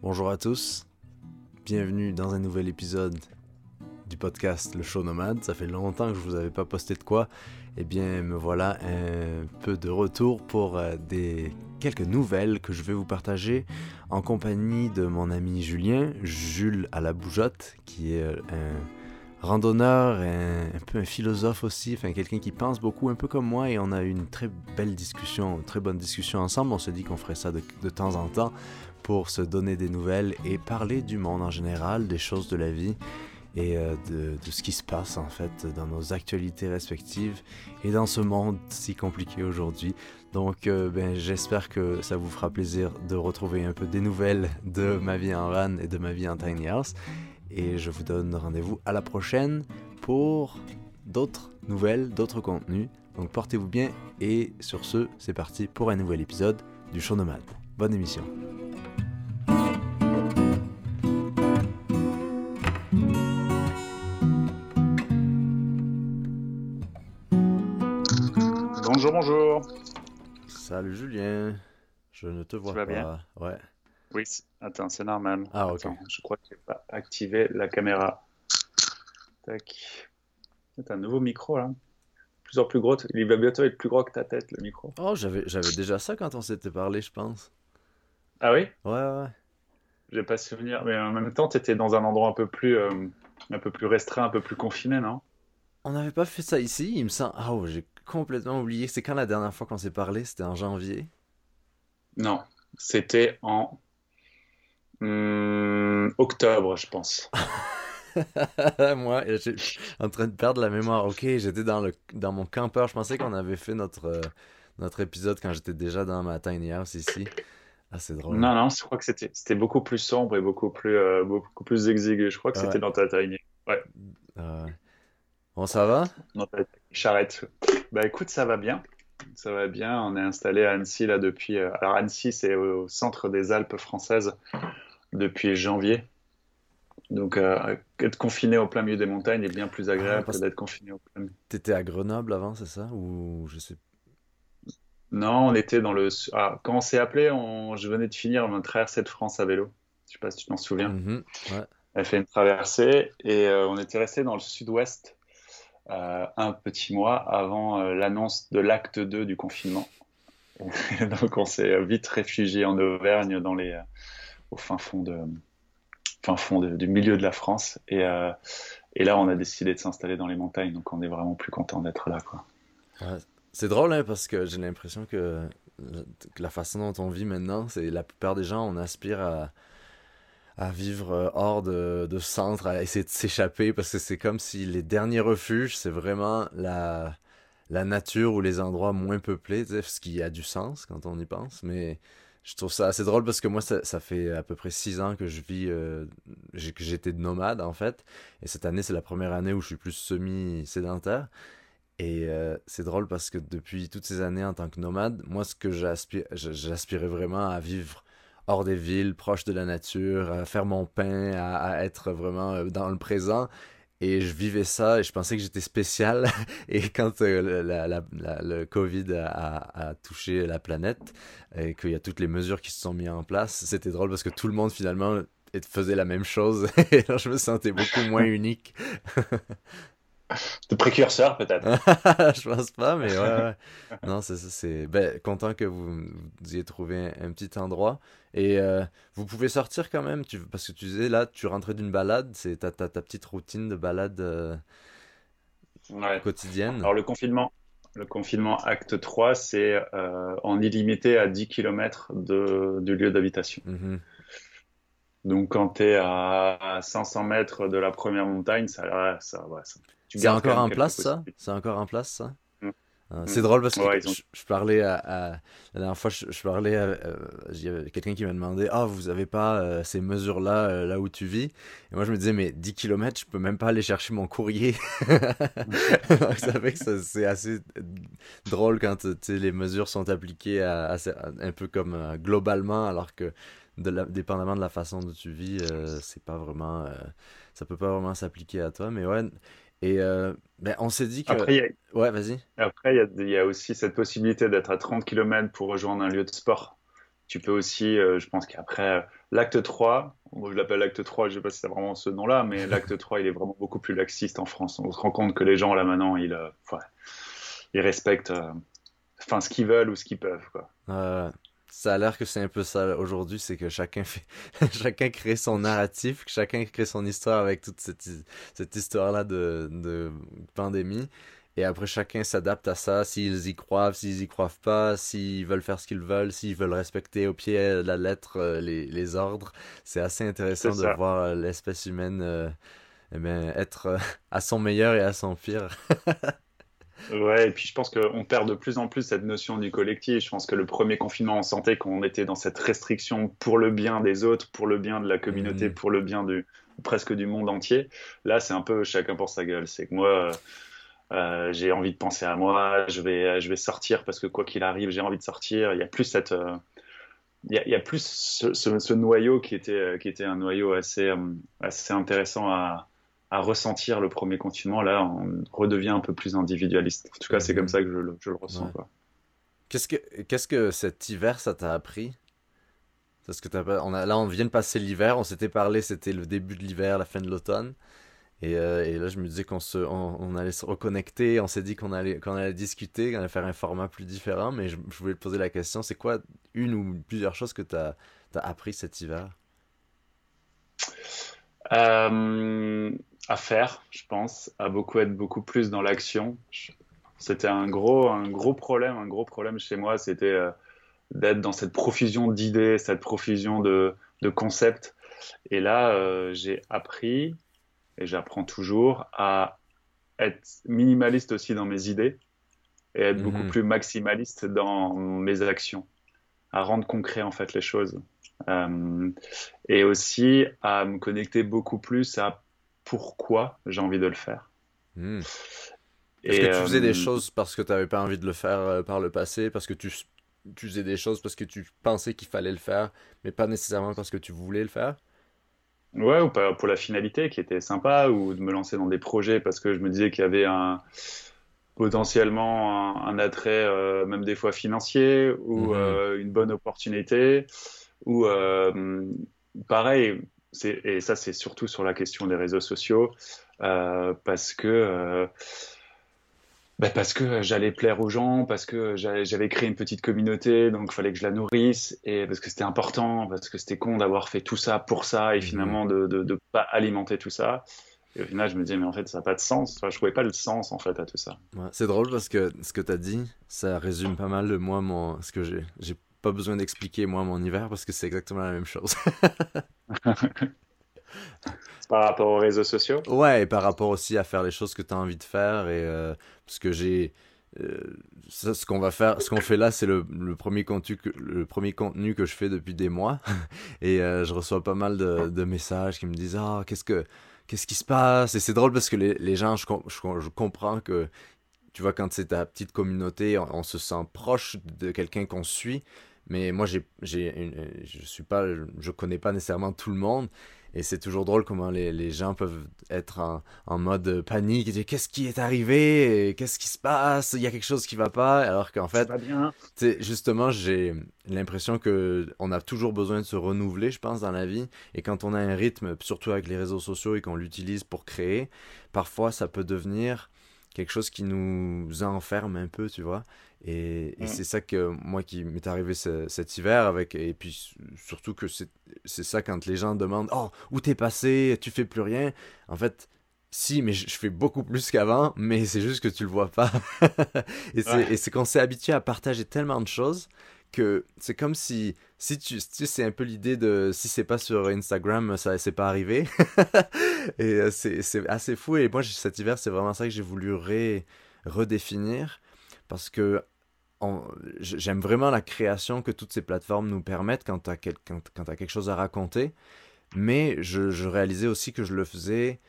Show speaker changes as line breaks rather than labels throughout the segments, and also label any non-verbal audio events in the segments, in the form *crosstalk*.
Bonjour à tous, bienvenue dans un nouvel épisode du podcast Le Show Nomade. Ça fait longtemps que je vous avais pas posté de quoi. Eh bien, me voilà un peu de retour pour euh, des quelques nouvelles que je vais vous partager en compagnie de mon ami Julien, Jules à la bougeotte, qui est euh, un randonneur, un, peu un philosophe aussi, enfin quelqu'un qui pense beaucoup, un peu comme moi, et on a eu une très belle discussion, une très bonne discussion ensemble. On s'est dit qu'on ferait ça de, temps en temps pour se donner des nouvelles et parler du monde en général, des choses de la vie et euh, de, de ce qui se passe en fait dans nos actualités respectives et dans ce monde si compliqué aujourd'hui. Donc euh, ben, j'espère que ça vous fera plaisir de retrouver un peu des nouvelles de ma vie en van et de ma vie en tiny house. Et je vous donne rendez-vous à la prochaine pour d'autres nouvelles, d'autres contenus. Donc portez-vous bien et sur ce, c'est parti pour un nouvel épisode du Show Nomade. Bonne émission.
Bonjour, bonjour.
Salut Julien, je ne te vois
vas
pas.
bien
Ouais.
Oui, attends, c'est normal.
Ah, ok.
Attends, je crois que j'ai pas activé la caméra. Tac. C'est un nouveau micro là. Plus en plus gros. Il va bientôt être plus gros que ta tête, le micro.
Oh, j'avais déjà ça quand on s'était parlé, je pense.
Ah oui?
Ouais, ouais.
J'ai pas souvenir. Mais en même temps, tu étais dans un endroit un peu plus, euh, un peu plus restreint, un peu plus confiné, non?
On n'avait pas fait ça ici, il me semble. Ah, oh, j'ai complètement oublié. C'est quand la dernière fois qu'on s'est parlé? C'était en janvier?
Non. C'était en hum, octobre, je pense. *laughs*
Moi, j'ai en train de perdre la mémoire. Ok, j'étais dans le dans mon campeur. Je pensais qu'on avait fait notre euh, notre épisode quand j'étais déjà dans ma tiny house ici. Ah, c'est drôle.
Non, non, je crois que c'était c'était beaucoup plus sombre et beaucoup plus, euh, beaucoup plus exigu. Je crois que
Ouais.
c'était dans ta tiny. Ouais.
Ouais. Bon, ça va?
dans ta charrette. Bah écoute, ça va bien. Ça va bien. On est installé à Annecy là depuis. euh, Alors Annecy, c'est au centre des Alpes françaises depuis janvier. Donc euh, être confiné au plein milieu des montagnes est bien plus
Ah,
agréable que d'être confiné au plein milieu.
T'étais à Grenoble avant, c'est ça? Ou je sais.
Non, on était dans le. Ah, quand on s'est appelé, on... je venais de finir ma traversée de France à vélo. Je sais pas si tu t'en souviens.
Ouais.
Elle fait une traversée et euh, on était resté dans le sud-ouest euh, un petit mois avant l'annonce de l'acte 2 du confinement. *laughs* Donc on s'est vite réfugié en Auvergne dans les, au fin fond, de, fin fond du milieu de la France. Et, euh, et là, on a décidé de s'installer dans les montagnes. Donc on est vraiment plus content d'être là. Quoi.
Ouais. C'est drôle, hein, parce que j'ai l'impression que, la façon dont on vit maintenant, c'est la plupart des gens, on aspire à, à vivre euh, hors de, de centre, à essayer de s'échapper, parce que c'est comme si les derniers refuges, c'est vraiment la, la nature ou les endroits moins peuplés, ce qui a du sens quand on y pense, mais je trouve ça assez drôle parce que moi, ça, fait à peu près six ans que je vis, euh, que j'étais nomade en fait, et cette année, c'est la première année où je suis plus semi-sédentaire. Et euh, c'est drôle parce que depuis toutes ces années en tant que nomade, moi, ce que j'aspirais vraiment à vivre hors des villes, proche de la nature, à faire mon pain, à, à être vraiment euh, dans le présent. Et je vivais ça et je pensais que j'étais spécial. *laughs* Et quand euh, le- la- la- la- le Covid a, a- touché la planète et qu'il y a toutes les mesures qui se sont mises en place, c'était drôle parce que tout le monde finalement faisait la même chose. *laughs* Et alors, je me sentais beaucoup moins *laughs* unique.
De précurseur peut-être. *laughs*
Je pense pas, mais ouais, ouais. *laughs* Non, c'est. Ben, content que vous, vous ayez trouvé un, un petit endroit. Et euh, vous pouvez sortir quand même, tu... parce que tu disais, là, tu rentrais d'une balade, c'est ta, ta, ta petite routine de balade euh,
Ouais.
quotidienne.
Alors le confinement, le confinement acte 3, c'est euh, en illimité à 10 km de, du lieu d'habitation.
Mhm.
Donc quand tu es à 500 mètres de la première montagne, ça, ça, ouais, ça-
C'est encore en place, ça?
possibilités.
C'est encore en place, ça? Ah. C'est drôle parce que
Ouais, ils ont-
je, je parlais à, à- la dernière fois, je, je parlais à, euh, il y avait quelqu'un qui m'a demandé, ah, vous avez pas euh, ces mesures-là euh, là où tu vis? Et moi, je me disais, mais 10 km, je peux même pas aller chercher mon courrier. *laughs* Ça fait que c'est assez drôle quand les mesures sont appliquées à, un peu comme euh, globalement, alors que de la- dépendamment de la façon dont tu vis, euh, c'est pas vraiment, euh, ça peut pas vraiment s'appliquer à toi. Mais ouais, et euh, ben, on s'est dit que,
Après, il y a,
ouais, vas-y.
après, il y y a aussi cette possibilité d'être à 30 km pour rejoindre un lieu de sport. Tu peux aussi, euh, je pense qu'après, l'acte 3, je l'appelle l'acte 3, je sais pas si c'est vraiment ce nom-là, mais *laughs* l'acte 3, il est vraiment beaucoup plus laxiste en France. On se rend compte que les gens, là, maintenant, ils, euh, ils respectent euh, enfin, ce qu'ils veulent ou ce qu'ils peuvent. Quoi.
Ça a l'air que c'est un peu ça aujourd'hui, c'est que chacun fait, *laughs* chacun crée son narratif, que chacun crée son histoire avec toute cette, cette histoire-là de, de pandémie. Et après, chacun s'adapte à ça, s'ils y croient, s'ils y croient pas, s'ils veulent faire ce qu'ils veulent, s'ils veulent respecter au pied de la lettre euh, les, les ordres. C'est assez intéressant de voir euh, l'espèce humaine euh, eh bien, être *laughs* à son meilleur et à son pire. *laughs*
Ouais, et puis je pense qu'on perd de plus en plus cette notion du collectif. Je pense que le premier confinement, on sentait qu'on était dans cette restriction pour le bien des autres, pour le bien de la communauté, mmh. pour le bien du, presque du monde entier. Là, c'est un peu chacun pour sa gueule. C'est que moi, euh, j'ai envie de penser à moi, je vais, je vais sortir parce que quoi qu'il arrive, j'ai envie de sortir. Il y a plus cette, euh, il, y a, il y, a, plus ce, ce, noyau qui était, euh, qui était un noyau assez, assez intéressant à, à, ressentir le premier confinement. Là, on redevient un peu plus individualiste. En tout cas, c'est comme mhm. ça que je, je le ressens.
Qu'est-ce que, qu'est-ce que cet hiver, ça t'a appris? Parce que on a, là, on vient de passer l'hiver. On s'était parlé, c'était le début de l'hiver, la fin de l'automne. Et, euh, et, là, je me disais qu'on se, on, allait se reconnecter, on s'est dit qu'on allait, qu'on allait discuter, qu'on allait faire un format plus différent, mais je, voulais te poser la question, c'est quoi une ou plusieurs choses que tu as, as, appris cet hiver?
Euh, À faire, je pense, à beaucoup être beaucoup plus dans l'action. C'était un gros, un gros problème, un gros problème chez moi, c'était euh, d'être dans cette profusion d'idées, cette profusion de, de concepts. Et là, j'ai appris et j'apprends toujours à être minimaliste aussi dans mes idées et être beaucoup mhm. plus maximaliste dans mes actions, à rendre concret en fait les choses. Euh, et aussi à me connecter beaucoup plus à pourquoi j'ai envie de le faire.
Mhm. Est-ce que tu faisais des euh, choses parce que tu n'avais pas envie de le faire euh, par le passé, parce que tu, tu faisais des choses parce que tu pensais qu'il fallait le faire, mais pas nécessairement parce que tu voulais le faire?
Ouais, ou pour la finalité qui était sympa, ou de me lancer dans des projets parce que je me disais qu'il y avait un potentiellement un, attrait, euh, même des fois financier, ou mhm. euh, une bonne opportunité, ou pareil, et ça c'est surtout sur la question des réseaux sociaux, parce que bah parce que j'allais plaire aux gens, parce que j'avais créé une petite communauté, donc il fallait que je la nourrisse, et parce que c'était important, parce que c'était con d'avoir fait tout ça pour ça, et mmh. finalement de ne pas alimenter tout ça. Et au final, je me disais, mais en fait, ça n'a pas de sens. Enfin, je trouvais pas le sens, en fait, à tout ça.
c'est drôle parce que ce que tu as dit, ça résume pas mal de moi, mon... ce que j'ai. Pas besoin d'expliquer, moi, mon hiver, parce que c'est exactement la même chose. *laughs*
par rapport aux réseaux sociaux?
Ouais, et par rapport aussi à faire les choses que tu as envie de faire. Et, euh, parce que j'ai. Euh, ce qu'on va faire, ce qu'on fait là, c'est le, le, premier contenu que, le premier contenu que je fais depuis des mois. *laughs* et euh, je reçois pas mal de, de, messages qui me disent Ah, qu'est-ce que. Qu'est-ce qui se passe Et c'est drôle parce que les, les gens, je, je, comprends que tu vois, quand c'est ta petite communauté, on, on, se sent proche de quelqu'un qu'on suit. Mais moi, j'ai, j'ai, je suis pas, je connais pas nécessairement tout le monde. Et c'est toujours drôle comment les, les gens peuvent être en, en mode panique et dire qu'est-ce qui est arrivé, qu'est-ce qui se passe, il y a quelque chose qui va pas, alors qu'en fait, justement, j'ai l'impression que on a toujours besoin de se renouveler, je pense, dans la vie. Et quand on a un rythme, surtout avec les réseaux sociaux et qu'on l'utilise pour créer, parfois ça peut devenir quelque chose qui nous enferme un peu, tu vois. Et, mm. c'est ça que moi qui m'est arrivé cet hiver avec et puis surtout que c'est ça quand les gens demandent oh où t'es passé? Tu fais plus rien. En fait si mais je, fais beaucoup plus qu'avant mais c'est juste que tu le vois pas. *laughs* Et c'est qu'on s'est habitué à partager tellement de choses que c'est comme si si tu, tu c'est un peu l'idée de si c'est pas sur Instagram ça c'est pas arrivé. *laughs* Et euh, c'est assez fou. Et moi cet hiver c'est vraiment ça que j'ai voulu redéfinir parce que j'aime vraiment la création que toutes ces plateformes nous permettent quand tu as, quelque chose à raconter. Mais je, je, réalisais aussi que je le faisais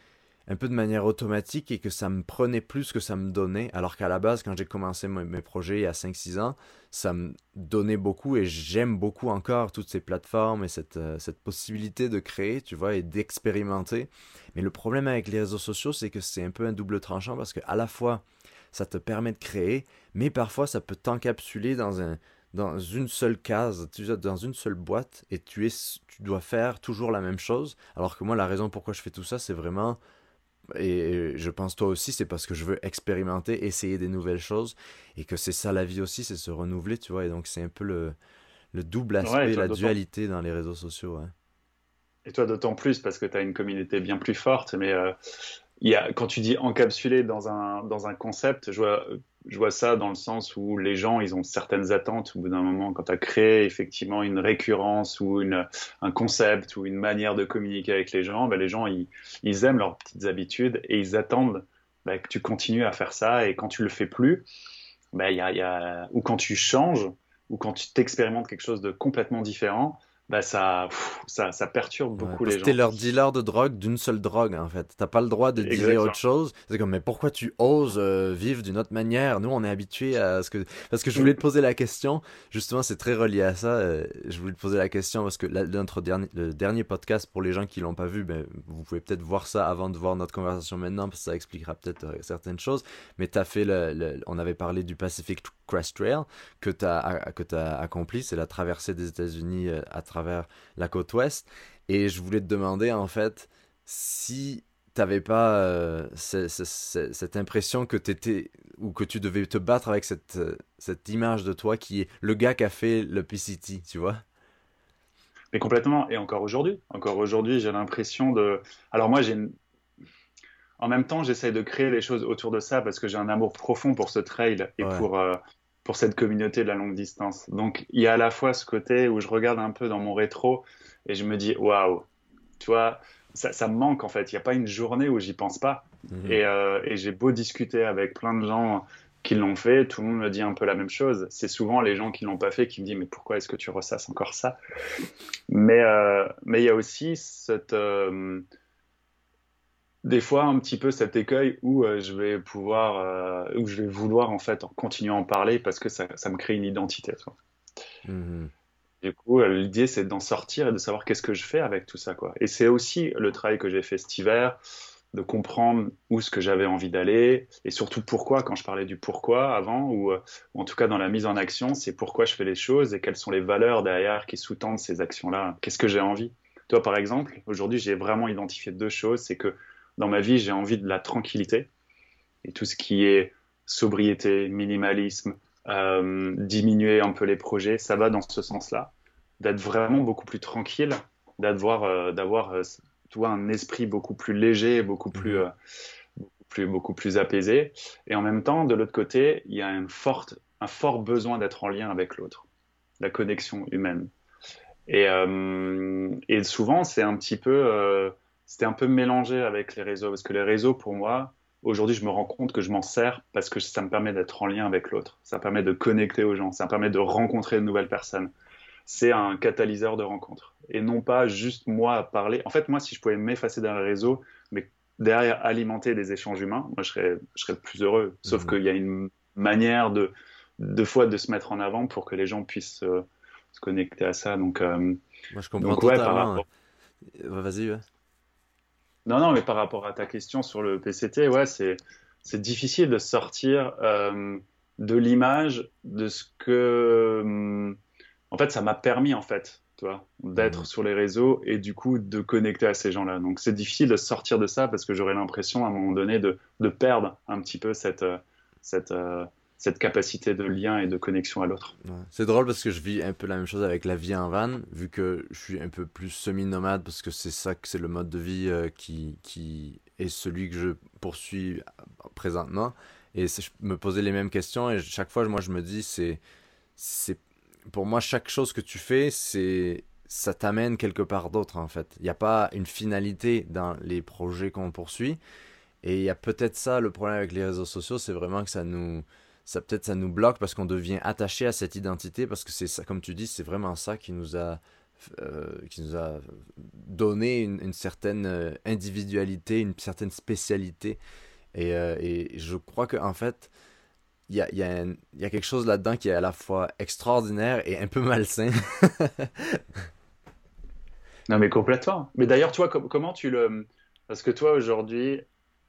un peu de manière automatique et que ça me prenait plus que ça me donnait. Alors qu'à la base, quand j'ai commencé mes, projets il y a 5-6 ans, ça me donnait beaucoup et j'aime beaucoup encore toutes ces plateformes et cette, euh, cette possibilité de créer, tu vois, et d'expérimenter. Mais le problème avec les réseaux sociaux, c'est que c'est un peu un double tranchant parce que à la fois, ça te permet de créer, mais parfois ça peut t'encapsuler dans un, dans une seule case, dans une seule boîte et tu, es, tu dois faire toujours la même chose. Alors que moi, la raison pourquoi je fais tout ça, c'est vraiment, et je pense toi aussi, c'est parce que je veux expérimenter, essayer des nouvelles choses et que c'est ça la vie aussi, c'est se renouveler, tu vois. Et donc, c'est un peu le, le double aspect, la dualité dans les réseaux sociaux.
Et toi, d'autant plus parce que tu as une communauté bien plus forte, mais. Euh, quand tu dis encapsulé dans un, concept, je vois, ça dans le sens où les gens, ils ont certaines attentes. Au bout d'un moment, quand tu as créé effectivement une récurrence ou un concept ou une manière de communiquer avec les gens, ben les gens, ils, aiment leurs petites habitudes et ils attendent ben, que tu continues à faire ça. Et quand tu le fais plus, ben, ou quand tu changes, ou quand tu t'expérimentes quelque chose de complètement différent, bah ça, ça, ça, perturbe beaucoup les gens.
T'es leur dealer de drogue d'une seule drogue en fait. T'as pas le droit de dire autre chose. C'est comme mais pourquoi tu oses euh, vivre d'une autre manière? Nous on est habitués à ce que parce que je voulais te poser la question. Justement c'est très relié à ça. Euh, je voulais te poser la question parce que notre dernier le dernier podcast pour les gens qui l'ont pas vu, ben vous pouvez peut-être voir ça avant de voir notre conversation maintenant parce que ça expliquera peut-être euh, certaines choses. Mais t'as fait le, on avait parlé du Pacific Crest Trail que t'as que t'as accompli, c'est la traversée des États-Unis à travers la côte ouest. Et je voulais te demander, en fait, si t'avais pas euh, cette impression que tu étais ou que tu devais te battre avec cette, euh, cette image de toi qui est le gars qui a fait le PCT, tu vois?
Mais complètement. Et encore aujourd'hui, encore aujourd'hui, j'ai l'impression de. Alors moi, j'ai en même temps, j'essaye de créer les choses autour de ça parce que j'ai un amour profond pour ce trail et pour, euh, pour cette communauté de la longue distance. Donc il y a à la fois ce côté où je regarde un peu dans mon rétro et je me dis waouh, tu vois, ça, me manque en fait. Il n'y a pas une journée où j'y pense pas. Mhm. Euh, et, j'ai beau discuter avec plein de gens qui l'ont fait, tout le monde me dit un peu la même chose. C'est souvent les gens qui l'ont pas fait qui me disent mais pourquoi est-ce que tu ressasses encore ça? Mais euh, mais il y a aussi cette euh, des fois un petit peu cet écueil où euh, je vais pouvoir, euh, où je vais vouloir en fait en continuant à en parler parce que ça, ça me crée une identité. Mmh du coup, euh, l'idée c'est d'en sortir et de savoir qu'est-ce que je fais avec tout ça. Quoi. Et c'est aussi le travail que j'ai fait cet hiver, de comprendre où ce que j'avais envie d'aller et surtout pourquoi, quand je parlais du pourquoi avant, ou, ou en tout cas dans la mise en action, c'est pourquoi je fais les choses et quelles sont les valeurs derrière qui sous-tendent ces actions-là. Qu'est-ce que j'ai envie? Toi, par exemple, aujourd'hui, j'ai vraiment identifié deux choses. C'est que dans ma vie, j'ai envie de la tranquillité et tout ce qui est sobriété, minimalisme, euh, diminuer un peu les projets, ça va dans ce sens-là, d'être vraiment beaucoup plus tranquille, d'avoir euh, d'avoir euh, un esprit beaucoup plus léger, beaucoup plus, mhm. beaucoup plus beaucoup plus apaisé, et en même temps, de l'autre côté, il y a une forte, un fort besoin d'être en lien avec l'autre, la connexion humaine. Et, et souvent, c'est un petit peu c'était un peu mélangé avec les réseaux, parce que les réseaux, pour moi, aujourd'hui, je me rends compte que je m'en sers parce que ça me permet d'être en lien avec l'autre, ça permet de connecter aux gens, ça me permet de rencontrer de nouvelles personnes. C'est un catalyseur de rencontres. Et non pas juste moi à parler. En fait, moi, si je pouvais m'effacer dans les réseaux, mais derrière alimenter des échanges humains, moi, je serais, je serais plus heureux. Sauf mmh. qu'il y a une manière de, deux fois de se mettre en avant pour que les gens puissent euh, se connecter à ça. Donc, euh,
moi, je comprends donc, totalement. Vas-y, ouais.
Non, non, mais par rapport à ta question sur le PCT, ouais, c'est, c'est difficile de sortir euh, de l'image de ce que. Hum, en fait, ça m'a permis, en fait, toi, d'être mmh. sur les réseaux et du coup de connecter à ces gens-là. Donc, c'est difficile de sortir de ça parce que j'aurais l'impression, à un moment donné, de, de perdre un petit peu cette. Euh, cette euh, cette capacité de lien et de connexion à l'autre.
C'est drôle parce que je vis un peu la même chose avec la vie en van, vu que je suis un peu plus semi-nomade, parce que c'est ça que c'est le mode de vie euh, qui, qui est celui que je poursuis présentement. Et je me posais les mêmes questions et chaque fois, moi, je me dis, c'est, pour moi, chaque chose que tu fais, c'est, ça t'amène quelque part d'autre, en fait. Il n'y a pas une finalité dans les projets qu'on poursuit. Et il y a peut-être ça, le problème avec les réseaux sociaux, c'est vraiment que ça nous, ça peut-être ça nous bloque parce qu'on devient attaché à cette identité parce que c'est ça comme tu dis c'est vraiment ça qui nous a euh, qui nous a donné une, certaine euh, individualité une certaine spécialité. Et, euh, et je crois que en fait il y a, y, y a, quelque chose là-dedans qui est à la fois extraordinaire et un peu malsain.
Non mais complètement. Mais d'ailleurs toi comment tu le parce que toi aujourd'hui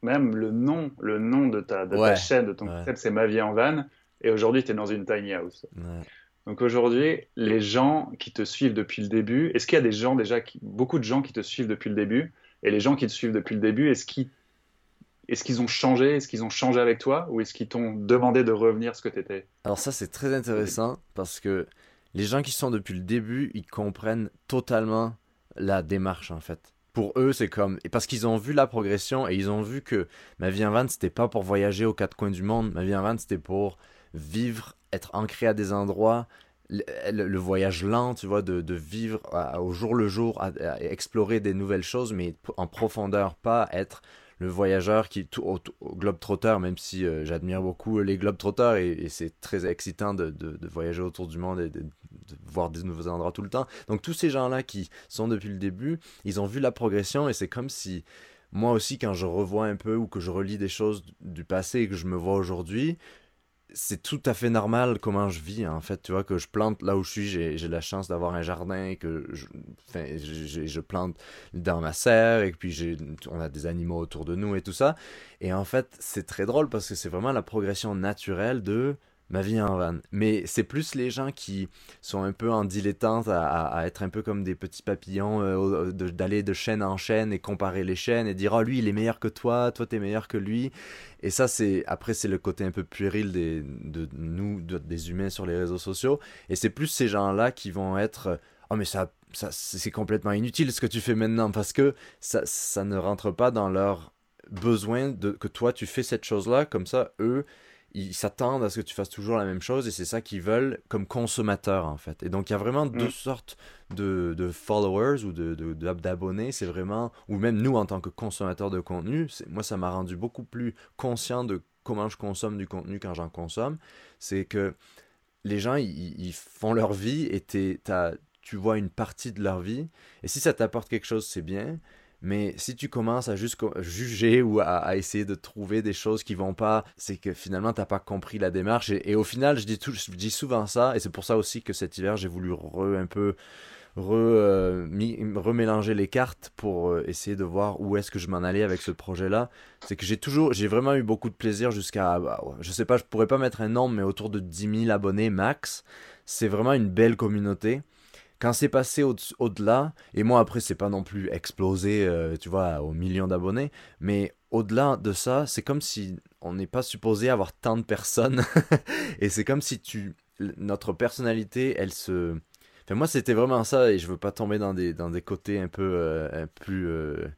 même le nom, le nom de ta, chaîne, de ton concept, c'est Ma vie en van. Et aujourd'hui, tu es dans une tiny house. Donc aujourd'hui, les gens qui te suivent depuis le début, est-ce qu'il y a des gens déjà, qui, beaucoup de gens qui te suivent depuis le début, et les gens qui te suivent depuis le début, est-ce qu'ils est-ce qu'ils ont changé? Est-ce qu'ils ont changé avec toi? Ou est-ce qu'ils t'ont demandé de revenir ce que tu étais
Alors ça, c'est très intéressant parce que les gens qui sont depuis le début, ils comprennent totalement la démarche en fait. Pour eux, c'est comme. Et parce qu'ils ont vu la progression et ils ont vu que ma vie en van, c'était pas pour voyager aux quatre coins du monde. Ma vie en van, c'était pour vivre, être ancré à des endroits, le, voyage lent, tu vois, de, vivre au jour le jour, explorer des nouvelles choses, mais en profondeur, pas être le voyageur qui tout, au, globe trotteur, même si euh, j'admire beaucoup les globe trotteurs et, c'est très excitant de, voyager autour du monde et de, voir des nouveaux endroits tout le temps. Donc tous ces gens-là qui sont depuis le début, ils ont vu la progression et c'est comme si moi aussi quand je revois un peu ou que je relis des choses du passé et que je me vois aujourd'hui, c'est tout à fait normal comment je vis en fait tu vois que je plante là où je suis j'ai la chance d'avoir un jardin que je, je, je, plante dans ma serre et puis on a des animaux autour de nous et tout ça. Et en fait c'est très drôle parce que c'est vraiment la progression naturelle de ma vie en van. Mais c'est plus les gens qui sont un peu en dilettante à, être un peu comme des petits papillons, euh, d'aller de chaîne en chaîne et comparer les chaînes et dire oh lui il est meilleur que toi, toi t'es meilleur que lui. Et ça c'est après c'est le côté un peu puéril des, de nous des humains sur les réseaux sociaux. Et c'est plus ces gens là qui vont être oh mais ça, ça c'est complètement inutile ce que tu fais maintenant parce que ça, ça ne rentre pas dans leur besoin de que toi tu fais cette chose là comme ça eux ils s'attendent à ce que tu fasses toujours la même chose et c'est ça qu'ils veulent comme consommateurs en fait. Et donc il y a vraiment deux mm. sortes de, de, followers ou d'abonnés. De, c'est vraiment, ou même nous en tant que consommateurs de contenu, moi ça m'a rendu beaucoup plus conscient de comment je consomme du contenu quand j'en consomme. C'est que les gens ils, font leur vie et tu vois une partie de leur vie et si ça t'apporte quelque chose c'est bien mais si tu commences à juste juger ou à, essayer de trouver des choses qui vont pas, c'est que finalement tu n'as pas compris la démarche. Et, au final, je dis, tout, je dis souvent ça, et c'est pour ça aussi que cet hiver j'ai voulu un peu euh, remélanger les cartes pour euh, essayer de voir où est-ce que je m'en allais avec ce projet-là. C'est que j'ai toujours, j'ai vraiment eu beaucoup de plaisir jusqu'à, bah, je sais pas, je pourrais pas mettre un nombre, mais autour de 10 000 abonnés max. C'est vraiment une belle communauté quand c'est passé au-delà, et moi après c'est pas non plus explosé, euh, tu vois, aux millions d'abonnés, mais au-delà de ça, c'est comme si on n'est pas supposé avoir tant de personnes, *laughs* et c'est comme si tu, notre personnalité, elle se, enfin moi c'était vraiment ça, et je veux pas tomber dans des, dans des côtés un peu, euh, plus, euh,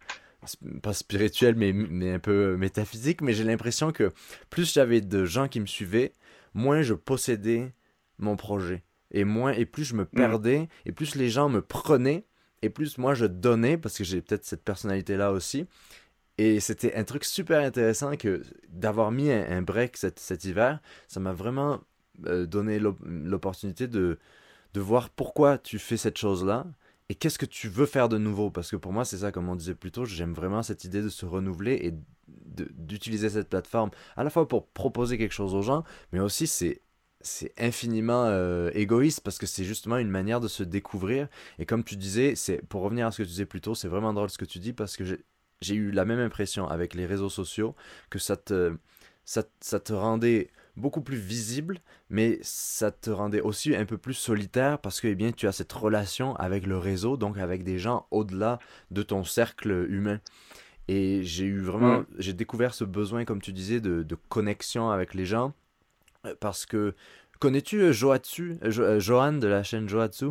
pas spirituels, mais, mais un peu métaphysiques, mais j'ai l'impression que plus j'avais de gens qui me suivaient, moins je possédais mon projet et moins et plus je me mm. perdais et plus les gens me prenaient et plus moi je donnais parce que j'ai peut-être cette personnalité là aussi et c'était un truc super intéressant que d'avoir mis un, break cet, cet, hiver ça m'a vraiment euh, donné l'opportunité de de voir pourquoi tu fais cette chose là et qu'est-ce que tu veux faire de nouveau parce que pour moi c'est ça comme on disait plus tôt j'aime vraiment cette idée de se renouveler et d'utiliser cette plateforme à la fois pour proposer quelque chose aux gens mais aussi c'est c'est infiniment euh, égoïste parce que c'est justement une manière de se découvrir. Et comme tu disais, c'est pour revenir à ce que tu disais plus tôt, c'est vraiment drôle ce que tu dis parce que j'ai eu la même impression avec les réseaux sociaux que ça te, ça, ça, te rendait beaucoup plus visible, mais ça te rendait aussi un peu plus solitaire parce que eh bien, tu as cette relation avec le réseau, donc avec des gens au-delà de ton cercle humain. Et j'ai eu vraiment, j'ai découvert ce besoin, comme tu disais, de, de connexion avec les gens parce que connais-tu euh, Joatsu, euh, Johan de la chaîne Joatsu?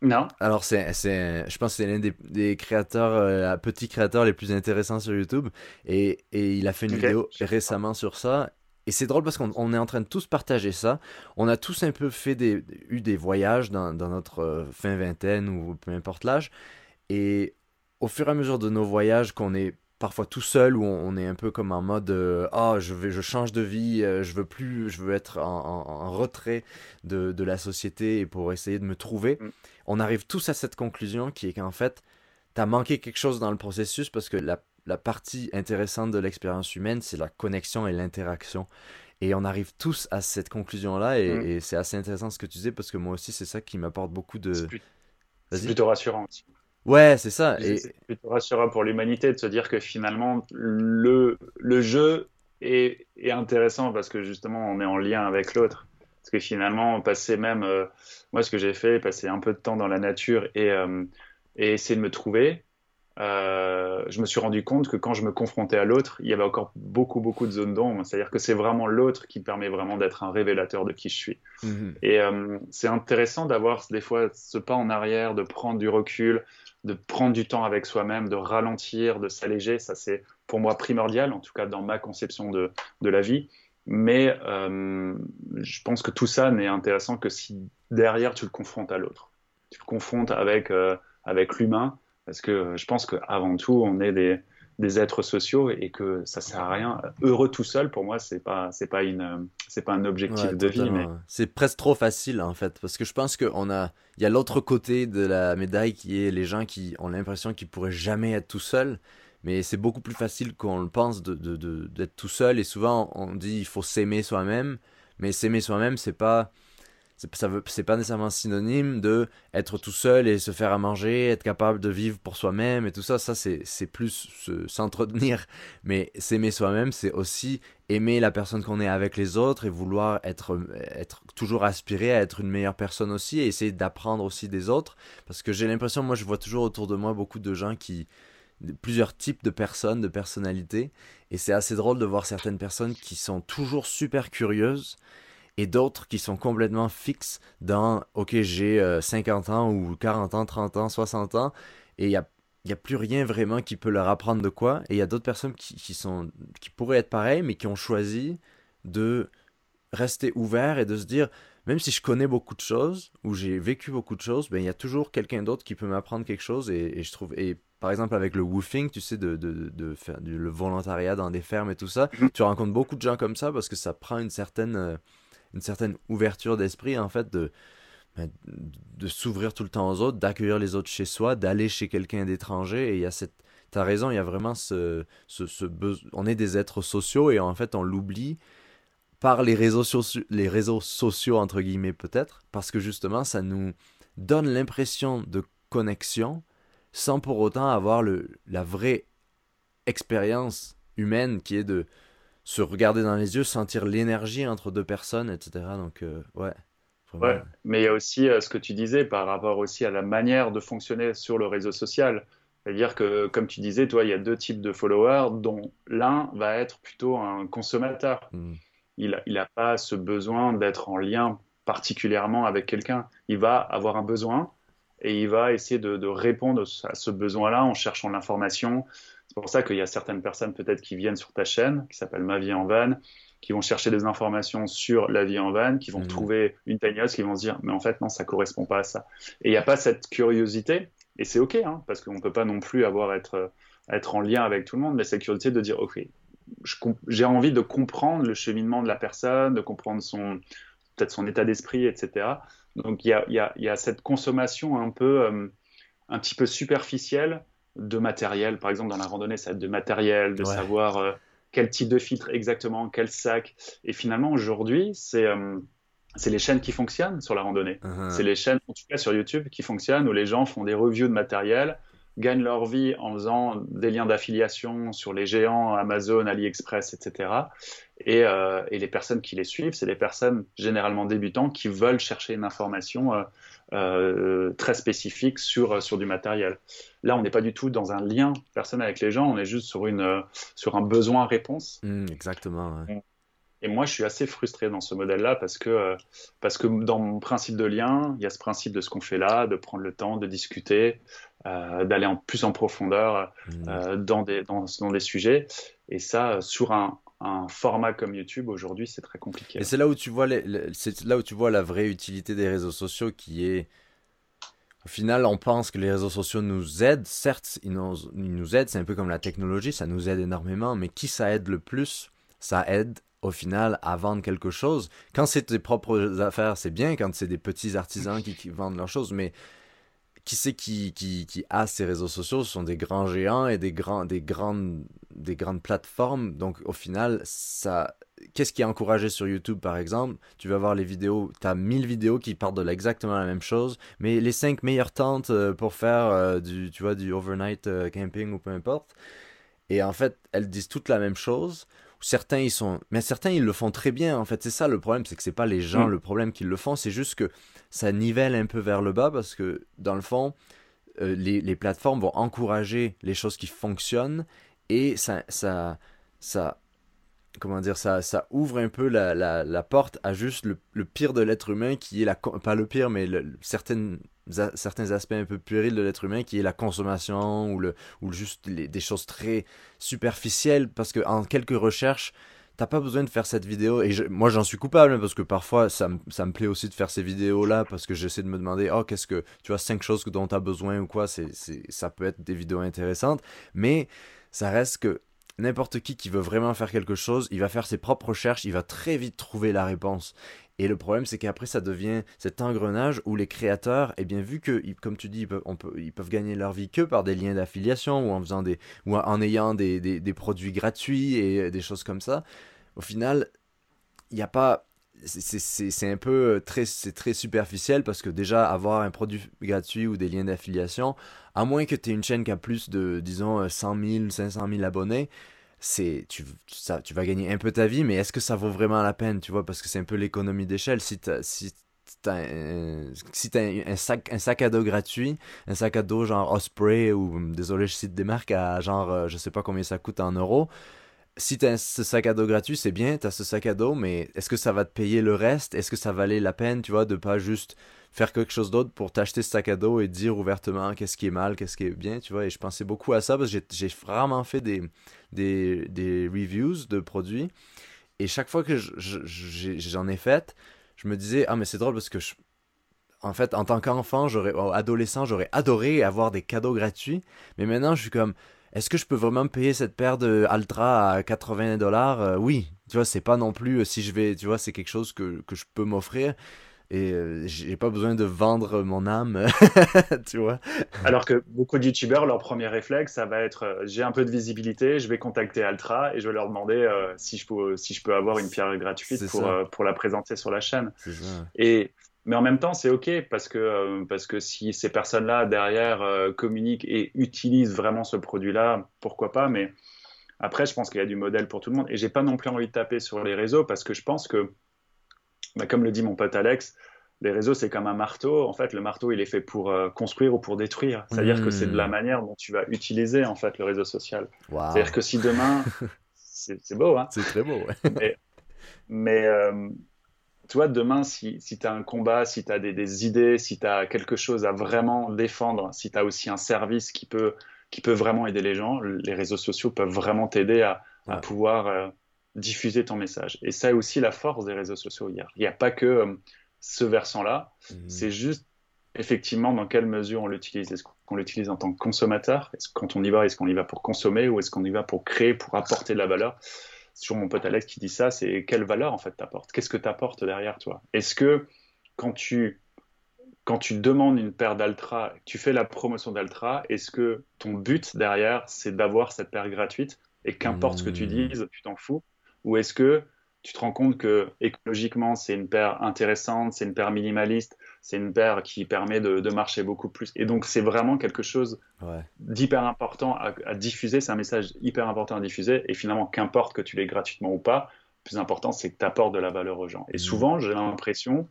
Non.
Alors c'est, c'est, je pense que c'est l'un des, des créateurs, petits créateurs les plus intéressants sur YouTube, et, et il a fait une vidéo récemment sur ça. Et c'est drôle parce qu'on est en train de tous partager ça. On a tous un peu fait des, eu des voyages dans, dans notre fin vingtaine ou peu importe l'âge. Et au fur et à mesure de nos voyages, qu'on est parfois tout seul où on, est un peu comme en mode ah je vais je change de vie euh, je veux plus je veux être en, retrait de, de, la société et pour essayer de me trouver mm. on arrive tous à cette conclusion qui est qu'en fait tu as manqué quelque chose dans le processus parce que la, la partie intéressante de l'expérience humaine c'est la connexion et l'interaction et on arrive tous à cette conclusion là et, mm. et c'est assez intéressant ce que tu disais parce que moi aussi c'est ça qui m'apporte beaucoup de
c'est plutôt rassurant aussi.
Ouais, c'est ça.
Et... C'est plutôt rassurant pour l'humanité de se dire que finalement, le, le jeu est, est, intéressant parce que justement, on est en lien avec l'autre. Parce que finalement, passer même, moi ce que j'ai fait, passer un peu de temps dans la nature et, et essayer de me trouver, euh, je me suis rendu compte que quand je me confrontais à l'autre, il y avait encore beaucoup, beaucoup de zones d'ombre. C'est-à-dire que c'est vraiment l'autre qui permet vraiment d'être un révélateur de qui je suis. Mhm. Et euh, c'est intéressant d'avoir des fois ce pas en arrière, de prendre du recul, de prendre du temps avec soi-même, de ralentir, de s'alléger. Ça, c'est pour moi primordial, en tout cas dans ma conception de, de la vie. Mais euh, je pense que tout ça n'est intéressant que si derrière tu le confrontes à l'autre. Tu le confrontes avec, avec l'humain parce que je pense qu'avant tout, on est des, des, êtres sociaux et que ça sert à rien. Heureux tout seul, pour moi, c'est pas, c'est pas une, c'est pas un objectif de vie. Mais...
C'est presque trop facile, en fait, parce que je pense qu'on a, il y a l'autre côté de la médaille qui est les gens qui ont l'impression qu'ils pourraient jamais être tout seuls. Mais c'est beaucoup plus facile qu'on le pense d'être de, de, tout seul. Et souvent, on dit il faut s'aimer soi-même. Mais s'aimer soi-même, c'est pas c'est pas nécessairement synonyme de être tout seul et se faire à manger être capable de vivre pour soi-même et tout ça. Ça c'est plus s'entretenir. *laughs* Mais s'aimer soi-même c'est aussi aimer la personne qu'on est avec les autres et vouloir être être toujours aspirer à être une meilleure personne aussi et essayer d'apprendre aussi des autres. Parce que j'ai l'impression moi je vois toujours autour de moi beaucoup de gens qui plusieurs types de personnes de personnalités. Et c'est assez drôle de voir certaines personnes qui sont toujours super curieuses et d'autres qui sont complètement fixes dans OK, j'ai 50 euh, ans ou 40 ans, 30 ans, 60 ans et il n'y a, y a plus rien vraiment qui peut leur apprendre de quoi. Et il y a d'autres personnes qui, qui, sont, qui pourraient être pareilles, mais qui ont choisi de rester ouverts et de se dire même si je connais beaucoup de choses ou j'ai vécu beaucoup de choses, ben il y a toujours quelqu'un d'autre qui peut m'apprendre quelque chose et, je trouve et par exemple avec le woofing, tu sais de, de, de faire du, le volontariat dans des fermes et tout ça, mhm. tu rencontres beaucoup de gens comme ça parce que ça prend une certaine euh, une certaine ouverture d'esprit, en fait, de, ben, de s'ouvrir tout le temps aux autres, d'accueillir les autres chez soi, d'aller chez quelqu'un d'étranger. Et il y a cette. T'as raison, il y a vraiment ce, ce, besoin. On est des êtres sociaux et en fait, on l'oublie par les réseaux, sociaux, les réseaux sociaux, entre guillemets, peut-être, parce que justement, ça nous donne l'impression de connexion sans pour autant avoir le, la vraie expérience humaine qui est de se regarder dans les yeux, sentir l'énergie entre deux personnes, etc. Donc, euh, ouais.
Ouais, mais il y a aussi euh, ce que tu disais par rapport aussi à la manière de fonctionner sur le réseau social. C'est-à-dire que, comme tu disais, toi, il y a deux types de followers, dont l'un va être plutôt un consommateur. Hmm. Il n'a pas ce besoin d'être en lien particulièrement avec quelqu'un. Il va avoir un besoin et il va essayer de, de répondre à ce besoin-là en cherchant l'information, pour ça qu'il y a certaines personnes peut-être qui viennent sur ta chaîne, qui s'appelle Ma vie en van, qui vont chercher des informations sur la vie en van, qui vont mmh. trouver une tiny qui vont se dire mais en fait non ça correspond pas à ça. Et il n'y a pas cette curiosité et c'est ok hein, parce qu'on peut pas non plus avoir être être en lien avec tout le monde, mais cette curiosité de dire ok j'ai envie de comprendre le cheminement de la personne, de comprendre son peut-être son état d'esprit, etc. Donc il y a, y, a, y a, cette consommation un peu euh, un petit peu superficielle de matériel. Par exemple, dans la randonnée, ça va être de matériel, de savoir euh, quel type de filtre exactement, quel sac. Et finalement, aujourd'hui, c'est euh, c'est les chaînes qui fonctionnent sur la randonnée. Uh-huh. C'est les chaînes, en tout cas sur YouTube, qui fonctionnent, où les gens font des reviews de matériel, gagnent leur vie en faisant des liens d'affiliation sur les géants Amazon, AliExpress, etc. Et, euh, et les personnes qui les suivent, c'est des personnes généralement débutantes qui veulent chercher une information euh, très spécifique sur, sur du matériel. Là, on n'est pas du tout dans un lien personnel avec les gens, on est juste sur, une, sur un besoin-réponse.
Mmh, exactement.
Et moi, je suis assez frustré dans ce modèle-là parce que, parce que dans mon principe de lien, il y a ce principe de ce qu'on fait là, de prendre le temps, de discuter, euh, d'aller en plus en profondeur mmh. euh, dans, des, dans, dans, des sujets. Et ça, sur un, un format comme YouTube aujourd'hui, c'est très compliqué.
Et c'est là où tu vois c'est là où tu vois la vraie utilité des réseaux sociaux qui est au final, on pense que les réseaux sociaux nous aident. Certes, ils nous, ils nous aident, c'est un peu comme la technologie, ça nous aide énormément, mais qui ça aide le plus? Ça aide au final à vendre quelque chose. Quand c'est tes propres affaires, c'est bien, quand c'est des petits artisans qui, vendent leurs choses, mais qui c'est qui, qui, qui, a ces réseaux sociaux? Ce sont des grands géants et des, grands, des, grandes, des grandes plateformes. Donc au final, ça, qu'est-ce qui est encouragé sur YouTube par exemple? Tu vas voir les vidéos, tu as 1000 vidéos qui partent de exactement la même chose, mais les 5 meilleures tentes euh, pour faire euh, du, tu vois, du overnight euh, camping ou peu importe. Et en fait, elles disent toutes la même chose certains ils sont mais certains ils le font très bien en fait c'est ça le problème c'est que c'est pas les gens mm. le problème qu'ils le font c'est juste que ça nivelle un peu vers le bas parce que dans le fond euh, les, les, plateformes vont encourager les choses qui fonctionnent et ça ça ça comment dire ça ça ouvre un peu la, la, porte à juste le, pire de l'être humain qui est la pas le pire mais certaines certains aspects un peu puérils de l'être humain qui est la consommation ou, le, ou juste des choses très superficielles parce que en quelques recherches t'as pas besoin de faire cette vidéo et moi j'en suis coupable hein, parce que parfois ça, ça, me plaît aussi de faire ces vidéos là parce que j'essaie de me demander oh qu'est-ce que tu vois cinq choses dont tu as besoin ou quoi c'est ça peut être des vidéos intéressantes mais ça reste que n'importe qui qui veut vraiment faire quelque chose, il va faire ses propres recherches, il va très vite trouver la réponse. Et le problème, c'est qu'après, ça devient cet engrenage où les créateurs, eh bien, vu que, comme tu dis, ils peuvent, ils peuvent gagner leur vie que par des liens d'affiliation ou en faisant des, ou en ayant des, des, des produits gratuits et des choses comme ça, au final, il n'y a pas, c'est un peu euh, très, très superficiel parce que déjà avoir un produit gratuit ou des liens d'affiliation, à moins que tu aies une chaîne qui a plus de, disons, 100 000, 500 000 abonnés, c'est tu, ça, tu vas gagner un peu ta vie, mais est-ce que ça vaut vraiment la peine, tu vois, parce que c'est un peu l'économie d'échelle. Si tu si un, si un, sac, un sac à dos gratuit, un sac à dos genre Osprey ou désolé je cite des marques à genre euh, je sais pas combien ça coûte en euros, si tu as ce sac à dos gratuit, c'est bien, tu as ce sac à dos, mais est-ce que ça va te payer le reste? Est-ce que ça valait la peine, tu vois, de pas juste faire quelque chose d'autre pour t'acheter ce sac à dos et dire ouvertement qu'est-ce qui est mal, qu'est-ce qui est bien, tu vois? Et je pensais beaucoup à ça parce que j'ai vraiment fait des, des, des, reviews de produits. Et chaque fois que j'en ai fait, je me disais, ah mais c'est drôle parce que en fait, en tant qu'enfant, j'aurais, adolescent, j'aurais adoré avoir des cadeaux gratuits, mais maintenant je suis comme est-ce que je peux vraiment payer cette paire de Altra à 80 dollars? Euh, Oui, tu vois, c'est pas non plus euh, si je vais, tu vois, c'est quelque chose que, que je peux m'offrir. Et euh, j'ai pas besoin de vendre mon âme, *laughs* tu vois.
Alors que beaucoup de youtubeurs, leur premier réflexe, ça va être j'ai un peu de visibilité, je vais contacter Altra et je vais leur demander si, je peux, si je peux avoir une pierre gratuite pour, pour la présenter sur la chaîne. Et mais en même temps, c'est OK parce que, euh, parce que si ces personnes-là derrière euh, communiquent et utilisent vraiment ce produit-là, pourquoi pas. Mais après, je pense qu'il y a du modèle pour tout le monde. Et j'ai pas non plus envie de taper sur les réseaux parce que je pense que, bah, comme le dit mon pote Alex, les réseaux, c'est comme un marteau. En fait, le marteau, il est fait pour euh, construire ou pour détruire. C'est-à-dire que c'est de la mmh. manière dont tu vas utiliser en fait le réseau social. C'est-à-dire que si demain, *laughs* c'est beau, hein
C'est très beau. Ouais.
Mais, mais tu vois, demain, si, si tu as un combat, si tu as des, idées, si tu as quelque chose à vraiment défendre, si tu as aussi un service qui peut, qui peut vraiment aider les gens, les réseaux sociaux peuvent vraiment t'aider à, à, pouvoir euh, diffuser ton message. Et ça est aussi la force des réseaux sociaux. Il n'y a, pas que euh, ce versant-là, mhm. c'est juste effectivement dans quelle mesure on l'utilise. Est-ce qu'on l'utilise en tant que consommateur? Est-ce quand on y va, est-ce qu'on y va pour consommer ou est-ce qu'on y va pour créer, pour apporter de la valeur? C'est toujours mon pote Alex qui dit ça, c'est quelle valeur en fait t'apportes? Qu'est-ce que t'apportes derrière toi? Est-ce que quand tu quand tu demandes une paire d'Altra, tu fais la promotion d'Altra, est-ce que ton but derrière c'est d'avoir cette paire gratuite et qu'importe ce que tu mmh. dises, tu t'en fous? Ou est-ce que tu te rends compte que écologiquement c'est une paire intéressante, c'est une paire minimaliste, c'est une paire qui permet de, marcher beaucoup plus. Et donc, c'est vraiment quelque chose d'hyper important à, diffuser. C'est un message hyper important à diffuser. Et finalement, qu'importe que tu l'aies gratuitement ou pas, le plus important, c'est que tu apportes de la valeur aux gens. Et mmh. souvent, j'ai l'impression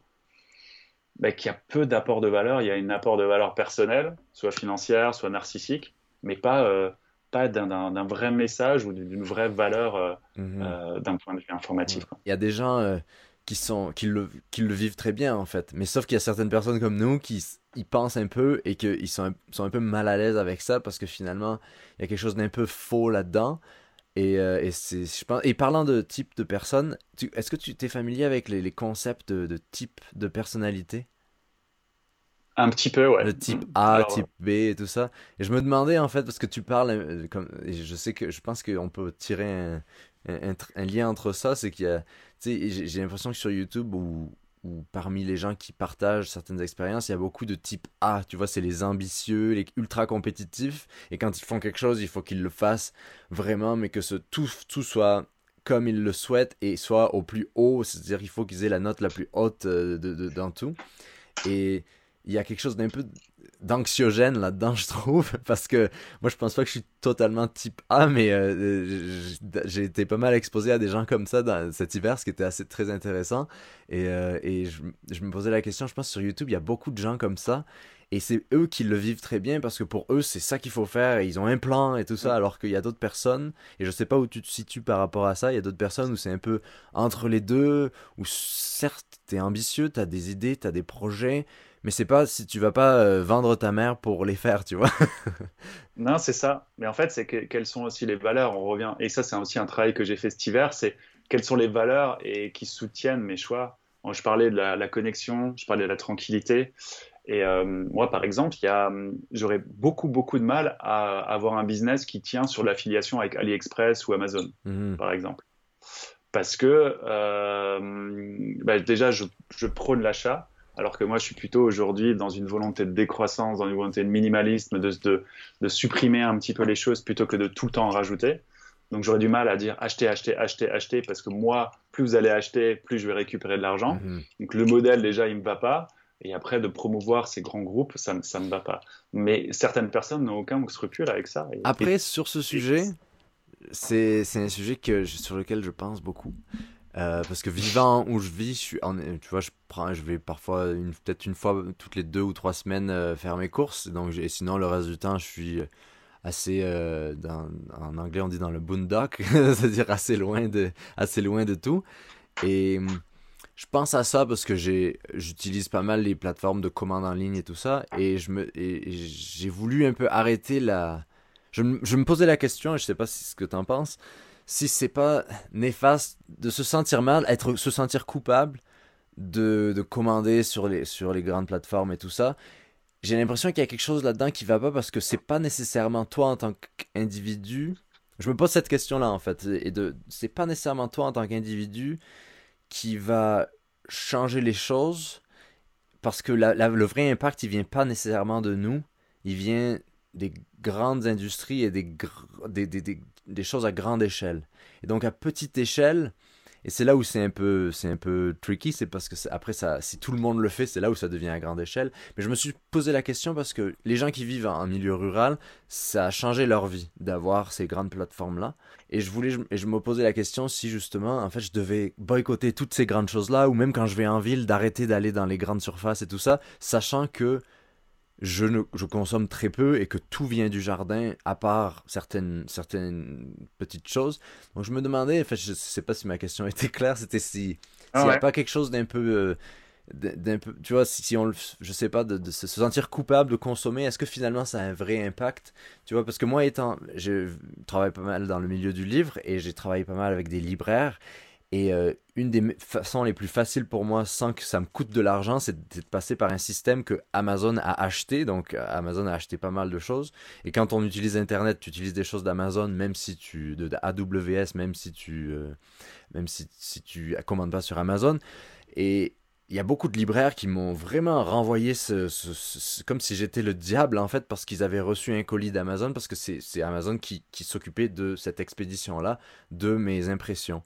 bah, qu'il y a peu d'apport de valeur. Il y a un apport de valeur personnelle, soit financière, soit narcissique, mais pas, euh, pas d'un vrai message ou d'une vraie valeur euh, mmh. euh, d'un point de vue informatif.
Il y a des gens qui, sont, qui, le, qui le vivent très bien en fait. Mais sauf qu'il y a certaines personnes comme nous qui y pensent un peu et qu'ils sont, un, sont un peu mal à l'aise avec ça parce que finalement, il y a quelque chose d'un peu faux là-dedans. Et, euh, et, c'est, je pense, et parlant de type de personne, est-ce que tu t'es familier avec les, les concepts de, de, type de personnalité?
Un petit peu, ouais.
Le type A, type B et tout ça. Et je me demandais en fait, parce que tu parles, euh, comme, je sais que je pense qu'on peut tirer un, un, lien entre ça, c'est qu'il y a j'ai l'impression que sur YouTube, ou parmi les gens qui partagent certaines expériences, il y a beaucoup de type A. Tu vois, c'est les ambitieux, les ultra compétitifs. Et quand ils font quelque chose, il faut qu'ils le fassent vraiment, mais que ce, tout, tout soit comme ils le souhaitent et soit au plus haut. C'est-à-dire qu'il faut qu'ils aient la note la plus haute euh, de, dans tout. Et il y a quelque chose d'un peu d'anxiogène là-dedans, je trouve, *laughs* parce que moi, je pense pas que je suis totalement type A, mais euh, j'ai été pas mal exposé à des gens comme ça dans cet hiver, ce qui était assez très intéressant. Et, euh, et je, je, me posais la question, je pense sur YouTube, il y a beaucoup de gens comme ça, et c'est eux qui le vivent très bien parce que pour eux, c'est ça qu'il faut faire. Et ils ont un plan et tout ça, alors qu'il y a d'autres personnes, et je sais pas où tu te situes par rapport à ça, il y a d'autres personnes où c'est un peu entre les deux, où certes, tu es ambitieux, tu as des idées, tu as des projets, mais c'est pas si tu vas pas euh, vendre ta mère pour les faire, tu vois. *laughs*
non, c'est ça. Mais en fait, c'est que, quelles sont aussi les valeurs, on revient. Et ça, c'est aussi un travail que j'ai fait cet hiver, c'est quelles sont les valeurs et qui soutiennent mes choix. Je parlais de la, la connexion, je parlais de la tranquillité. Et euh, moi, par exemple, j'aurais beaucoup, beaucoup de mal à avoir un business qui tient sur l'affiliation avec AliExpress ou Amazon, mhm. par exemple. Parce que euh, bah, déjà, je, prône l'achat, alors que moi, je suis plutôt aujourd'hui dans une volonté de décroissance, dans une volonté de minimalisme, de, de, de, supprimer un petit peu les choses plutôt que de tout le temps en rajouter. Donc j'aurais du mal à dire acheter, acheter, acheter, acheter, parce que moi, plus vous allez acheter, plus je vais récupérer de l'argent. Mhm. Donc le modèle, déjà, il ne me va pas. Et après, de promouvoir ces grands groupes, ça ne me va pas. Mais certaines personnes n'ont aucun scrupule avec ça.
après, sur ce sujet, c'est un sujet que, sur lequel je pense beaucoup. Euh, parce que vivant où je vis, je tu vois, je, prends, je vais parfois peut-être une fois toutes les deux ou trois semaines euh, faire mes courses. Donc, et sinon, le reste du temps, je suis assez, euh, en anglais, on dit dans le boondock, *laughs* c'est-à-dire assez loin de, assez loin de tout. Et je pense à ça parce que j'utilise pas mal les plateformes de commandes en ligne et tout ça et je me j'ai voulu un peu arrêter la je, je, me posais la question et je sais pas si ce que tu en penses si c'est pas néfaste de se sentir mal être se sentir coupable de, de commander sur les grandes plateformes et tout ça j'ai l'impression qu'il y a quelque chose là-dedans qui va pas parce que c'est pas nécessairement toi en tant qu'individu. Je me pose cette question là en fait et de c'est pas nécessairement toi en tant qu'individu qui va changer les choses parce que le vrai impact, il vient pas nécessairement de nous, il vient des grandes industries et des choses à grande échelle. Et donc à petite échelle, et c'est là où c'est un peu, c'est un peu tricky, c'est parce que après ça, si tout le monde le fait, c'est là où ça devient à grande échelle. Mais je me suis posé la question parce que les gens qui vivent en milieu rural, ça a changé leur vie d'avoir ces grandes plateformes là. Et je voulais, et je me posais la question si justement, en fait, je devais boycotter toutes ces grandes choses là, ou même quand je vais en ville, d'arrêter d'aller dans les grandes surfaces et tout ça, sachant que je, ne, je consomme très peu et que tout vient du jardin, à part certaines, certaines petites choses. Donc je me demandais, en fait, je ne sais pas si ma question *laughs* était claire, c'était si ah s'il n'y a pas quelque chose d'un peu, euh, d'un peu, tu vois, si, si on, je sais pas, de, de, se sentir coupable de consommer, est-ce que finalement ça a un vrai impact, tu vois, parce que moi étant, je travaille pas mal dans le milieu du livre et j'ai travaillé pas mal avec des libraires et euh, une des façons les plus faciles pour moi, sans que ça me coûte de l'argent, c'est de passer par un système que Amazon a acheté. Donc Amazon a acheté pas mal de choses. Et quand on utilise Internet, tu utilises des choses d'Amazon, même si tu de, AWS, même si tu euh, même si, si tu commandes pas sur Amazon. Et il y a beaucoup de libraires qui m'ont vraiment renvoyé ce, comme si j'étais le diable en fait parce qu'ils avaient reçu un colis d'Amazon parce que c'est Amazon qui, qui s'occupait de cette expédition là de mes impressions.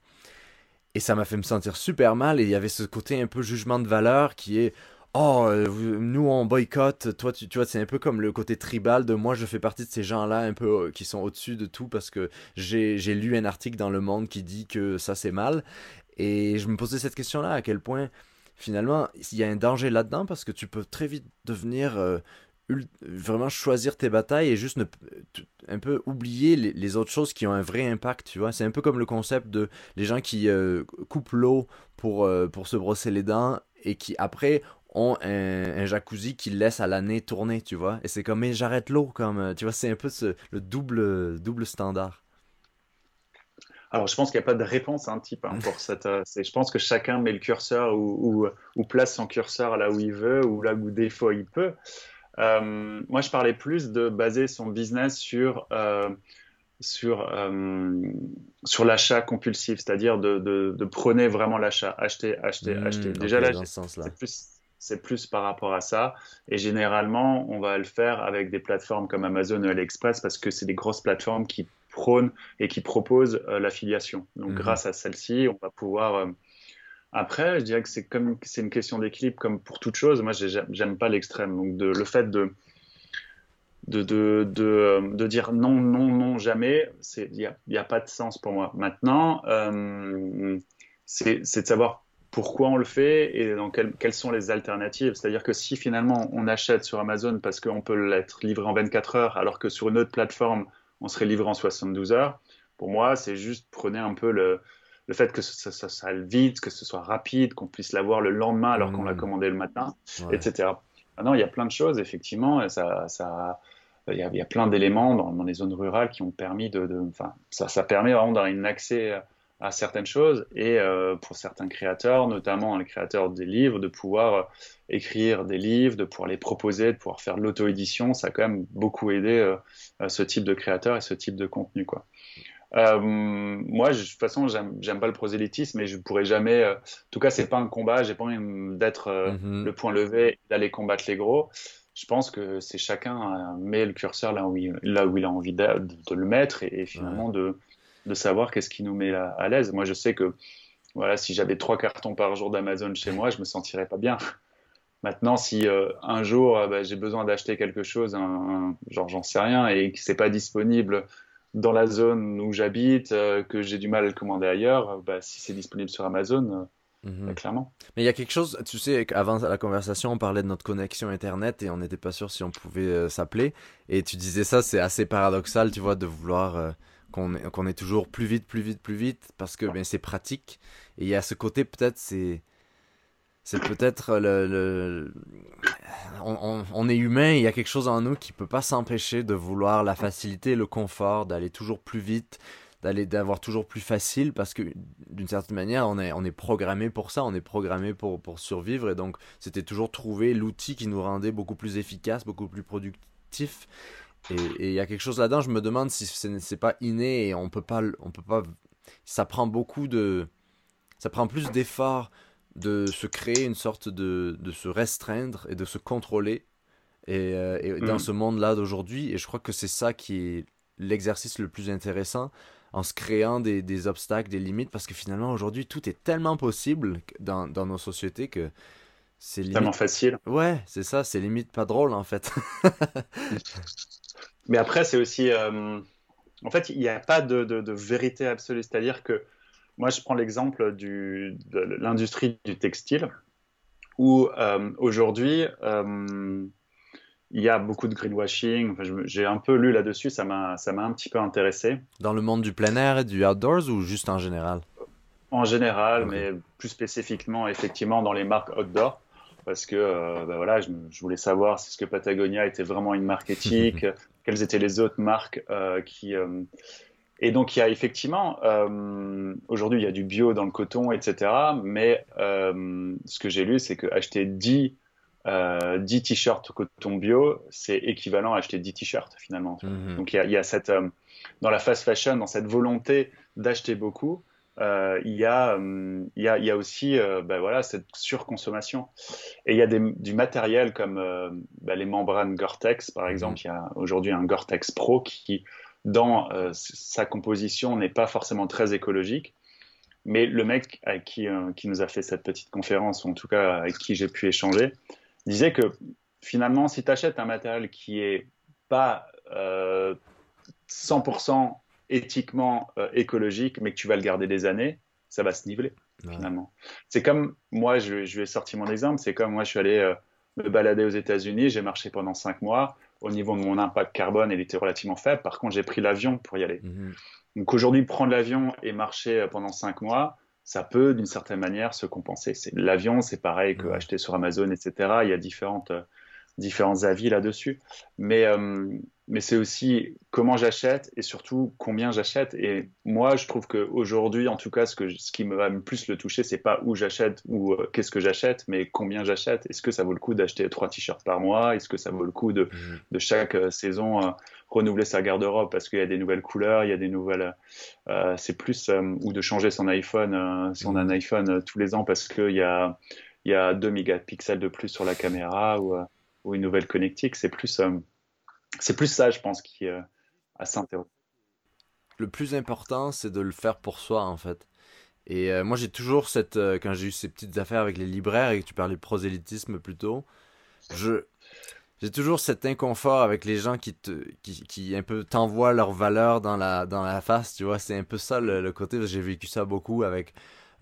Et ça m'a fait me sentir super mal. Et il y avait ce côté un peu jugement de valeur qui est Oh, euh, nous on boycotte. Toi, tu, tu vois, c'est un peu comme le côté tribal de moi, je fais partie de ces gens-là un peu euh, qui sont au-dessus de tout parce que j'ai lu un article dans Le Monde qui dit que ça c'est mal. Et je me posais cette question-là à quel point finalement il y a un danger là-dedans parce que tu peux très vite devenir euh, vraiment choisir tes batailles et juste un peu oublier les, autres choses qui ont un vrai impact, tu vois. C'est un peu comme le concept de les gens qui euh, coupent l'eau pour, euh, pour se brosser les dents et qui après ont un, jacuzzi qui laisse à l'année tourner, tu vois. Et c'est comme, mais j'arrête l'eau, comme, euh, tu vois, c'est un peu le double, double standard.
Alors, je pense qu'il n'y a pas de réponse un type hein, pour cette. je pense que chacun met le curseur ou, ou, place son curseur là où il veut ou là où des fois il peut. Euh, moi, je parlais plus de baser son business sur euh, sur euh, sur l'achat compulsif, c'est-à-dire de, de, prôner vraiment l'achat, acheter, acheter, hmm, acheter. Déjà là, c'est plus c'est plus par rapport à ça. Et généralement, on va le faire avec des plateformes comme Amazon ou AliExpress parce que c'est des grosses plateformes qui prônent et qui proposent l'affiliation. Donc, hmm. grâce à celle-ci, on va pouvoir Après, je dirais que c'est comme c'est une question d'équilibre comme pour toute chose. Moi, j'aime pas l'extrême. Donc, le fait de de, de, de, dire non, non, non, jamais, il n'y a, y a, pas de sens pour moi. Maintenant, euh, c'est de savoir pourquoi on le fait et dans quelles sont les alternatives. C'est-à-dire que si finalement on achète sur Amazon parce qu'on peut l'être livré en 24 heures, alors que sur une autre plateforme, on serait livré en 72 heures, pour moi, c'est juste prenez un peu le, le fait que ça, ça, ça, aille vite, que ce soit rapide, qu'on puisse l'avoir le lendemain alors qu'on l'a mmh. commandé le matin, etc. Maintenant, il y a plein de choses, effectivement, ça, ça, il, y a, il y a plein d'éléments dans, dans, les zones rurales qui ont permis de, de enfin, ça, ça permet vraiment d'avoir un accès à certaines choses et euh, pour certains créateurs, notamment les créateurs des livres, de pouvoir euh, écrire des livres, de pouvoir les proposer, de pouvoir faire de l'auto-édition, ça a quand même beaucoup aidé euh, ce type de créateur et ce type de contenu. Quoi. Euh, moi, de toute façon, j'aime pas le prosélytisme, mais je pourrais jamais. Euh, en tout cas, c'est pas un combat. J'ai pas envie d'être euh, mhm. le point levé, d'aller combattre les gros. Je pense que c'est chacun met le curseur là où il, là où il a envie de, de le mettre et, finalement de, de savoir qu'est-ce qui nous met à, l'aise. Moi, je sais que voilà, si j'avais trois cartons par jour d'Amazon chez moi, je me sentirais pas bien. *laughs* Maintenant, si un jour bah, j'ai besoin d'acheter quelque chose, un, genre j'en sais rien, et que c'est pas disponible dans la zone où j'habite, euh, que j'ai du mal à le commander ailleurs, euh, bah, si c'est disponible sur Amazon, euh, mhm. bah, clairement.
Mais il y a quelque chose, tu sais, avant la conversation, on parlait de notre connexion Internet et on n'était pas sûr si on pouvait s'appeler. Et tu disais ça, c'est assez paradoxal, tu vois, de vouloir qu'on qu'on ait toujours plus vite, plus vite, plus vite, parce que ben, c'est pratique. Et il y a ce côté, peut-être, c'est c'est peut-être le, On, est humain, il y a quelque chose en nous qui peut pas s'empêcher de vouloir la facilité, le confort, d'aller toujours plus vite, d'aller d'avoir toujours plus facile parce que d'une certaine manière on est on est programmé pour ça, on est programmé pour pour survivre et donc c'était toujours trouver l'outil qui nous rendait beaucoup plus efficace, beaucoup plus productif. Et il y a quelque chose là-dedans, je me demande si c'est pas inné et on peut pas on peut pas ça prend beaucoup de ça prend plus d'efforts de se créer une sorte de, de se restreindre et de se contrôler et, euh, dans mm. ce monde-là d'aujourd'hui. Et je crois que c'est ça qui est l'exercice le plus intéressant en se créant des, des, obstacles, des limites, parce que finalement aujourd'hui tout est tellement possible dans, dans nos sociétés que c'est
tellement facile.
Ouais, c'est ça, c'est limite pas drôle en fait. *laughs*
Mais après, c'est aussi. Euh, en fait, il n'y a pas de, de, de vérité absolue. C'est-à-dire que moi, je prends l'exemple de l'industrie du textile, où euh, aujourd'hui, euh, il y a beaucoup de greenwashing. J'ai un peu lu là-dessus, ça m'a un petit peu intéressé.
Dans le monde du plein air et du outdoors ou juste en général?
En général, mais plus spécifiquement, effectivement, dans les marques outdoor. Parce que euh, ben voilà, je, voulais savoir si ce que Patagonia était vraiment une marque éthique, *laughs* quelles étaient les autres marques qui, et donc, il y a effectivement, euh, aujourd'hui, il y a du bio dans le coton, etc. Mais euh, ce que j'ai lu, c'est que acheter 10, euh, 10 t-shirts coton bio, c'est équivalent à acheter 10 t-shirts finalement. Mhm. Donc, il y, a, il y a cette, euh, dans la fast fashion, dans cette volonté d'acheter beaucoup, il, y a, il, y a, il y a aussi ben voilà, cette surconsommation. Et il y a des, du matériel comme ben les membranes Gore-Tex, par mhm. exemple. Il y a aujourd'hui un Gore-Tex Pro qui dans euh, sa composition n'est pas forcément très écologique. Mais le mec qui, euh, qui, nous a fait cette petite conférence, ou en tout cas avec qui j'ai pu échanger, disait que finalement, si tu achètes un matériel qui est pas 100% euh, éthiquement écologique, mais que tu vas le garder des années, ça va se niveler finalement. C'est comme moi, je, je, vais sortir mon exemple, c'est comme moi, je suis allé me balader aux États-Unis, j'ai marché pendant cinq mois au niveau de mon impact carbone, elle était relativement faible. Par contre, j'ai pris l'avion pour y aller. Mhm. Donc aujourd'hui, prendre l'avion et marcher euh, pendant cinq mois, ça peut d'une certaine manière se compenser. L'avion, c'est pareil que acheter sur Amazon, etc. Il y a différentes, euh, différents avis là-dessus. Mais, euh, mais c'est aussi comment j'achète et surtout combien j'achète. Et moi, je trouve qu'aujourd'hui, en tout cas, ce, que, ce qui me va le plus le toucher, c'est pas où j'achète ou euh, qu'est-ce que j'achète, mais combien j'achète. Est-ce que ça vaut le coup d'acheter trois t-shirts par mois? Est-ce que ça vaut le coup de, mmh. de chaque euh, saison renouveler sa garde-robe parce qu'il y a des nouvelles couleurs, il y a des nouvelles. c'est plus. ou de changer son iPhone, si on a un iPhone tous les ans parce qu'il y a, il y a 2 mégapixels de plus sur la caméra ou ou une nouvelle connectique. C'est plus, euh, c'est plus ça, je pense, qui à s'interroger.
Le plus important, c'est de le faire pour soi, en fait. Et euh, moi, j'ai toujours cette. Euh, quand j'ai eu ces petites affaires avec les libraires et que tu parlais de prosélytisme plutôt, je. J'ai toujours cet inconfort avec les gens qui te, qui, qui un peu t'envoient leurs valeurs dans la, dans la face, tu vois. C'est un peu ça le, côté. J'ai vécu ça beaucoup avec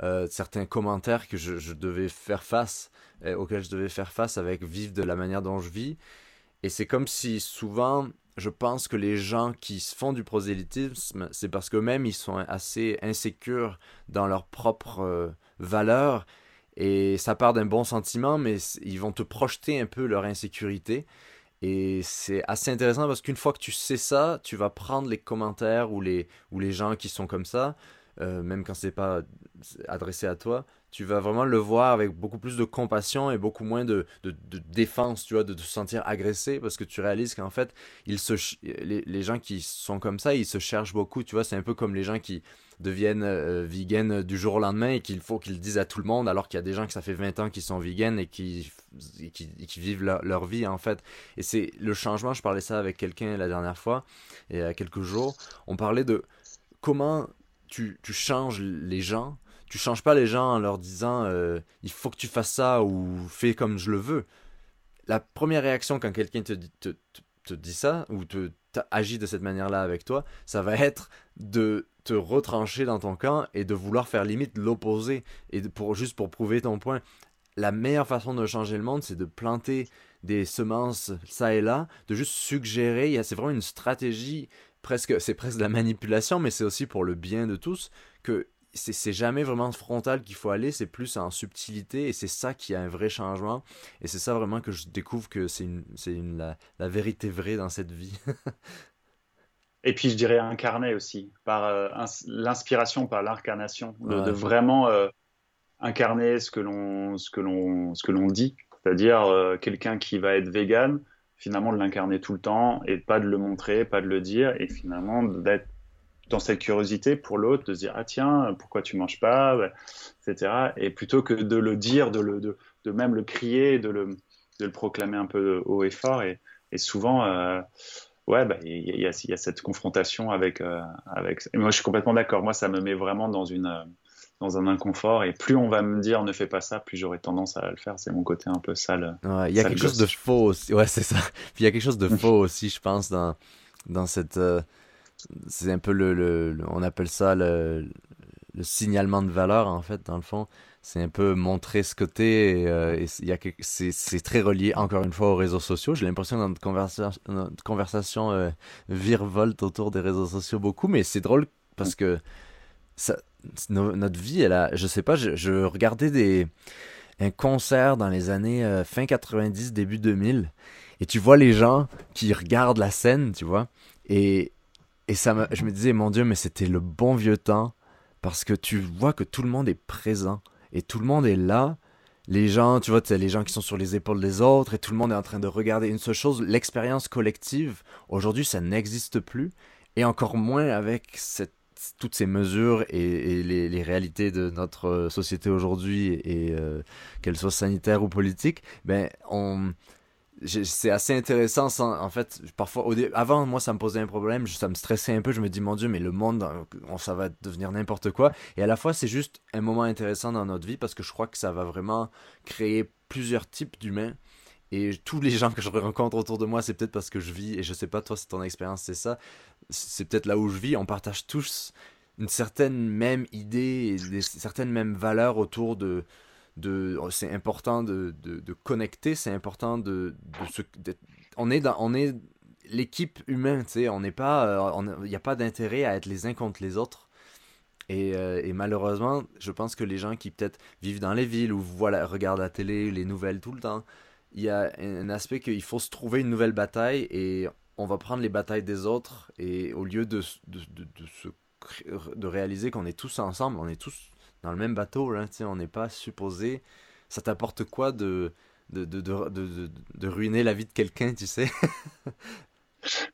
euh, certains commentaires que je, je devais faire face, auxquels je devais faire face avec vivre de la manière dont je vis. Et c'est comme si souvent je pense que les gens qui font du prosélytisme, c'est parce qu'eux-mêmes, ils sont assez insécures dans leurs propres euh, valeurs. Et ça part d'un bon sentiment, mais ils vont te projeter un peu leur insécurité. Et c'est assez intéressant parce qu'une fois que tu sais ça, tu vas prendre les commentaires ou les, ou les gens qui sont comme ça, euh, même quand c'est pas adressé à toi, tu vas vraiment le voir avec beaucoup plus de compassion et beaucoup moins de, de, défense, tu vois, de, te sentir agressé parce que tu réalises qu'en fait, ils se, les, les, gens qui sont comme ça, ils se cherchent beaucoup, tu vois, c'est un peu comme les gens qui deviennent euh, vegan du jour au lendemain et qu'il faut qu'ils disent à tout le monde alors qu'il y a des gens qui ça fait 20 ans qui sont vegan et qui, qui, qui vivent leur, leur, vie en fait. Et c'est le changement, je parlais ça avec quelqu'un la dernière fois, il y a quelques jours, on parlait de comment tu, tu changes les gens tu changes pas les gens en leur disant euh, il faut que tu fasses ça ou fais comme je le veux. La première réaction quand quelqu'un te, te, te, dit ça ou te, agit de cette manière-là avec toi, ça va être de te retrancher dans ton camp et de vouloir faire limite l'opposé et pour juste pour prouver ton point. La meilleure façon de changer le monde, c'est de planter des semences ça et là, de juste suggérer. C'est vraiment une stratégie presque, c'est presque de la manipulation, mais c'est aussi pour le bien de tous que c'est jamais vraiment frontal qu'il faut aller, c'est plus en subtilité et c'est ça qui a un vrai changement. Et c'est ça vraiment que je découvre que c'est une, une, la, la, vérité vraie dans cette vie. *laughs*
et puis je dirais incarner aussi, par euh, l'inspiration, par l'incarnation, de, vraiment euh, incarner ce que l'on ce que l'on ce que l'on dit, c'est-à-dire euh, quelqu'un qui va être vegan, finalement de l'incarner tout le temps et pas de le montrer, pas de le dire et finalement d'être dans cette curiosité pour l'autre, de se dire ah tiens pourquoi tu manges pas, etc. Et plutôt que de le dire, de le de, de même le crier, de le de le proclamer un peu haut et fort. Et, et souvent euh, ouais bah, il y, a, y, a cette confrontation avec euh, avec et moi je suis complètement d'accord. Moi ça me met vraiment dans une dans un inconfort. Et plus on va me dire ne fais pas ça plus j'aurai tendance à le faire. C'est mon côté un peu sale
il y a quelque chose de faux aussi. Ouais c'est ça. *laughs* Puis il y a quelque chose de faux aussi je pense dans dans cette euh, c'est un peu le, on appelle ça le, le, signalement de valeur en fait dans le fond. C'est un peu montrer ce côté et, euh, c'est très relié encore une fois aux réseaux sociaux. J'ai l'impression que notre conversation notre conversation euh, virevolte autour des réseaux sociaux beaucoup mais c'est drôle parce que notre vie elle a je sais pas je, je regardais des un concert dans les années euh, fin 90 début 2000 et tu vois les gens qui regardent la scène tu vois et et ça me, je me disais, mon Dieu, mais c'était le bon vieux temps parce que tu vois que tout le monde est présent et tout le monde est là. Les gens, tu vois, les gens qui sont sur les épaules des autres et tout le monde est en train de regarder une seule chose. L'expérience collective, aujourd'hui, ça n'existe plus et encore moins avec toutes ces mesures et, les, réalités de notre société aujourd'hui et euh, qu'elles soient sanitaires ou politiques. Ben, on c'est assez intéressant en fait parfois avant moi ça me posait un problème ça me stressait un peu je me dis mon dieu mais le monde ça va devenir n'importe quoi. Et à la fois c'est juste un moment intéressant dans notre vie parce que je crois que ça va vraiment créer plusieurs types d'humains. Et tous les gens que je rencontre autour de moi c'est peut-être parce que je vis et je sais pas toi si ton expérience c'est ça. C'est peut-être là où je vis on partage tous une certaine même idée et certaines mêmes valeurs autour de Oh, c'est important de, de, connecter, c'est important de, de on est on est l'équipe humaine, tu sais, on n'est pas, il euh, n'y a pas d'intérêt à être les uns contre les autres. Et, euh, et, malheureusement, je pense que les gens qui peut-être vivent dans les villes ou voilà, regardent la télé, les nouvelles tout le temps, il y a un aspect qu'il faut se trouver une nouvelle bataille et on va prendre les batailles des autres et au lieu de, de, de, de, se, de réaliser qu'on est tous ensemble, on est tous dans le même bateau, là, on n'est pas supposé. Ça t'apporte quoi de de, de, de, de, ruiner la vie de quelqu'un, tu sais? *laughs*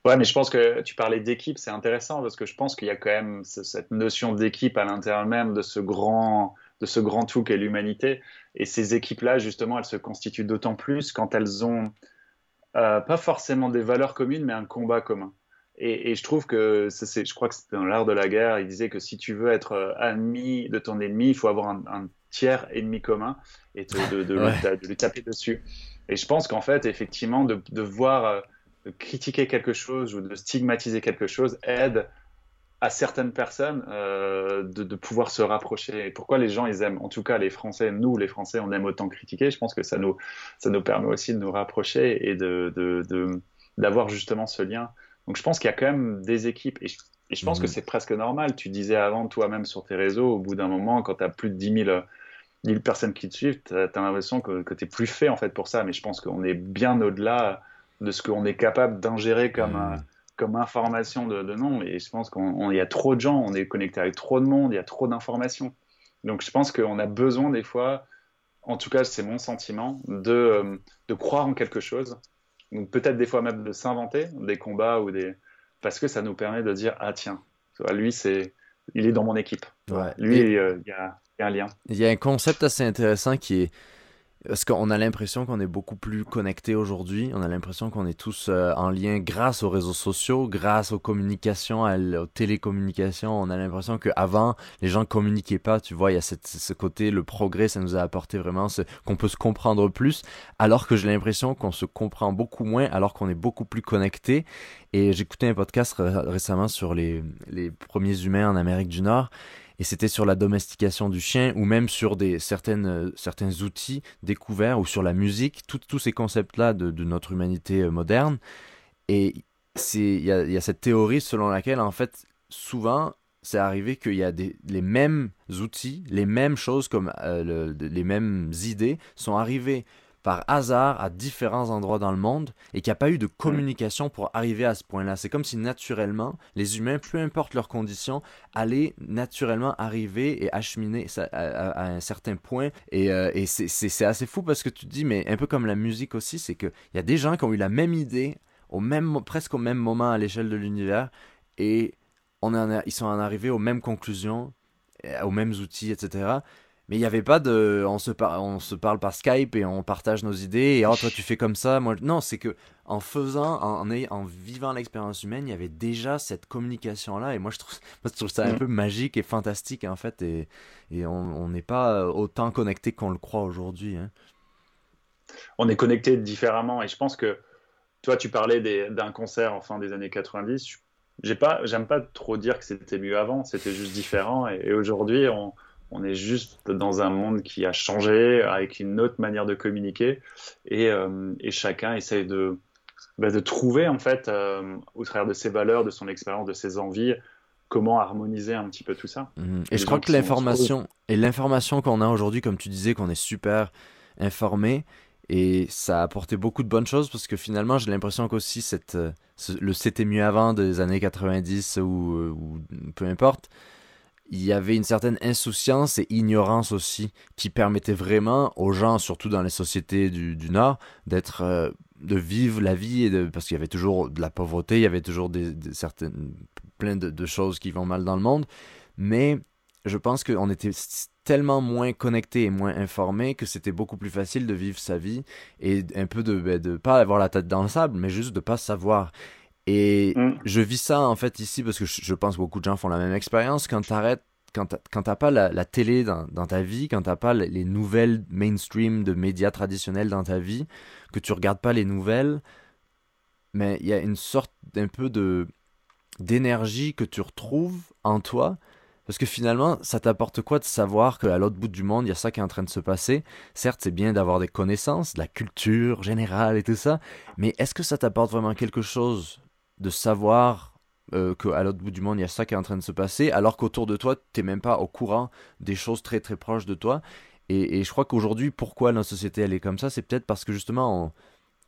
Ouais, mais je pense que tu parlais d'équipe, c'est intéressant parce que je pense qu'il y a quand même cette notion d'équipe à l'intérieur même de ce grand de ce grand tout qu'est l'humanité. Et ces équipes-là, justement, elles se constituent d'autant plus quand elles ont euh, pas forcément des valeurs communes, mais un combat commun. Et, je trouve que, je crois que c'était dans l'art de la guerre, il disait que si tu veux être ami de ton ennemi, il faut avoir un, tiers ennemi commun et de, *laughs* de, lui taper dessus. Et je pense qu'en fait, effectivement, de, de voir de critiquer quelque chose ou de stigmatiser quelque chose aide à certaines personnes euh, de, pouvoir se rapprocher. Et pourquoi les gens, ils aiment, en tout cas les Français, nous les Français, on aime autant critiquer, je pense que ça nous, ça nous permet aussi de nous rapprocher et de, d'avoir justement ce lien. Donc je pense qu'il y a quand même des équipes, et je, pense que mhm. c'est presque normal. Tu disais avant toi-même sur tes réseaux, au bout d'un moment, quand tu as plus de 10 000, personnes qui te suivent, tu as, l'impression que, que tu es plus fait en fait pour ça. Mais je pense qu'on est bien au-delà de ce qu'on est capable d'ingérer comme, mmh. comme information de, de nom. Et je pense qu'il y a trop de gens, on est connecté avec trop de monde, il y a trop d'informations. Donc je pense qu'on a besoin des fois, en tout cas c'est mon sentiment, de, euh, de croire en quelque chose. Donc peut-être des fois même de s'inventer des combats ou des... Parce que ça nous permet de dire, ah tiens, lui c'est... Il est dans mon équipe. Lui, euh, il y, a, y a un lien.
Il y a un concept assez intéressant qui est parce qu'on a l'impression qu'on est beaucoup plus connectés aujourd'hui? On a l'impression qu'on est tous euh, en lien grâce aux réseaux sociaux, grâce aux communications, aux télécommunications. On a l'impression qu'avant, les gens communiquaient pas. Tu vois, il y a ce côté, le progrès, ça nous a apporté vraiment qu'on peut se comprendre plus. Alors que j'ai l'impression qu'on se comprend beaucoup moins, alors qu'on est beaucoup plus connectés. Et j'écoutais un podcast récemment sur les premiers humains en Amérique du Nord et c'était sur la domestication du chien ou même sur des certaines euh, certains outils découverts ou sur la musique tous ces concepts là de, notre humanité euh, moderne. Et il y a, cette théorie selon laquelle en fait souvent c'est arrivé qu'il y a des, les mêmes outils, les mêmes choses comme euh, les mêmes idées sont arrivées par hasard à différents endroits dans le monde et qu'il n'y a pas eu de communication pour arriver à ce point-là. C'est comme si naturellement, les humains, peu importe leurs conditions, allaient naturellement arriver et acheminer à, un certain point. Et, euh, c'est assez fou parce que tu te dis, mais un peu comme la musique aussi, c'est qu'il y a des gens qui ont eu la même idée au même, presque au même moment à l'échelle de l'univers et en ils sont en arrivés aux mêmes conclusions, aux mêmes outils, etc mais il n'y avait pas de on se, on se parle par Skype et on partage nos idées et oh toi tu fais comme ça moi non c'est que en faisant en, en vivant l'expérience humaine il y avait déjà cette communication là et moi je trouve, moi, je trouve ça un mm. peu magique et fantastique en fait et, et on n'est pas autant connecté qu'on le croit aujourd'hui hein.
on est connecté différemment et je pense que toi tu parlais d'un concert en fin des années 90 j'ai pas j'aime pas trop dire que c'était mieux avant c'était juste différent et aujourd'hui on on est juste dans un monde qui a changé, avec une autre manière de communiquer, et, euh, chacun essaye de, bah, de trouver, en fait, euh, au travers de ses valeurs, de son expérience, de ses envies, comment harmoniser un petit peu tout ça.
Mhm. Et, je crois que l'information, et l'information qu'on a aujourd'hui, comme tu disais, qu'on est super informé, et ça a apporté beaucoup de bonnes choses parce que finalement, j'ai l'impression qu'aussi cette, euh, le c'était mieux avant des années 90 ou peu importe, il y avait une certaine insouciance et ignorance aussi qui permettait vraiment aux gens, surtout dans les sociétés du, Nord, d'être, euh, de vivre la vie et de, parce qu'il y avait toujours de la pauvreté, il y avait toujours des, certaines, plein de, choses qui vont mal dans le monde, mais je pense qu'on était tellement moins connectés et moins informés que c'était beaucoup plus facile de vivre sa vie et un peu de, ben, de pas avoir la tête dans le sable, mais juste de pas savoir. Et mm. je vis ça en fait ici parce que je, pense que beaucoup de gens font la même expérience. Quand tu arrêtes, quand t'as pas la, télé dans, ta vie, quand t'as pas les nouvelles mainstream de médias traditionnels dans ta vie, que tu regardes pas les nouvelles, mais il y a une sorte d'un peu de d'énergie que tu retrouves en toi. Parce que finalement, ça t'apporte quoi de savoir qu'à l'autre bout du monde, il y a ça qui est en train de se passer? Certes, c'est bien d'avoir des connaissances, de la culture générale et tout ça, mais est-ce que ça t'apporte vraiment quelque chose de savoir euh, qu'à l'autre bout du monde, il y a ça qui est en train de se passer, alors qu'autour de toi, tu n'es même pas au courant des choses très très proches de toi. Et, je crois qu'aujourd'hui, pourquoi notre société elle est comme ça, c'est peut-être parce que justement,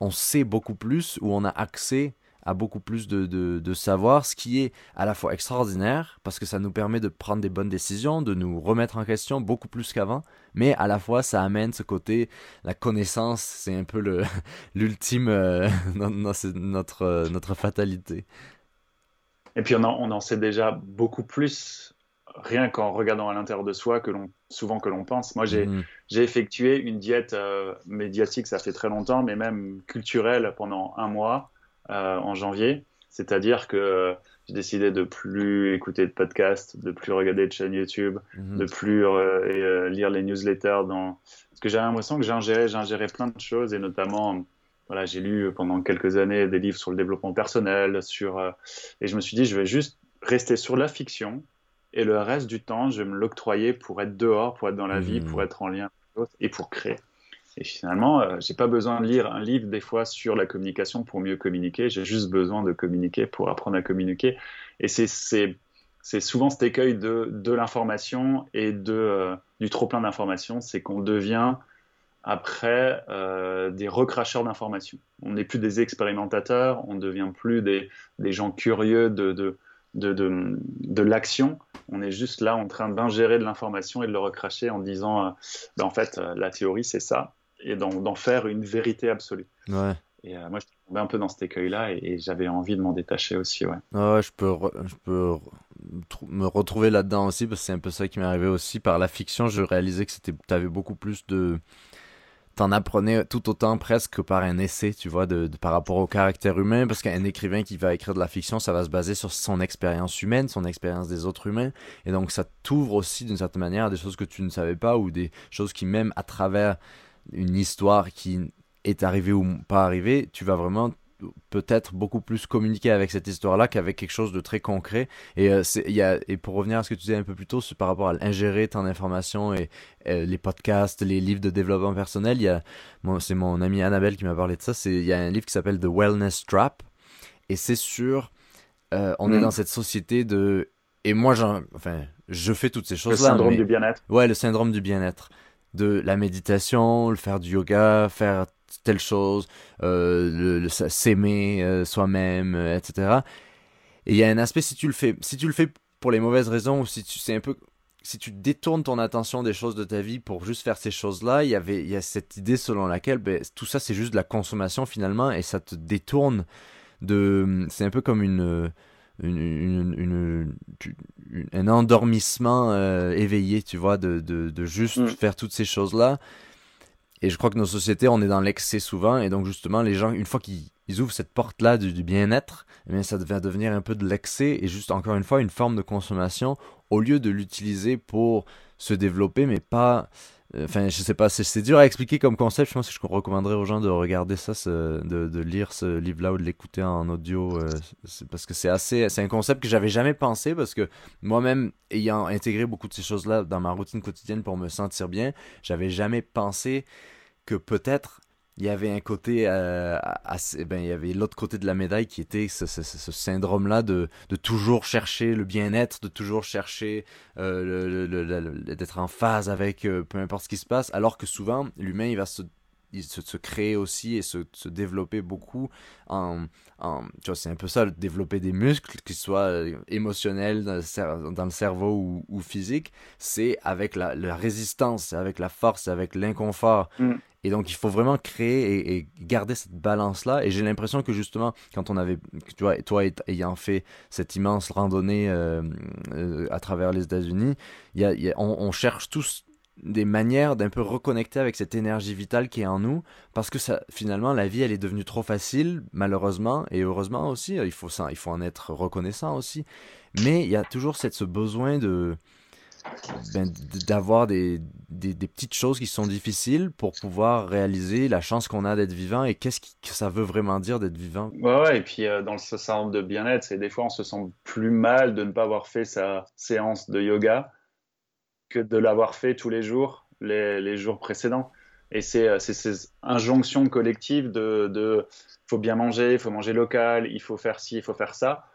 on, sait beaucoup plus ou on a accès à beaucoup plus de, de, savoir, ce qui est à la fois extraordinaire, parce que ça nous permet de prendre des bonnes décisions, de nous remettre en question beaucoup plus qu'avant, mais à la fois ça amène ce côté, la connaissance, c'est un peu *laughs* l'ultime, euh, *laughs* notre, euh, notre fatalité.
Et puis on en, sait déjà beaucoup plus rien qu'en regardant à l'intérieur de soi que l'on souvent que l'on pense. Moi, j'ai mm. effectué une diète euh, médiatique, ça fait très longtemps, mais même culturelle pendant un mois en janvier, C'est-à-dire que j'ai décidé de plus écouter de podcasts, de plus regarder de chaînes YouTube, mhm. de plus lire les newsletters. Dans... Parce que j'ai l'impression que ingéré plein de choses et notamment voilà, j'ai lu pendant quelques années des livres sur le développement personnel, sur, et je me suis dit, je vais juste rester sur la fiction et le reste du temps, je vais me l'octroyer pour être dehors, pour être dans la vie, pour mmh. être en lien avec l'autre et pour créer. Et finalement, euh, j'ai pas besoin de lire un livre des fois sur la communication pour mieux communiquer. J'ai juste besoin de communiquer pour apprendre à communiquer. Et c'est souvent cet écueil de, l'information et euh, du trop plein d'informations, c'est qu'on devient après euh, des recracheurs d'informations. On n'est plus des expérimentateurs, on ne devient plus des, gens curieux de, l'action. On est juste là en train d'ingérer de l'information et de le recracher en disant, euh, ben, en fait, la théorie, c'est ça, et d'en faire une vérité absolue.
Ouais.
Et euh, moi, je suis tombé un peu dans cet écueil-là et, j'avais envie de m'en détacher aussi. Ouais.
ouais, je peux, je peux me retrouver là-dedans aussi parce que c'est un peu ça qui m'est arrivé aussi. Par la fiction, je réalisais que tu avais beaucoup plus de t'en apprenais tout autant presque que par un essai, tu vois, de, par rapport au caractère humain, parce qu'un écrivain qui va écrire de la fiction, ça va se baser sur son expérience humaine, son expérience des autres humains, et donc ça t'ouvre aussi d'une certaine manière à des choses que tu ne savais pas, ou des choses qui même à travers une histoire qui est arrivée ou pas arrivée, tu vas vraiment peut-être beaucoup plus communiquer avec cette histoire-là qu'avec quelque chose de très concret. Et, euh, y a, et pour revenir à ce que tu disais un peu plus tôt par rapport à ingérer ton information et euh, les podcasts, les livres de développement personnel, il y a, c'est mon ami Annabelle qui m'a parlé de ça. C'est, il y a un livre qui s'appelle The Wellness Trap. Et c'est sur, euh, on est mm. dans cette société de, et moi, j'en, enfin, je fais toutes ces choses-là.
Le syndrome du bien-être.
Ouais, le syndrome du bien-être. De la méditation, le faire du yoga, faire telle chose, euh, le, s'aimer euh, soi-même, euh, etc. Et il y a un aspect si tu le fais, si tu le fais pour les mauvaises raisons ou si tu c'est un peu si tu détournes ton attention des choses de ta vie pour juste faire ces choses-là, il y avait il y a cette idée selon laquelle ben, tout ça c'est juste de la consommation finalement et ça te détourne de c'est un peu comme une une, une, un endormissement éveillé, tu vois, de, de, de juste mm. faire toutes ces choses-là. Et je crois que nos sociétés, on est dans l'excès souvent. Et donc, justement, les gens, une fois qu'ils ouvrent cette porte-là du, bien-être, eh ça va devenir un peu de l'excès et juste, encore une fois, une forme de consommation au lieu de l'utiliser pour se développer, mais pas. Euh, enfin, je sais pas, c'est dur à expliquer comme concept. Je pense que je recommanderais aux gens de regarder ça, de, lire ce livre-là ou de l'écouter en audio, euh, parce que c'est assez, c'est un concept que j'avais jamais pensé, parce que moi-même, ayant intégré beaucoup de ces choses-là dans ma routine quotidienne pour me sentir bien, j'avais jamais pensé que peut-être il y avait un côté euh, ben, il y avait l'autre côté de la médaille qui était ce, syndrome là de, de, toujours chercher le bien-être de toujours chercher euh, d'être en phase avec euh, peu importe ce qui se passe alors que souvent l'humain il va se se, créer aussi et se, se développer beaucoup en, tu vois c'est un peu ça développer des muscles qu'ils soient émotionnels dans le, dans le cerveau ou, ou physique c'est avec la, la résistance avec la force avec l'inconfort mm. Et donc, il faut vraiment créer et, garder cette balance-là. Et j'ai l'impression que justement, quand on avait, toi ayant fait cette immense randonnée euh, euh, à travers les États-Unis, on, cherche tous des manières d'un peu reconnecter avec cette énergie vitale qui est en nous. Parce que finalement la vie elle est devenue trop facile malheureusement. Et heureusement aussi il faut il faut en être reconnaissant aussi. Mais il y a toujours cette, ce besoin de ben, d'avoir des, des, petites choses qui sont difficiles pour pouvoir réaliser la chance qu'on a d'être vivant et qu'est-ce que ça veut vraiment dire d'être vivant.
Ouais, et puis euh, dans ce syndrome de bien-être, c'est des fois on se sent plus mal de ne pas avoir fait sa séance de yoga que de l'avoir fait tous les jours, les, les jours précédents. Et c'est euh, ces injonctions collectives de, de faut bien manger, il faut manger local, il faut faire ci, il faut faire ça.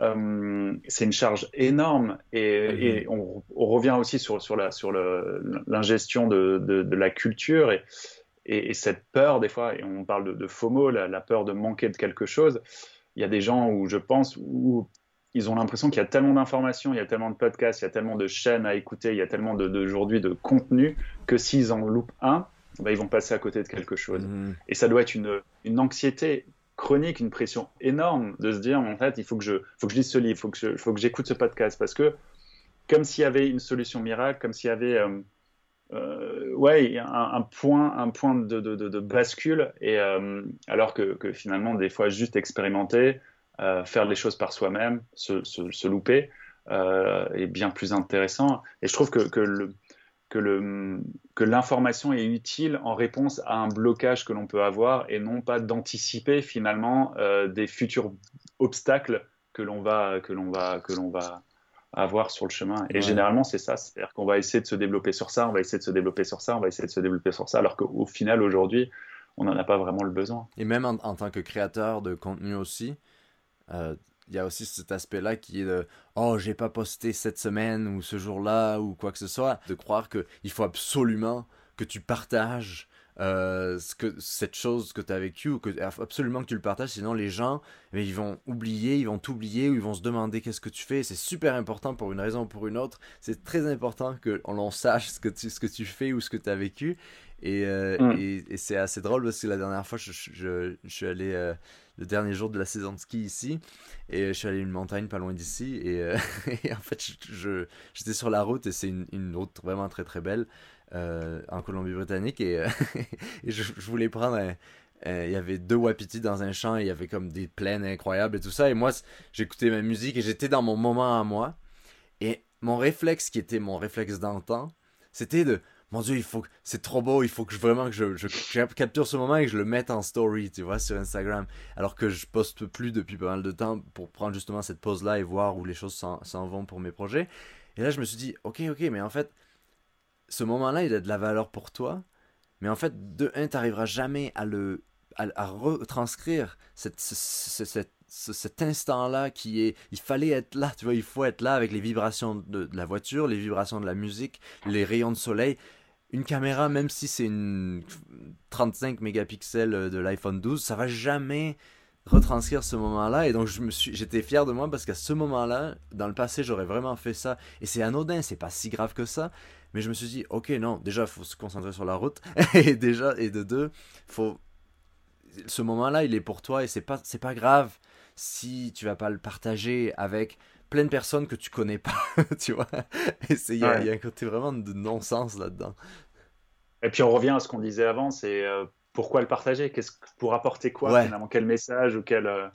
Euh, c'est une charge énorme et, mhm. on, revient aussi sur, sur l'ingestion de, de, la culture et, et, cette peur des fois, et on parle de, FOMO, la, peur de manquer de quelque chose. Il y a des gens où je pense où ils ont l'impression qu'il y a tellement d'informations, il y a tellement de podcasts, il y a tellement de chaînes à écouter, il y a tellement d'aujourd'hui de, contenu que s'ils en loupent un, bah, ils vont passer à côté de quelque chose. Mhm. Et ça doit être une, une anxiété chronique, une pression énorme de se dire en fait il faut que je, faut que je lise ce livre, il faut que, j'écoute ce podcast parce que comme s'il y avait une solution miracle, comme s'il y avait euh, euh, ouais, un, point, un point de, de, bascule, et, euh, alors que, finalement, des fois, juste expérimenter, faire les choses par soi-même, se, se, louper, est bien plus intéressant. Et je trouve que, que le, que l'information est utile en réponse à un blocage que l'on peut avoir et non pas d'anticiper finalement euh, des futurs obstacles que l'on va que l'on va que l'on va avoir sur le chemin. Et généralement c'est ça, c'est-à-dire qu'on va essayer de se développer sur ça, on va essayer de se développer sur ça, on va essayer de se développer sur ça, alors qu'au final aujourd'hui on n'en a pas vraiment le besoin.
Et même en, tant que créateur de contenu aussi. Euh, il y a aussi cet aspect-là qui est de oh j'ai pas posté cette semaine ou ce jour-là ou quoi que ce soit de croire que il faut absolument que tu partages euh, ce que, cette chose que tu as vécue ou que absolument que tu le partages sinon les gens mais eh ils vont oublier ils vont t'oublier ou ils vont se demander qu'est-ce que tu fais. C'est super important pour une raison ou pour une autre. C'est très important que on sache ce que tu ce que tu fais ou ce que tu as vécu. Et, euh, mm. et, c'est assez drôle parce que la dernière fois je, je, je suis allé euh, le dernier jour de la saison de ski ici. Et je suis allé une montagne pas loin d'ici. Et, euh, *laughs* en fait, je, j'étais sur la route et c'est une, route vraiment très très belle euh, en Colombie-Britannique. Et, euh, *laughs* et je, voulais prendre il y avait deux wapitis dans un champ et il y avait comme des plaines incroyables et tout ça. Et moi, j'écoutais ma musique et j'étais dans mon moment à moi. Et mon réflexe, qui était mon réflexe d'antan, c'était de mon dieu, il faut c'est trop beau, il faut que je, vraiment que je, capture ce moment et que je le mette en story, tu vois, sur Instagram. Alors que je poste plus depuis pas mal de temps pour prendre justement cette pause là et voir où les choses s'en vont pour mes projets. Et là, je me suis dit, ok, ok, mais en fait, ce moment-là, il a de la valeur pour toi. Mais en fait, de un, t'arriveras jamais à le à, retranscrire cet instant-là qui est, il fallait être là, tu vois, il faut être là avec les vibrations de, la voiture, les vibrations de la musique, les rayons de soleil une caméra, même si c'est une 35 mégapixels de l'iPhone 12, ça va jamais retranscrire ce moment-là. Et donc, je me suis, j'étais fier de moi parce qu'à ce moment-là, dans le passé, j'aurais vraiment fait ça. Et c'est anodin, c'est pas si grave que ça. Mais je me suis dit, ok, non, déjà, il faut se concentrer sur la route. *laughs* et déjà, et de deux, faut, ce moment-là, il est pour toi et c'est pas, c'est pas grave si tu vas pas le partager avec plein de personnes que tu connais pas, *laughs* tu vois. Et il y, a un côté vraiment de non-sens là-dedans.
Et puis on revient à ce qu'on disait avant, c'est euh, pourquoi le partager? Qu'est-ce pour apporter quoi finalement? Quel message ou quel euh,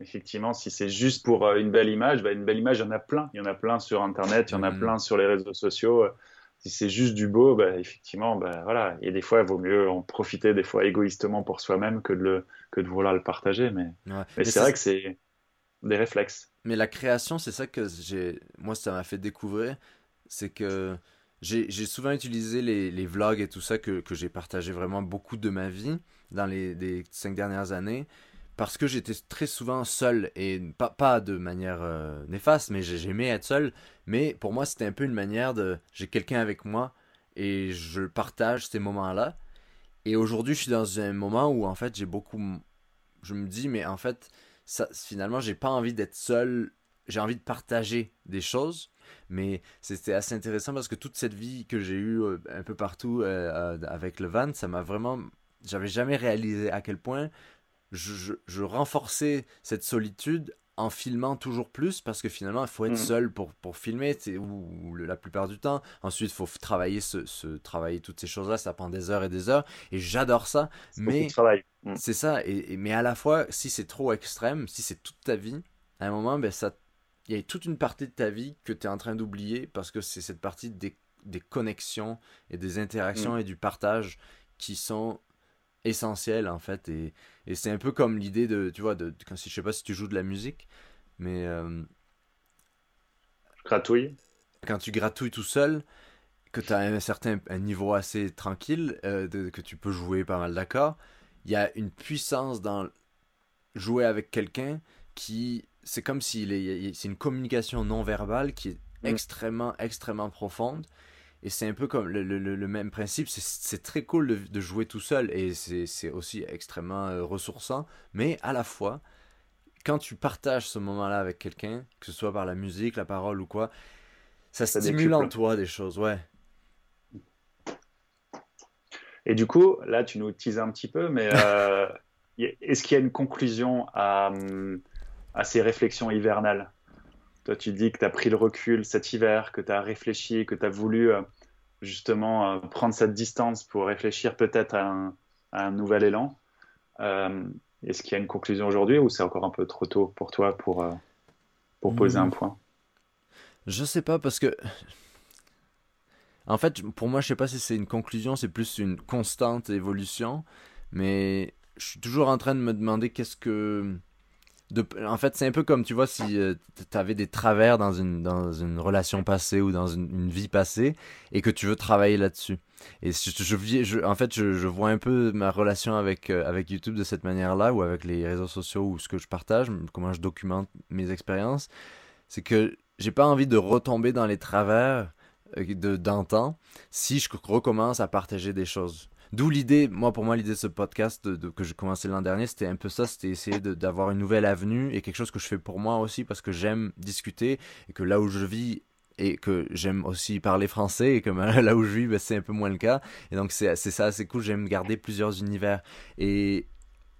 effectivement si c'est juste pour euh, une belle image, bah, une belle image il y en a plein, il y en a plein sur internet, il y en a mm. plein sur les réseaux sociaux. Si c'est juste du beau, bah, effectivement, bah, voilà. Et des fois, il vaut mieux en profiter des fois égoïstement pour soi-même que de le que de vouloir le partager. Mais, mais c'est vrai que c'est des réflexes.
Mais la création, c'est ça que j'ai. Moi, ça m'a fait découvrir. C'est que j'ai souvent utilisé les, vlogs et tout ça que, j'ai partagé vraiment beaucoup de ma vie dans les, cinq dernières années parce que j'étais très souvent seul et pas, pas de manière euh, néfaste, mais j'aimais être seul. Mais pour moi, c'était un peu une manière de. J'ai quelqu'un avec moi et je partage ces moments-là. Et aujourd'hui, je suis dans un moment où en fait, j'ai beaucoup. Je me dis, mais en fait, ça, finalement, j'ai pas envie d'être seul. J'ai envie de partager des choses. Mais c'était assez intéressant parce que toute cette vie que j'ai eue euh, un peu partout euh, euh, avec le van, ça m'a vraiment. J'avais jamais réalisé à quel point je, je, renforçais cette solitude en filmant toujours plus parce que finalement il faut être mm. seul pour, pour filmer ou, la plupart du temps ensuite il faut travailler ce, travailler toutes ces choses là ça prend des heures et des heures et j'adore ça mais mm. c'est ça et, mais à la fois si c'est trop extrême si c'est toute ta vie à un moment ben ça il y a toute une partie de ta vie que tu es en train d'oublier parce que c'est cette partie des, des, connexions et des interactions mm. et du partage qui sont essentielles en fait et, et c'est un peu comme l'idée de tu vois de, quand je sais pas si tu joues de la musique mais euh,
gratouille
quand tu gratouilles tout seul que tu as un certain un niveau assez tranquille euh, de, que tu peux jouer pas mal d'accords il y a une puissance dans jouer avec quelqu'un qui c'est comme si c'est une communication non verbale qui est mm. extrêmement, extrêmement profonde. Et c'est un peu comme le, le, le même principe. C'est très cool de, de, jouer tout seul et c'est aussi extrêmement euh, ressourçant. Mais à la fois, quand tu partages ce moment-là avec quelqu'un, que ce soit par la musique, la parole ou quoi, ça, stimule en toi des choses, ouais.
Et du coup, là, tu nous teases un petit peu, mais euh, *laughs* est-ce qu'il y a une conclusion à, hum, à ces réflexions hivernales. Toi, tu dis que tu as pris le recul cet hiver, que tu as réfléchi, que tu as voulu euh, justement euh, prendre cette distance pour réfléchir peut-être à, un nouvel élan. Euh, Est-ce qu'il y a une conclusion aujourd'hui ou c'est encore un peu trop tôt pour toi pour, pour poser un hmm. point?
Je sais pas parce que en fait, pour moi, je sais pas si c'est une conclusion, c'est plus une constante évolution. Mais je suis toujours en train de me demander qu'est-ce que. En fait, c'est un peu comme, tu vois, si euh, tu avais des travers dans une, dans une relation passée ou dans une, vie passée et que tu veux travailler là-dessus. Et je, je, en fait, je, je, vois un peu ma relation avec, euh, avec YouTube de cette manière-là ou avec les réseaux sociaux ou ce que je partage, comment je documente mes expériences. C'est que j'ai pas envie de retomber dans les travers euh, d'antan si je recommence à partager des choses. D'où l'idée, moi pour moi l'idée de ce podcast de, que j'ai commencé l'an dernier, c'était un peu ça, c'était essayer d'avoir une nouvelle avenue et quelque chose que je fais pour moi aussi parce que j'aime discuter et que là où je vis et que j'aime aussi parler français et que *laughs* là où je vis, ben, c'est un peu moins le cas. Et donc c'est ça, c'est cool, j'aime garder plusieurs univers. Et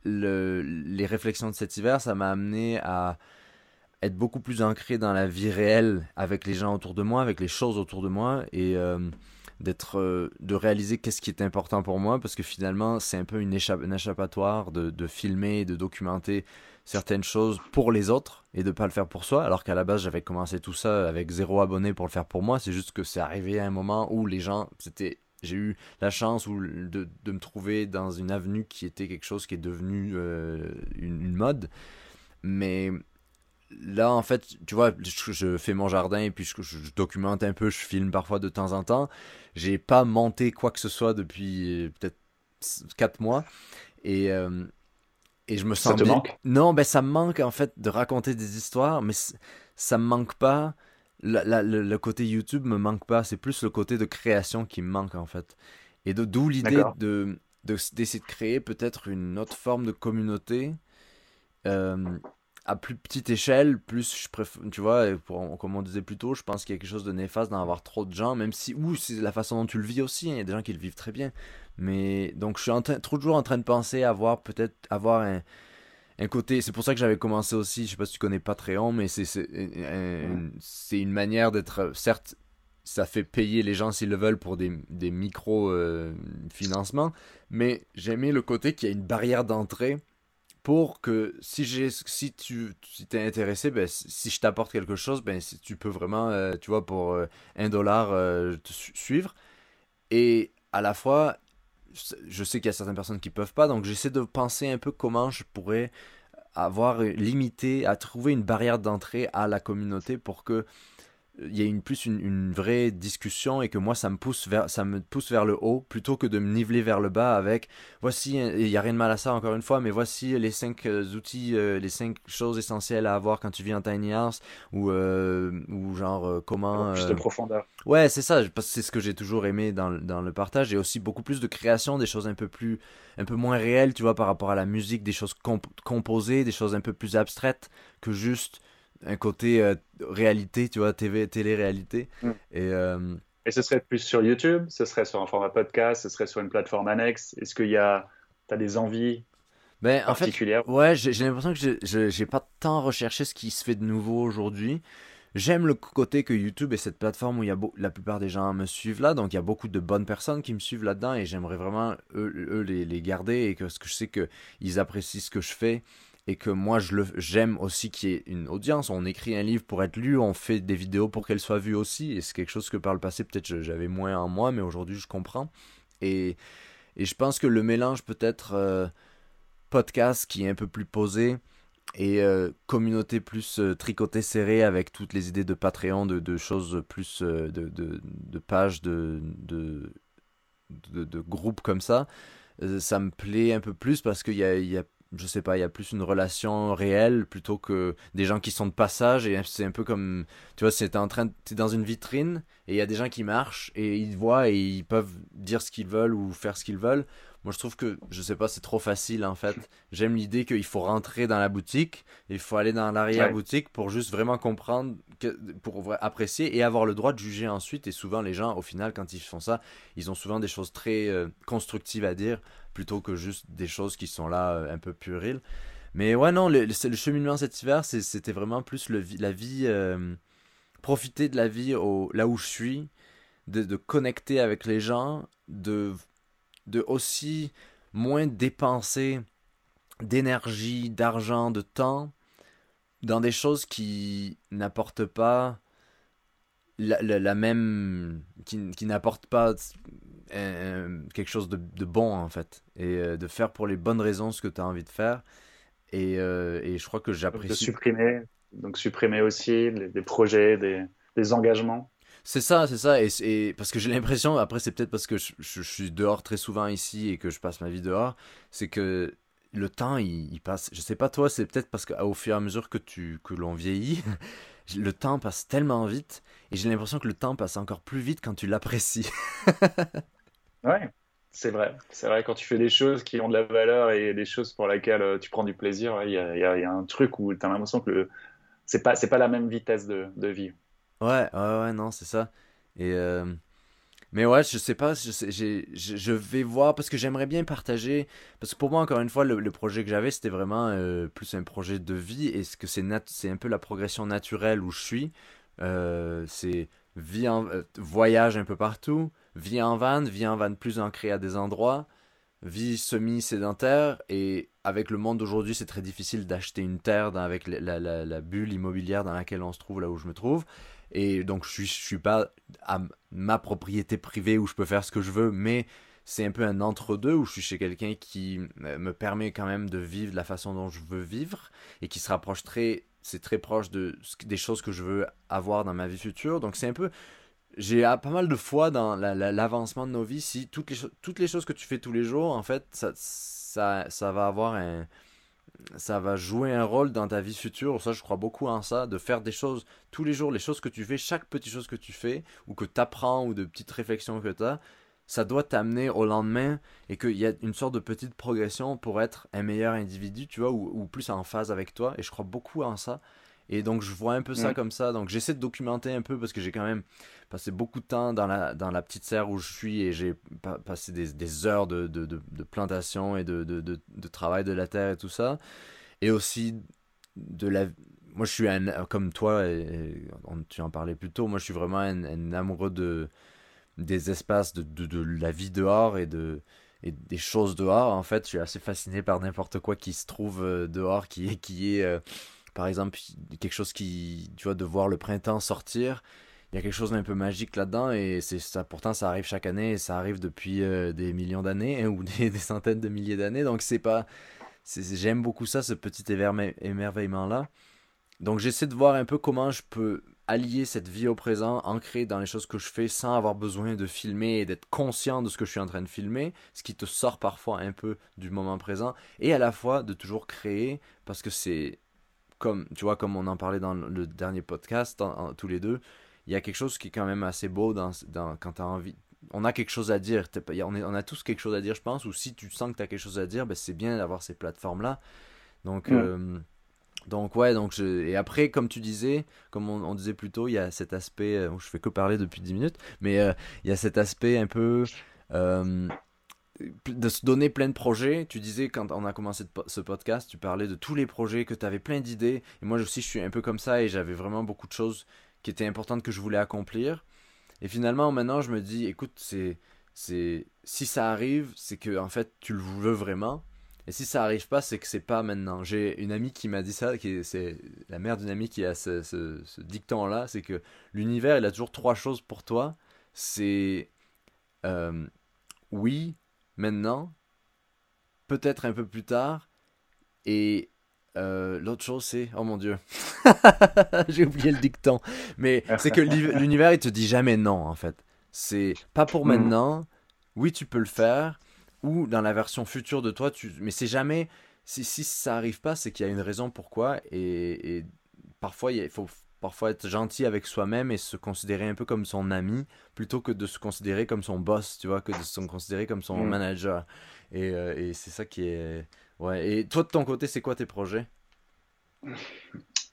le, les réflexions de cet hiver, ça m'a amené à être beaucoup plus ancré dans la vie réelle avec les gens autour de moi, avec les choses autour de moi et euh, d'être euh, de réaliser qu'est-ce qui est important pour moi parce que finalement c'est un peu une, échappatoire de, de, filmer de documenter certaines choses pour les autres et de pas le faire pour soi alors qu'à la base j'avais commencé tout ça avec zéro abonné pour le faire pour moi c'est juste que c'est arrivé à un moment où les gens c'était j'ai eu la chance de, de, me trouver dans une avenue qui était quelque chose qui est devenu euh, une, une mode mais là, en fait, tu vois, je, fais mon jardin et puis je, documente un peu, je filme parfois de temps en temps. J'ai pas monté quoi que ce soit depuis euh, peut-être 4 mois. Et, euh, et je me sens.
Ça te manque?
Non, ben ça me manque en fait de raconter des histoires, mais ça me manque pas. le, côté YouTube me manque pas, c'est plus le côté de création qui me manque en fait. Et d'où l'idée de d'essayer de, créer peut-être une autre forme de communauté. Euh, à plus petite échelle, plus je préfère, tu vois, pour, comme on disait plus tôt, je pense qu'il y a quelque chose de néfaste d'en avoir trop de gens, même si, ou c'est la façon dont tu le vis aussi, hein, il y a des gens qui le vivent très bien. Mais donc je suis en train, toujours en train de penser à avoir peut-être avoir un, un côté, c'est pour ça que j'avais commencé aussi, je sais pas si tu connais Patreon, mais c'est une manière d'être, certes, ça fait payer les gens s'ils le veulent pour des, des micro-financements, euh, mais j'aimais le côté qu'il y a une barrière d'entrée pour que si j'ai si tu si t'es intéressé ben si je t'apporte quelque chose ben si tu peux vraiment euh, tu vois pour euh, un dollar euh, te suivre. Et à la fois je sais qu'il y a certaines personnes qui peuvent pas donc j'essaie de penser un peu comment je pourrais avoir limité à trouver une barrière d'entrée à la communauté pour que il y a une, plus une, vraie discussion et que moi ça me pousse vers ça me pousse vers le haut plutôt que de me niveler vers le bas avec voici il y a rien de mal à ça encore une fois mais voici les cinq euh, outils euh, les cinq choses essentielles à avoir quand tu vis en tiny house ou euh, ou genre comment
plus de profondeur.
Ouais c'est ça parce que c'est ce que j'ai toujours aimé dans, dans le partage et aussi beaucoup plus de création des choses un peu plus un peu moins réelles tu vois par rapport à la musique des choses composées des choses un peu plus abstraites que juste un côté euh, réalité, tu vois, TV, télé-réalité. Mm. Et, euh,
Et ce serait plus sur YouTube, ce serait sur un format podcast, ce serait sur une plateforme annexe? Est-ce qu'il y a, as des envies ben, particulières
en fait, Ouais, j'ai l'impression que j'ai pas tant recherché ce qui se fait de nouveau aujourd'hui. J'aime le côté que YouTube est cette plateforme où il y a la plupart des gens me suivent là, donc il y a beaucoup de bonnes personnes qui me suivent là-dedans et j'aimerais vraiment eux, les, les, garder et que, que je sais qu'ils apprécient ce que je fais et que moi je le j'aime aussi qu'il y ait une audience. On écrit un livre pour être lu, on fait des vidéos pour qu'elles soient vues aussi, et c'est quelque chose que par le passé peut-être j'avais moins en moi, mais aujourd'hui je comprends. Et, et je pense que le mélange peut-être euh, podcast qui est un peu plus posé et euh, communauté plus euh, tricotée serrée avec toutes les idées de Patreon, de, de choses plus de, de, pages, de, de, groupes comme ça, ça me plaît un peu plus parce qu'il y y a je sais pas, il y a plus une relation réelle plutôt que des gens qui sont de passage et c'est un peu comme, tu vois, c'est en train, t'es dans une vitrine et il y a des gens qui marchent et ils voient et ils peuvent dire ce qu'ils veulent ou faire ce qu'ils veulent. Moi, je trouve que, je sais pas, c'est trop facile en fait. J'aime l'idée qu'il faut rentrer dans la boutique, il faut aller dans l'arrière-boutique pour juste vraiment comprendre, pour apprécier et avoir le droit de juger ensuite. Et souvent, les gens, au final, quand ils font ça, ils ont souvent des choses très euh, constructives à dire plutôt que juste des choses qui sont là euh, un peu puriles. Mais ouais, non, le, le cheminement cet hiver, c'était vraiment plus le, la vie, euh, profiter de la vie au, là où je suis, de, de connecter avec les gens, de de aussi moins dépenser d'énergie, d'argent, de temps dans des choses qui n'apportent pas la, même. qui, qui n'apportent pas quelque chose de, de, bon en fait. Et euh, de faire pour les bonnes raisons ce que tu as envie de faire. Et, euh, et je crois que j'apprécie. De
supprimer, donc supprimer aussi des projets, des, des engagements.
C'est ça, c'est ça. Et, parce que j'ai l'impression, après, c'est peut-être parce que je, suis dehors très souvent ici et que je passe ma vie dehors, c'est que le temps, il, passe. Je sais pas toi, c'est peut-être parce qu'au fur et à mesure que tu que l'on vieillit, *laughs* le temps passe tellement vite et j'ai l'impression que le temps passe encore plus vite quand tu l'apprécies. *laughs*
ouais, c'est vrai. C'est vrai quand tu fais des choses qui ont de la valeur et des choses pour lesquelles euh, tu prends du plaisir, il y, a, un truc où tu as l'impression que c'est pas pas la même vitesse de, de vie.
Ouais, ouais, ouais, non, c'est ça. Et euh, mais ouais, je sais pas, je, je, vais voir parce que j'aimerais bien partager. Parce que pour moi, encore une fois, le, projet que j'avais, c'était vraiment euh, plus un projet de vie. Et ce que c'est c'est un peu la progression naturelle où je suis. Euh, c'est vie en, voyage un peu partout, vie en van, vie en van plus ancrée à des endroits, vie semi-sédentaire. Et avec le monde d'aujourd'hui, c'est très difficile d'acheter une terre avec la, la, bulle immobilière dans laquelle on se trouve, là où je me trouve. Et donc, je suis, je suis pas à ma propriété privée où je peux faire ce que je veux, mais c'est un peu un entre-deux où je suis chez quelqu'un qui me permet quand même de vivre la façon dont je veux vivre et qui se rapproche très, c'est très proche de, des choses que je veux avoir dans ma vie future. Donc, c'est un peu, j'ai pas mal de foi dans l'avancement de nos vies. Si toutes les, toutes les choses que tu fais tous les jours, en fait, ça, ça va avoir un ça va jouer un rôle dans ta vie future. Ça, je crois beaucoup en ça, de faire des choses tous les jours, les choses que tu fais, chaque petite chose que tu fais, ou que tu apprends, ou de petites réflexions que tu as, ça doit t'amener au lendemain et qu'il y a une sorte de petite progression pour être un meilleur individu, tu vois, ou, ou plus en phase avec toi. Et je crois beaucoup en ça. Et donc, je vois un peu ça comme ça. Donc, j'essaie de documenter un peu parce que j'ai quand même passé beaucoup de temps dans la, dans la petite serre où je suis et j'ai passé des, des heures de, de, de, plantation et de, de, travail de la terre et tout ça. Et aussi de la. Moi, je suis un. Comme toi, et, tu en parlais plus tôt, moi, je suis vraiment un, amoureux de, des espaces, de, de, la vie dehors et de et des choses dehors. En fait, je suis assez fasciné par n'importe quoi qui se trouve euh, dehors, qui, qui est, euh, par exemple, quelque chose qui, tu vois, de voir le printemps sortir, il y a quelque chose d'un peu magique là-dedans et c'est ça. Pourtant, ça arrive chaque année et ça arrive depuis euh, des millions d'années hein, *laughs* ou des, centaines de milliers d'années. Donc, c'est pas, j'aime beaucoup ça, ce petit émerveillement là. Donc, j'essaie de voir un peu comment je peux allier cette vie au présent, ancrée dans les choses que je fais, sans avoir besoin de filmer et d'être conscient de ce que je suis en train de filmer, ce qui te sort parfois un peu du moment présent, et à la fois de toujours créer, parce que c'est comme, tu vois, comme on en parlait dans le dernier podcast, tous les deux, il y a quelque chose qui est quand même assez beau dans, dans quand tu as envie. On a quelque chose à dire. On, est, on, a tous quelque chose à dire, je pense. Ou si tu sens que tu as quelque chose à dire, ben c'est bien d'avoir ces plateformes-là. Donc, euh, donc, ouais. Donc Et après, comme tu disais, comme on, disait plus tôt, il y a cet aspect. Euh, je fais que parler depuis 10 minutes. Mais euh, il y a cet aspect un peu de se donner plein de projets. Tu disais quand on a commencé ce podcast, tu parlais de tous les projets, que tu avais plein d'idées. Et moi aussi, je suis un peu comme ça et j'avais vraiment beaucoup de choses qui étaient importantes que je voulais accomplir. Et finalement, maintenant, je me dis, écoute, c'est, c'est, si ça arrive, c'est que en fait, tu le veux vraiment. Et si ça arrive pas, c'est que c'est pas maintenant. J'ai une amie qui m'a dit ça, qui c'est la mère d'une amie qui a ce, ce, dicton-là, c'est que l'univers, il a toujours trois choses pour toi. C'est euh, oui, maintenant, peut-être un peu plus tard, et euh, l'autre chose c'est, oh mon dieu, *laughs* j'ai oublié le dicton, mais c'est que l'univers il te dit jamais non en fait. C'est pas pour hmm. maintenant, oui tu peux le faire, ou dans la version future de toi, tu... mais c'est jamais, si, si ça arrive pas, c'est qu'il y a une raison pourquoi, et, et parfois il faut parfois être gentil avec soi-même et se considérer un peu comme son ami plutôt que de se considérer comme son boss, tu vois, que de se considérer comme son mm. manager. Et, euh, et c'est ça qui est. Ouais. Et toi, de ton côté, c'est quoi tes projets?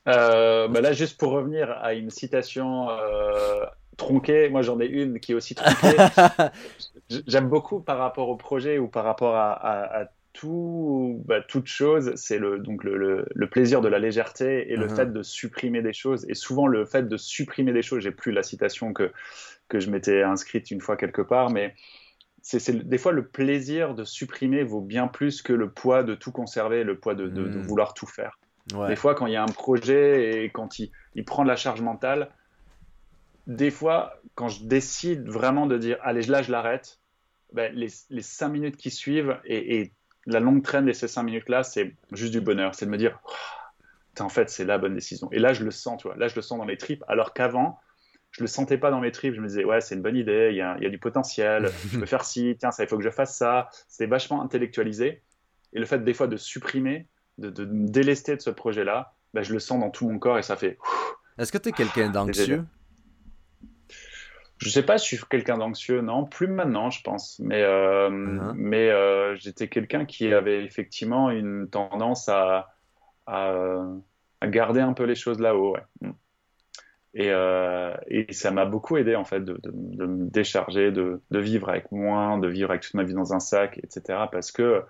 Euh, bah Là, juste pour revenir à une citation euh, tronquée, moi j'en ai une qui est aussi tronquée. *laughs* J'aime beaucoup par rapport au projet ou par rapport à, à, à tout, bah, toute chose, c'est le, donc le, le, plaisir de la légèreté et le uh-huh. fait de supprimer des choses. Et souvent, le fait de supprimer des choses, j'ai plus la citation que, que je m'étais inscrite une fois quelque part, mais c'est des fois le plaisir de supprimer vaut bien plus que le poids de tout conserver, le poids de, de, hmm. vouloir tout faire. Des fois, quand il y a un projet et quand il, il prend de la charge mentale, des fois, quand je décide vraiment de dire, allez, là, je l'arrête, ben, les, les, cinq minutes qui suivent et, la longue traîne de ces cinq minutes-là, c'est juste du bonheur. C'est de me dire, oh, en fait, c'est la bonne décision. Et là, je le sens, tu vois. Là, je le sens dans les tripes, alors qu'avant, je le sentais pas dans mes tripes. Je me disais, ouais, c'est une bonne idée, il y a, y a, du potentiel, je peux faire ci, tiens, ça, il faut que je fasse ça. C'était vachement intellectualisé. Et le fait, des fois, de supprimer, de, de me délester de ce projet-là, ben, je le sens dans tout mon corps et ça fait.
Est-ce que tu es quelqu'un d'anxieux?
Je sais pas si je suis quelqu'un d'anxieux, non, plus maintenant, je pense. Mais, euh, uh-huh. mais euh, j'étais quelqu'un qui avait effectivement une tendance à, à, à, garder un peu les choses là-haut. Ouais. Mm. Et, euh, et, ça m'a beaucoup aidé en fait de, de, de me décharger, de, de, vivre avec moins, de vivre avec toute ma vie dans un sac, etc. Parce que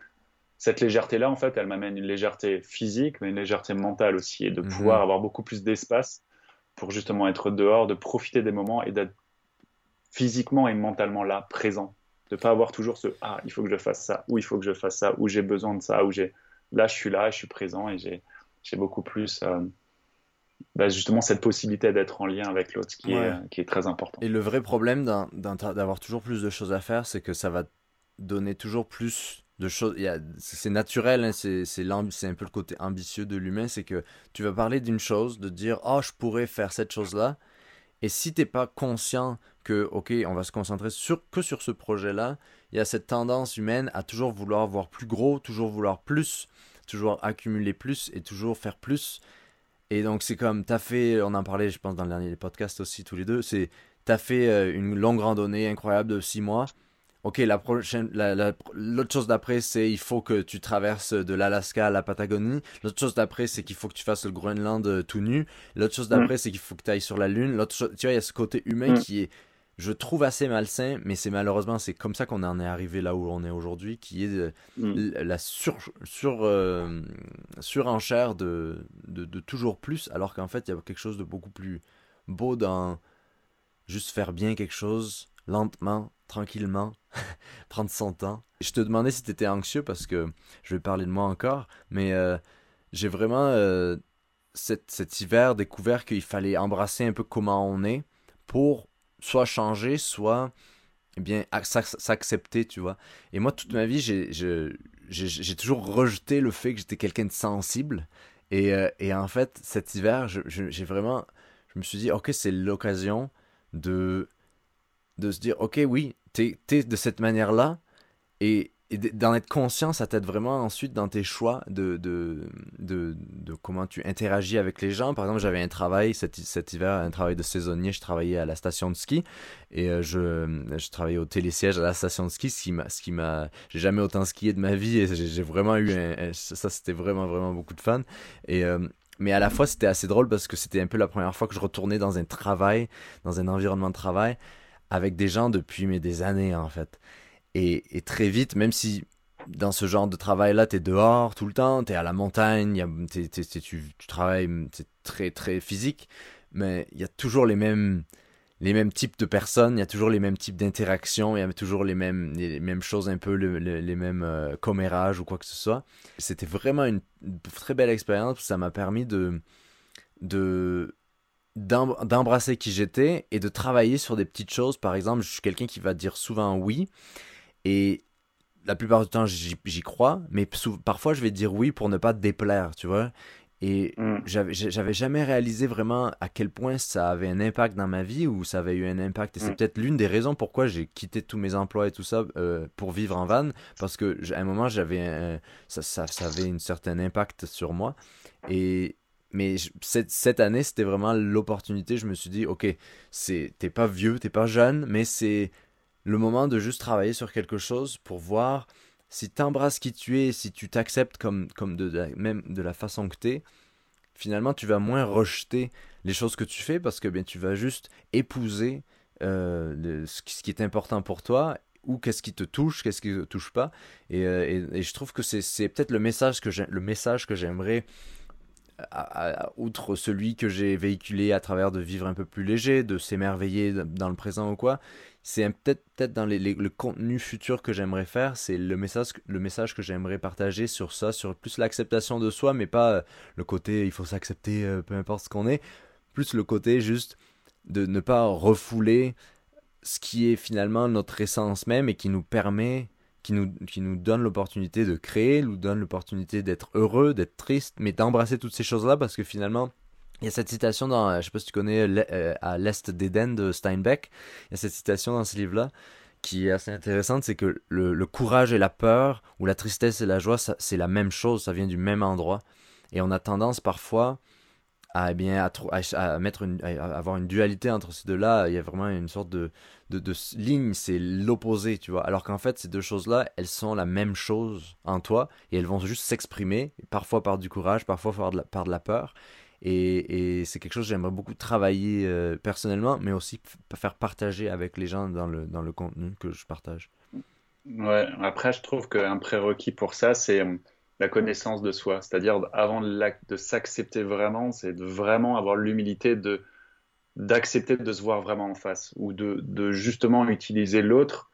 cette légèreté-là, en fait, elle m'amène une légèreté physique, mais une légèreté mentale aussi, et de mm-hmm. pouvoir avoir beaucoup plus d'espace pour justement être dehors, de profiter des moments et d'être physiquement et mentalement là, présent. De pas avoir toujours ce ah il faut que je fasse ça ou il faut que je fasse ça ou j'ai besoin de ça ou j'ai là je suis là, je suis présent et j'ai j'ai beaucoup plus euh, bah, justement cette possibilité d'être en lien avec l'autre qui est qui est très important.
Et le vrai problème d'avoir toujours plus de choses à faire, c'est que ça va donner toujours plus de choses. C'est naturel, hein, c'est un peu le côté ambitieux de l'humain, c'est que tu vas parler d'une chose, de dire oh je pourrais faire cette chose là et si tu n'es pas conscient que, ok, on va se concentrer sur, que sur ce projet-là, il y a cette tendance humaine à toujours vouloir voir plus gros, toujours vouloir plus, toujours accumuler plus et toujours faire plus. Et donc c'est comme, tu as fait, on en parlait je pense dans le dernier podcast aussi tous les deux, c'est, tu as fait euh, une longue randonnée incroyable de six mois, ok, la prochaine, l'autre chose d'après, c'est il faut que tu traverses de l'Alaska à la Patagonie. L'autre chose d'après, c'est qu'il faut que tu fasses le Groenland euh, tout nu. L'autre chose d'après, mm. c'est qu'il faut que tu ailles sur la Lune. L'autre tu vois, il y a ce côté humain mm. qui est, je trouve assez malsain, mais c'est malheureusement, c'est comme ça qu'on en est arrivé là où on est aujourd'hui, qui est euh, mm. la sur, sur, euh, surenchère de, de, de, toujours plus, alors qu'en fait, il y a quelque chose de beaucoup plus beau dans juste faire bien quelque chose lentement, tranquillement, *laughs* prendre son temps. Je te demandais si tu étais anxieux parce que je vais parler de moi encore, mais euh, j'ai vraiment euh, cet, hiver découvert qu'il fallait embrasser un peu comment on est pour soit changer, soit eh bien s'accepter, tu vois. Et moi, toute ma vie, j'ai toujours rejeté le fait que j'étais quelqu'un de sensible. Et, euh, et, en fait, cet hiver, j'ai vraiment, je me suis dit, ok, c'est l'occasion de de se dire, ok, oui, t'es es de cette manière-là, et, d'en être conscient, ça t'aide vraiment ensuite dans tes choix de, de, de, comment tu interagis avec les gens. Par exemple, j'avais un travail cet, cet, hiver, un travail de saisonnier, je travaillais à la station de ski, et euh, je, je travaillais au télésiège à la station de ski, ce qui m'a... J'ai jamais autant skié de ma vie, et j'ai vraiment eu Ça, c'était vraiment, vraiment beaucoup de fun. Et... Euh, mais à la fois, c'était assez drôle parce que c'était un peu la première fois que je retournais dans un travail, dans un environnement de travail, avec des gens depuis mais des années en fait. Et, et très vite, même si dans ce genre de travail-là, tu es dehors tout le temps, tu es à la montagne, tu, travailles, c'est très très physique, mais il y a toujours les mêmes, les mêmes types de personnes, il y a toujours les mêmes types d'interactions, il y a toujours les mêmes, les, mêmes choses, un peu les mêmes euh, commérages ou quoi que ce soit. C'était vraiment une, une très belle expérience, ça m'a permis de, de d'embrasser qui j'étais et de travailler sur des petites choses. Par exemple, je suis quelqu'un qui va dire souvent oui et la plupart du temps j'y crois, mais parfois je vais dire oui pour ne pas déplaire, tu vois? Et mm. j'avais jamais réalisé vraiment à quel point ça avait un impact dans ma vie ou ça avait eu un impact. Et c'est mm. peut-être l'une des raisons pourquoi j'ai quitté tous mes emplois et tout ça euh, pour vivre en van. Parce que à un moment, j'avais ça, ça, ça, avait un certain impact sur moi. Et, mais cette, cette, année, c'était vraiment l'opportunité. Je me suis dit, ok, t'es pas vieux, t'es pas jeune, mais c'est le moment de juste travailler sur quelque chose pour voir si t'embrasses qui tu es, si tu t'acceptes comme, comme de, même de la façon que t'es, finalement tu vas moins rejeter les choses que tu fais parce que bien tu vas juste épouser euh, ce, qui, est important pour toi ou qu'est-ce qui te touche, qu'est-ce qui te touche pas. Et, euh, et, et je trouve que c'est peut-être le message que j'aimerais outre celui que j'ai véhiculé à travers de vivre un peu plus léger, de s'émerveiller dans le présent ou quoi, c'est peut-être peut dans le contenu futur que j'aimerais faire, c'est le message, le message que j'aimerais partager sur ça, sur plus l'acceptation de soi, mais pas euh, le côté il faut s'accepter euh, peu importe ce qu'on est, plus le côté juste de ne pas refouler ce qui est finalement notre essence même et qui nous permet qui nous, qui nous donne l'opportunité de créer, nous donne l'opportunité d'être heureux, d'être triste, mais d'embrasser toutes ces choses-là parce que finalement, il y a cette citation dans, je sais pas si tu connais, euh, à l'Est d'Éden de Steinbeck, il y a cette citation dans ce livre-là qui est assez intéressante, c'est que le, courage et la peur, ou la tristesse et la joie, c'est la même chose, ça vient du même endroit. Et on a tendance parfois à, eh bien, mettre à avoir une dualité entre ces deux-là. Il y a vraiment une sorte de, de, de ligne, c'est l'opposé, tu vois. Alors qu'en fait, ces deux choses-là, elles sont la même chose en toi et elles vont juste s'exprimer, parfois par du courage, parfois par de la, par de la peur. Et, et c'est quelque chose que j'aimerais beaucoup travailler euh, personnellement, mais aussi faire partager avec les gens dans le, dans le contenu que je partage.
Ouais, après, je trouve qu'un prérequis pour ça, c'est euh, la connaissance de soi. C'est-à-dire, avant de s'accepter vraiment, c'est de vraiment avoir l'humilité de d'accepter de se voir vraiment en face ou de, justement utiliser l'autre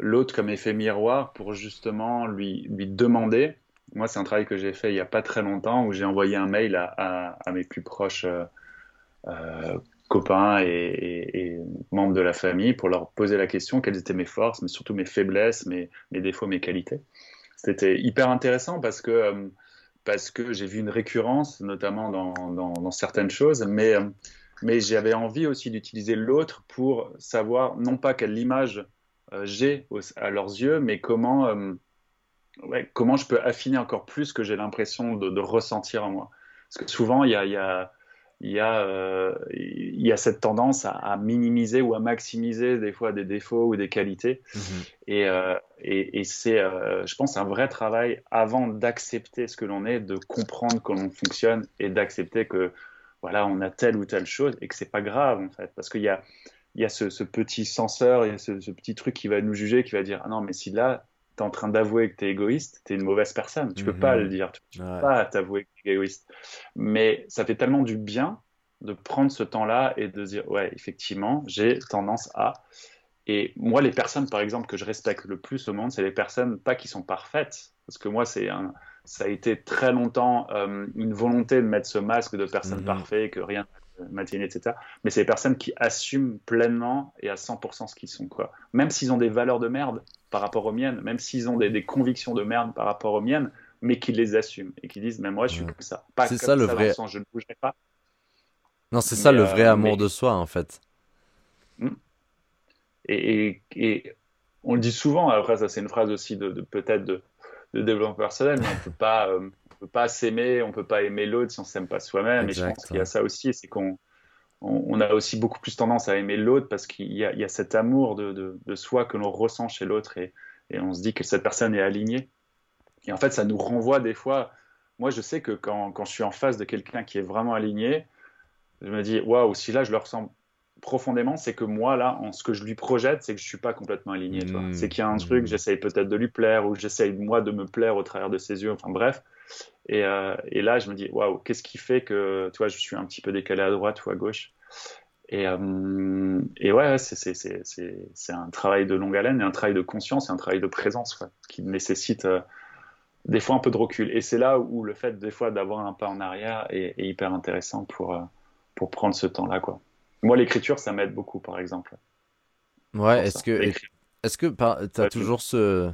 l'autre comme effet miroir pour justement lui, lui demander. Moi, c'est un travail que j'ai fait il n'y a pas très longtemps où j'ai envoyé un mail à, mes plus proches euh, euh, copains et, membres de la famille pour leur poser la question quelles étaient mes forces, mais surtout mes faiblesses, mes, défauts, mes qualités. C'était hyper intéressant parce que, euh, que j'ai vu une récurrence, notamment dans, dans, certaines choses, mais, mais j'avais envie aussi d'utiliser l'autre pour savoir, non pas quelle image euh, j'ai à leurs yeux, mais comment, ouais, comment je peux affiner encore plus ce que j'ai l'impression de, de, ressentir en moi. Parce que souvent, il y a, y a y, a, euh, y a cette tendance à, à, minimiser ou à maximiser des fois des défauts ou des qualités. Mmh. Et, euh, et, et c'est, euh, je pense, un vrai travail avant d'accepter ce que l'on est, de comprendre comment on fonctionne et d'accepter que voilà, on a telle ou telle chose et que c'est pas grave en fait, parce qu'il y a, il y a ce, ce, petit censeur, il y a ce, ce, petit truc qui va nous juger, qui va dire ah non mais si là tu es en train d'avouer que tu es égoïste, tu es une mauvaise personne. Tu peux pas mhm. le dire. Tu peux pas t'avouer que tu es égoïste. Mais ça fait tellement du bien de prendre ce temps-là et de dire ouais, effectivement, j'ai tendance à. Et moi, les personnes, par exemple, que je respecte le plus au monde, c'est les personnes pas qui sont parfaites, parce que moi, c'est un, ça a été très longtemps euh, une volonté de mettre ce masque de personne mhm. parfaite, que rien matinée, etc. Mais c'est les personnes qui assument pleinement et à 100% ce qu'ils sont. Quoi. Même s'ils ont des valeurs de merde par rapport aux miennes, même s'ils ont des, convictions de merde par rapport aux miennes, mais qui les assument et qui disent, mais moi je suis comme ça.
C'est ça le vrai. je ne bougerai pas. Non, c'est ça le vrai euh, amour de soi en fait.
Hmm. Et, et, on le dit souvent, après ça c'est une phrase aussi de, peut-être de, de, développement personnel, mais on peut pas... Euh, peut pas s'aimer, on peut pas aimer l'autre si on s'aime pas soi-même. Et je pense qu'il y a ça aussi, c'est qu'on on, a aussi beaucoup plus tendance à aimer l'autre parce qu'il y, y, a cet amour de, de, de soi que l'on ressent chez l'autre et, et, on se dit que cette personne est alignée. Et en fait, ça nous renvoie des fois. Moi, je sais que quand, quand je suis en face de quelqu'un qui est vraiment aligné, je me dis waouh, si là je le ressens profondément, c'est que moi, là, en ce que je lui projette, c'est que je suis pas complètement aligné. Mmh. C'est qu'il y a un truc, mmh. j'essaye peut-être de lui plaire ou j'essaye moi de me plaire au travers de ses yeux. Enfin bref. Et, euh, et là, je me dis, waouh, qu'est-ce qui fait que, tu vois, je suis un petit peu décalé à droite ou à gauche? Et, euh, et ouais, c'est un travail de longue haleine et un travail de conscience et un travail de présence quoi, qui nécessite euh, des fois un peu de recul. Et c'est là où le fait des fois d'avoir un pas en arrière est, est hyper intéressant pour, pour prendre ce temps-là. quoi. Moi, l'écriture, ça m'aide beaucoup, par exemple.
Ouais, est-ce que, est-ce que tu as toujours ce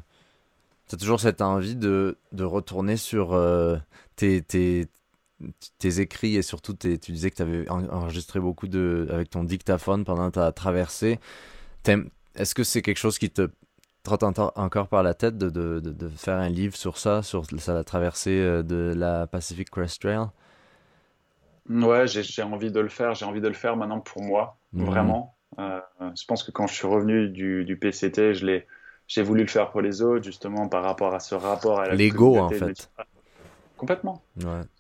toujours cette envie de, de retourner sur euh, tes, tes, tes, écrits et surtout tes, tu disais que tu avais enregistré beaucoup de, avec ton dictaphone pendant ta traversée. Est-ce que c'est quelque chose qui te trotte encore par la tête de, de, de, faire un livre sur ça, sur la traversée euh, de la Pacific Crest Trail?
Ouais, j'ai envie de le faire. J'ai envie de le faire maintenant pour moi, mhm. vraiment. Euh, je pense que quand je suis revenu du, du PCT, je l'ai j'ai voulu le faire pour les autres, justement, par rapport à ce rapport à
L'ego, en fait.
Ah, complètement.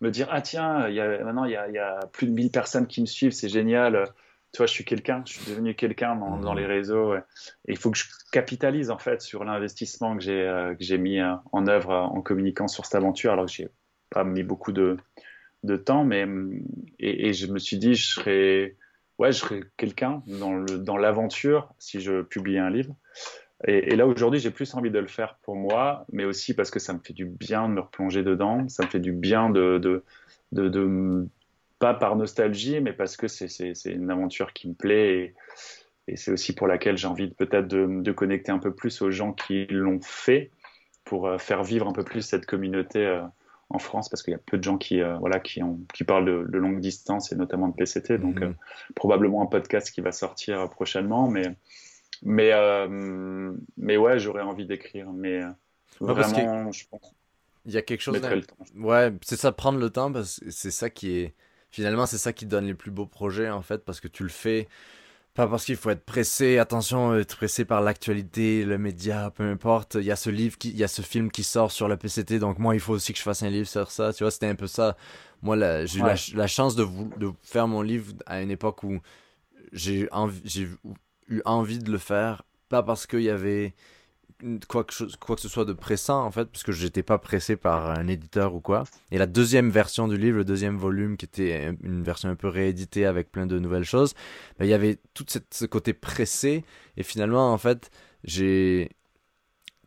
Me dire, ah tiens, y a, maintenant, il y a, y a, plus de 1000 personnes qui me suivent, c'est génial. Tu vois, je suis quelqu'un, je suis devenu quelqu'un dans, dans, les réseaux. Et il faut que je capitalise, en fait, sur l'investissement que j'ai euh, j'ai mis euh, en œuvre en communiquant sur cette aventure, alors que j'ai pas mis beaucoup de de temps, mais et, je me suis dit, je serais, ouais, je serais quelqu'un dans le dans l'aventure si je publiais un livre. Et, là aujourd'hui, j'ai plus envie de le faire pour moi, mais aussi parce que ça me fait du bien de me replonger dedans, ça me fait du bien de de, de, de pas par nostalgie, mais parce que c'est une aventure qui me plaît. Et, et c'est aussi pour laquelle j'ai envie peut-être de, de, connecter un peu plus aux gens qui l'ont fait pour euh, faire vivre un peu plus cette communauté euh, en France parce qu'il y a peu de gens qui, euh, voilà, qui, ont, qui parlent de, de, longue distance et notamment de PCT. Donc, mhm. probablement un podcast qui va sortir prochainement. Mais, mais, mais ouais, j'aurais envie d'écrire. Mais vraiment, je pense.
Il y a quelque chose. Ouais, c'est ça, prendre le temps parce que c'est ça qui est. Finalement, c'est ça qui donne les plus beaux projets en fait parce que tu le fais pas parce qu'il faut être pressé, attention, être pressé par l'actualité, le média, peu importe. Il y a ce livre, qui, il y a ce film qui sort sur la PCT, donc moi, il faut aussi que je fasse un livre sur ça. Tu vois, c'était un peu ça. Moi, j'ai eu la, chance de, de faire mon livre à une époque où j'ai eu envie de le faire, pas parce qu'il y avait quoi que, quoi que ce soit de pressant en fait, parce que j'étais pas pressé par un éditeur ou quoi. Et la deuxième version du livre, le deuxième volume, qui était une version un peu rééditée avec plein de nouvelles choses, ben, il y avait tout ce côté pressé. Et finalement, en fait, j'ai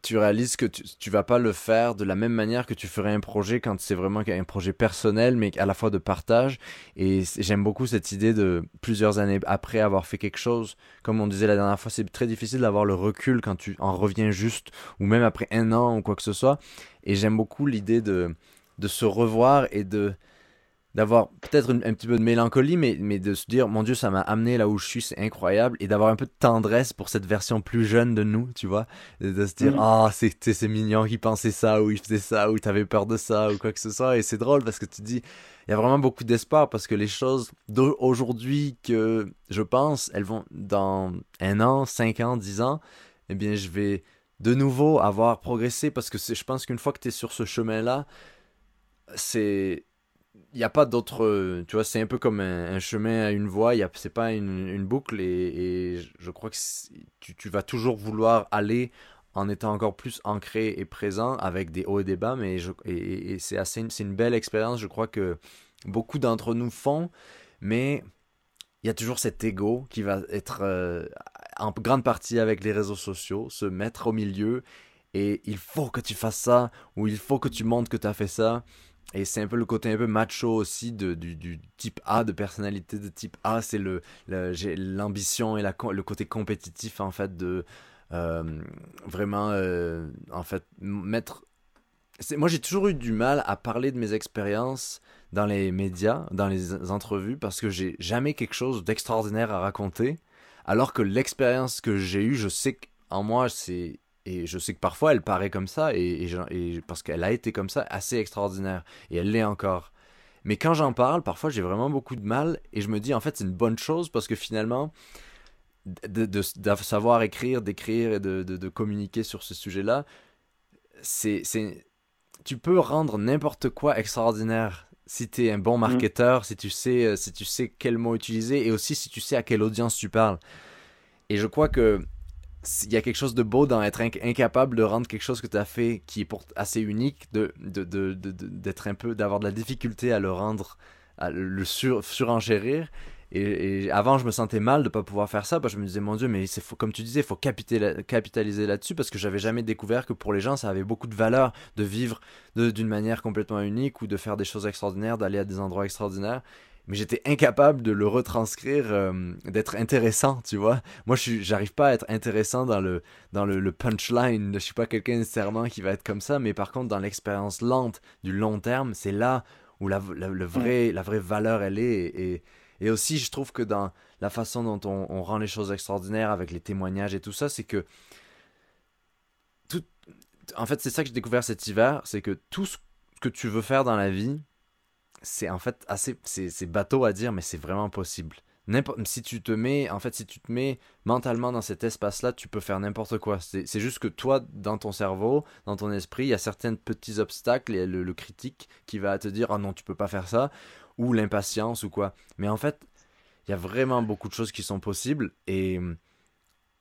tu réalises que tu, tu vas pas le faire de la même manière que tu ferais un projet quand c'est vraiment un projet personnel, mais à la fois de partage. Et j'aime beaucoup cette idée de plusieurs années après avoir fait quelque chose. Comme on disait la dernière fois, c'est très difficile d'avoir le recul quand tu en reviens juste, ou même après un an ou quoi que ce soit. Et j'aime beaucoup l'idée de, de se revoir et de d'avoir peut-être un petit peu de mélancolie, mais, mais de se dire, mon Dieu, ça m'a amené là où je suis, c'est incroyable, et d'avoir un peu de tendresse pour cette version plus jeune de nous, tu vois, de, se dire, mm. ah, c'est mignon qu'il pensait ça, ou il faisait ça, ou t'avais peur de ça, ou quoi que ce soit, et c'est drôle parce que tu dis, il y a vraiment beaucoup d'espoir, parce que les choses d'aujourd'hui que je pense, elles vont dans un an, cinq ans, dix ans, eh bien, je vais de nouveau avoir progressé, parce que je pense qu'une fois que tu es sur ce chemin-là, c'est il n'y a pas d'autre. Tu vois, c'est un peu comme un, chemin à une voie, c'est pas une, une boucle, et, je crois que tu, tu, vas toujours vouloir aller en étant encore plus ancré et présent avec des hauts et des bas, mais je, et, c'est assez c'est une belle expérience, je crois que beaucoup d'entre nous font, mais il y a toujours cet ego qui va être euh, en grande partie avec les réseaux sociaux, se mettre au milieu, et il faut que tu fasses ça, ou il faut que tu montres que tu as fait ça. Et c'est un peu le côté un peu macho aussi de, du, type A, de personnalité de type A. C'est le, l'ambition et la, le côté compétitif, en fait, de euh, vraiment, euh, en fait, mettre. Moi, j'ai toujours eu du mal à parler de mes expériences dans les médias, dans les entrevues, parce que j'ai jamais quelque chose d'extraordinaire à raconter. Alors que l'expérience que j'ai eue, je sais qu'en moi, c'est et je sais que parfois elle paraît comme ça, et, et, parce qu'elle a été comme ça, assez extraordinaire. Et elle l'est encore. Mais quand j'en parle, parfois j'ai vraiment beaucoup de mal, et je me dis en fait c'est une bonne chose parce que finalement, de, de, savoir écrire, d'écrire et de, de, communiquer sur ce sujet-là, c'est, tu peux rendre n'importe quoi extraordinaire si tu es un bon mmh. marketeur, si tu sais euh, si tu sais quel mot utiliser et aussi si tu sais à quelle audience tu parles. Et je crois que il y a quelque chose de beau dans être incapable de rendre quelque chose que tu as fait qui est pour, assez unique, de, d'être un peu, d'avoir de la difficulté à le rendre, à le sur, surenchérir. Et, avant, je me sentais mal de pas pouvoir faire ça, parce que je me disais, mon Dieu, mais c'est comme tu disais, il faut capitaliser là-dessus, parce que j'avais jamais découvert que pour les gens, ça avait beaucoup de valeur de vivre d'une manière complètement unique ou de faire des choses extraordinaires, d'aller à des endroits extraordinaires mais j'étais incapable de le retranscrire, euh, d'être intéressant, tu vois. Moi, je j'arrive pas à être intéressant dans le, dans le, punchline. Je suis pas quelqu'un nécessairement qui va être comme ça, mais par contre, dans l'expérience lente du long terme, c'est là où la, le vrai, la vraie valeur, elle est. Et, et, aussi, je trouve que dans la façon dont on, on rend les choses extraordinaires avec les témoignages et tout ça, c'est que tout, en fait, c'est ça que j'ai découvert cet hiver, c'est que tout ce que tu veux faire dans la vie, c'est en fait assez c'est bateau à dire mais c'est vraiment possible. Si tu te mets en fait si tu te mets mentalement dans cet espace là tu peux faire n'importe quoi. C'est juste que toi dans ton cerveau dans ton esprit il y a certains petits obstacles et le, le critique qui va te dire ah non tu peux pas faire ça ou l'impatience ou quoi. Mais en fait il y a vraiment beaucoup de choses qui sont possibles et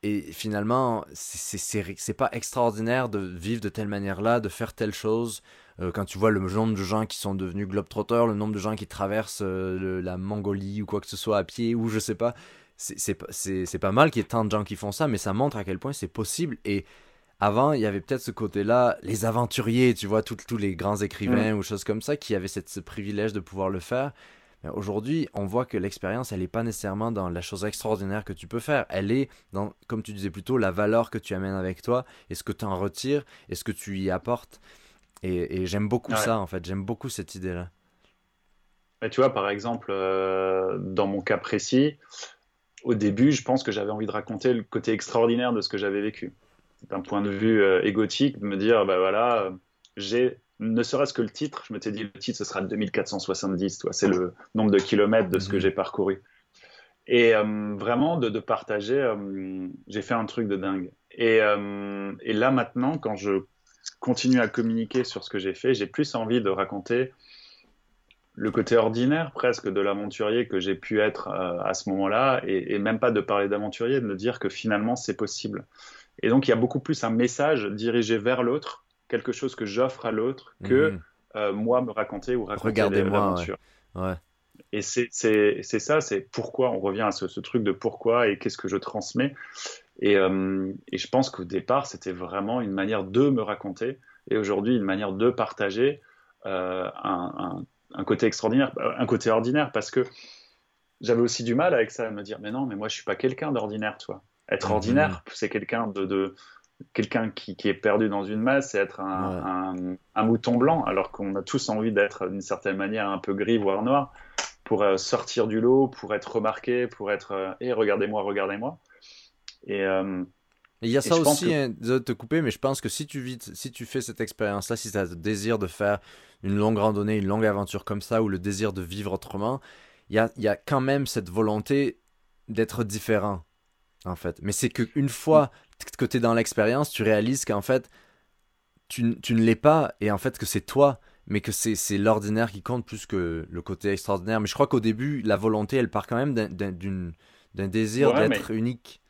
et finalement, c'est pas extraordinaire de vivre de telle manière-là, de faire telle chose. Euh, quand tu vois le nombre de gens qui sont devenus globetrotters, le nombre de gens qui traversent euh, la Mongolie ou quoi que ce soit à pied, ou je sais pas, c'est pas mal qu'il y ait tant de gens qui font ça, mais ça montre à quel point c'est possible. Et avant, il y avait peut-être ce côté-là, les aventuriers, tu vois, tous les grands écrivains mm. ou choses comme ça, qui avaient cette, ce privilège de pouvoir le faire. Aujourd'hui, on voit que l'expérience, elle n'est pas nécessairement dans la chose extraordinaire que tu peux faire. Elle est dans, comme tu disais plus tôt, la valeur que tu amènes avec toi et ce que tu en retires et ce que tu y apportes. Et, j'aime beaucoup ça, en fait. J'aime beaucoup cette idée-là.
tu vois, par exemple, euh, dans mon cas précis, au début, je pense que j'avais envie de raconter le côté extraordinaire de ce que j'avais vécu. D'un point de vue euh, égotique, de me dire, bah voilà, euh, j'ai ne serait-ce que le titre, je m'étais dit le titre ce sera 2470, c'est le nombre de kilomètres de ce que mhm. j'ai parcouru. Et euh, vraiment de, partager, euh, j'ai fait un truc de dingue. Et, euh, et, là maintenant, quand je continue à communiquer sur ce que j'ai fait, j'ai plus envie de raconter le côté ordinaire presque de l'aventurier que j'ai pu être à ce moment-là, et, et, même pas de parler d'aventurier, de me dire que finalement c'est possible. Et donc il y a beaucoup plus un message dirigé vers l'autre quelque chose que j'offre à l'autre que mhm. euh, moi me raconter ou raconter l'aventure. Ouais. Et c'est ça, c'est pourquoi on revient à ce, truc de pourquoi et qu'est-ce que je transmets. Et, euh, et je pense qu'au départ, c'était vraiment une manière de me raconter et aujourd'hui une manière de partager euh, un, un, côté extraordinaire, un côté ordinaire parce que j'avais aussi du mal avec ça, à me dire mais non, mais moi je suis pas quelqu'un d'ordinaire, toi. Être mhm. ordinaire, c'est quelqu'un de, de, quelqu'un qui, est perdu dans une masse, c'est être un, mouton blanc, alors qu'on a tous envie d'être d'une certaine manière un peu gris, voire noir, pour euh, sortir du lot, pour être remarqué, pour être euh, et regardez-moi, regardez-moi. Et
euh, il y a ça aussi, hein, de te couper, mais je pense que si tu, vis, si tu fais cette expérience-là, si tu as le désir de faire une longue randonnée, une longue aventure comme ça, ou le désir de vivre autrement, il y a, y a quand même cette volonté d'être différent en fait. Mais c'est qu'une fois que tu es dans l'expérience, tu réalises qu'en fait, tu, tu ne l'es pas et en fait que c'est toi, mais que c'est l'ordinaire qui compte plus que le côté extraordinaire. Mais je crois qu'au début, la volonté, elle part quand même d'un désir d'être unique.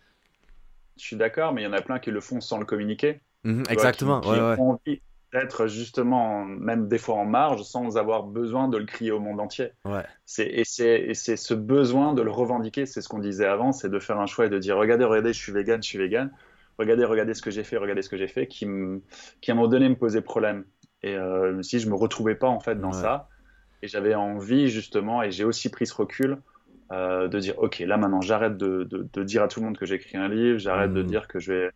Je suis d'accord, mais il y en a plein qui le font sans le communiquer.
Mhm, exactement.
qui, ont envie d'être justement, même des fois en marge, sans avoir besoin de le crier au monde entier.
Ouais.
Et c'est ce besoin de le revendiquer, c'est ce qu'on disait avant, c'est de faire un choix et de dire regardez, regardez, je suis vegan, je suis vegan regardez, regardez ce que j'ai fait, regardez ce que j'ai fait, qui, qui à un moment donné me posait problème. Et euh, si je me retrouvais pas en fait dans ça, et j'avais envie justement, et j'ai aussi pris ce recul euh, de dire, ok, là maintenant j'arrête de, de, dire à tout le monde que j'écris un livre, j'arrête de mmh. dire que je vais,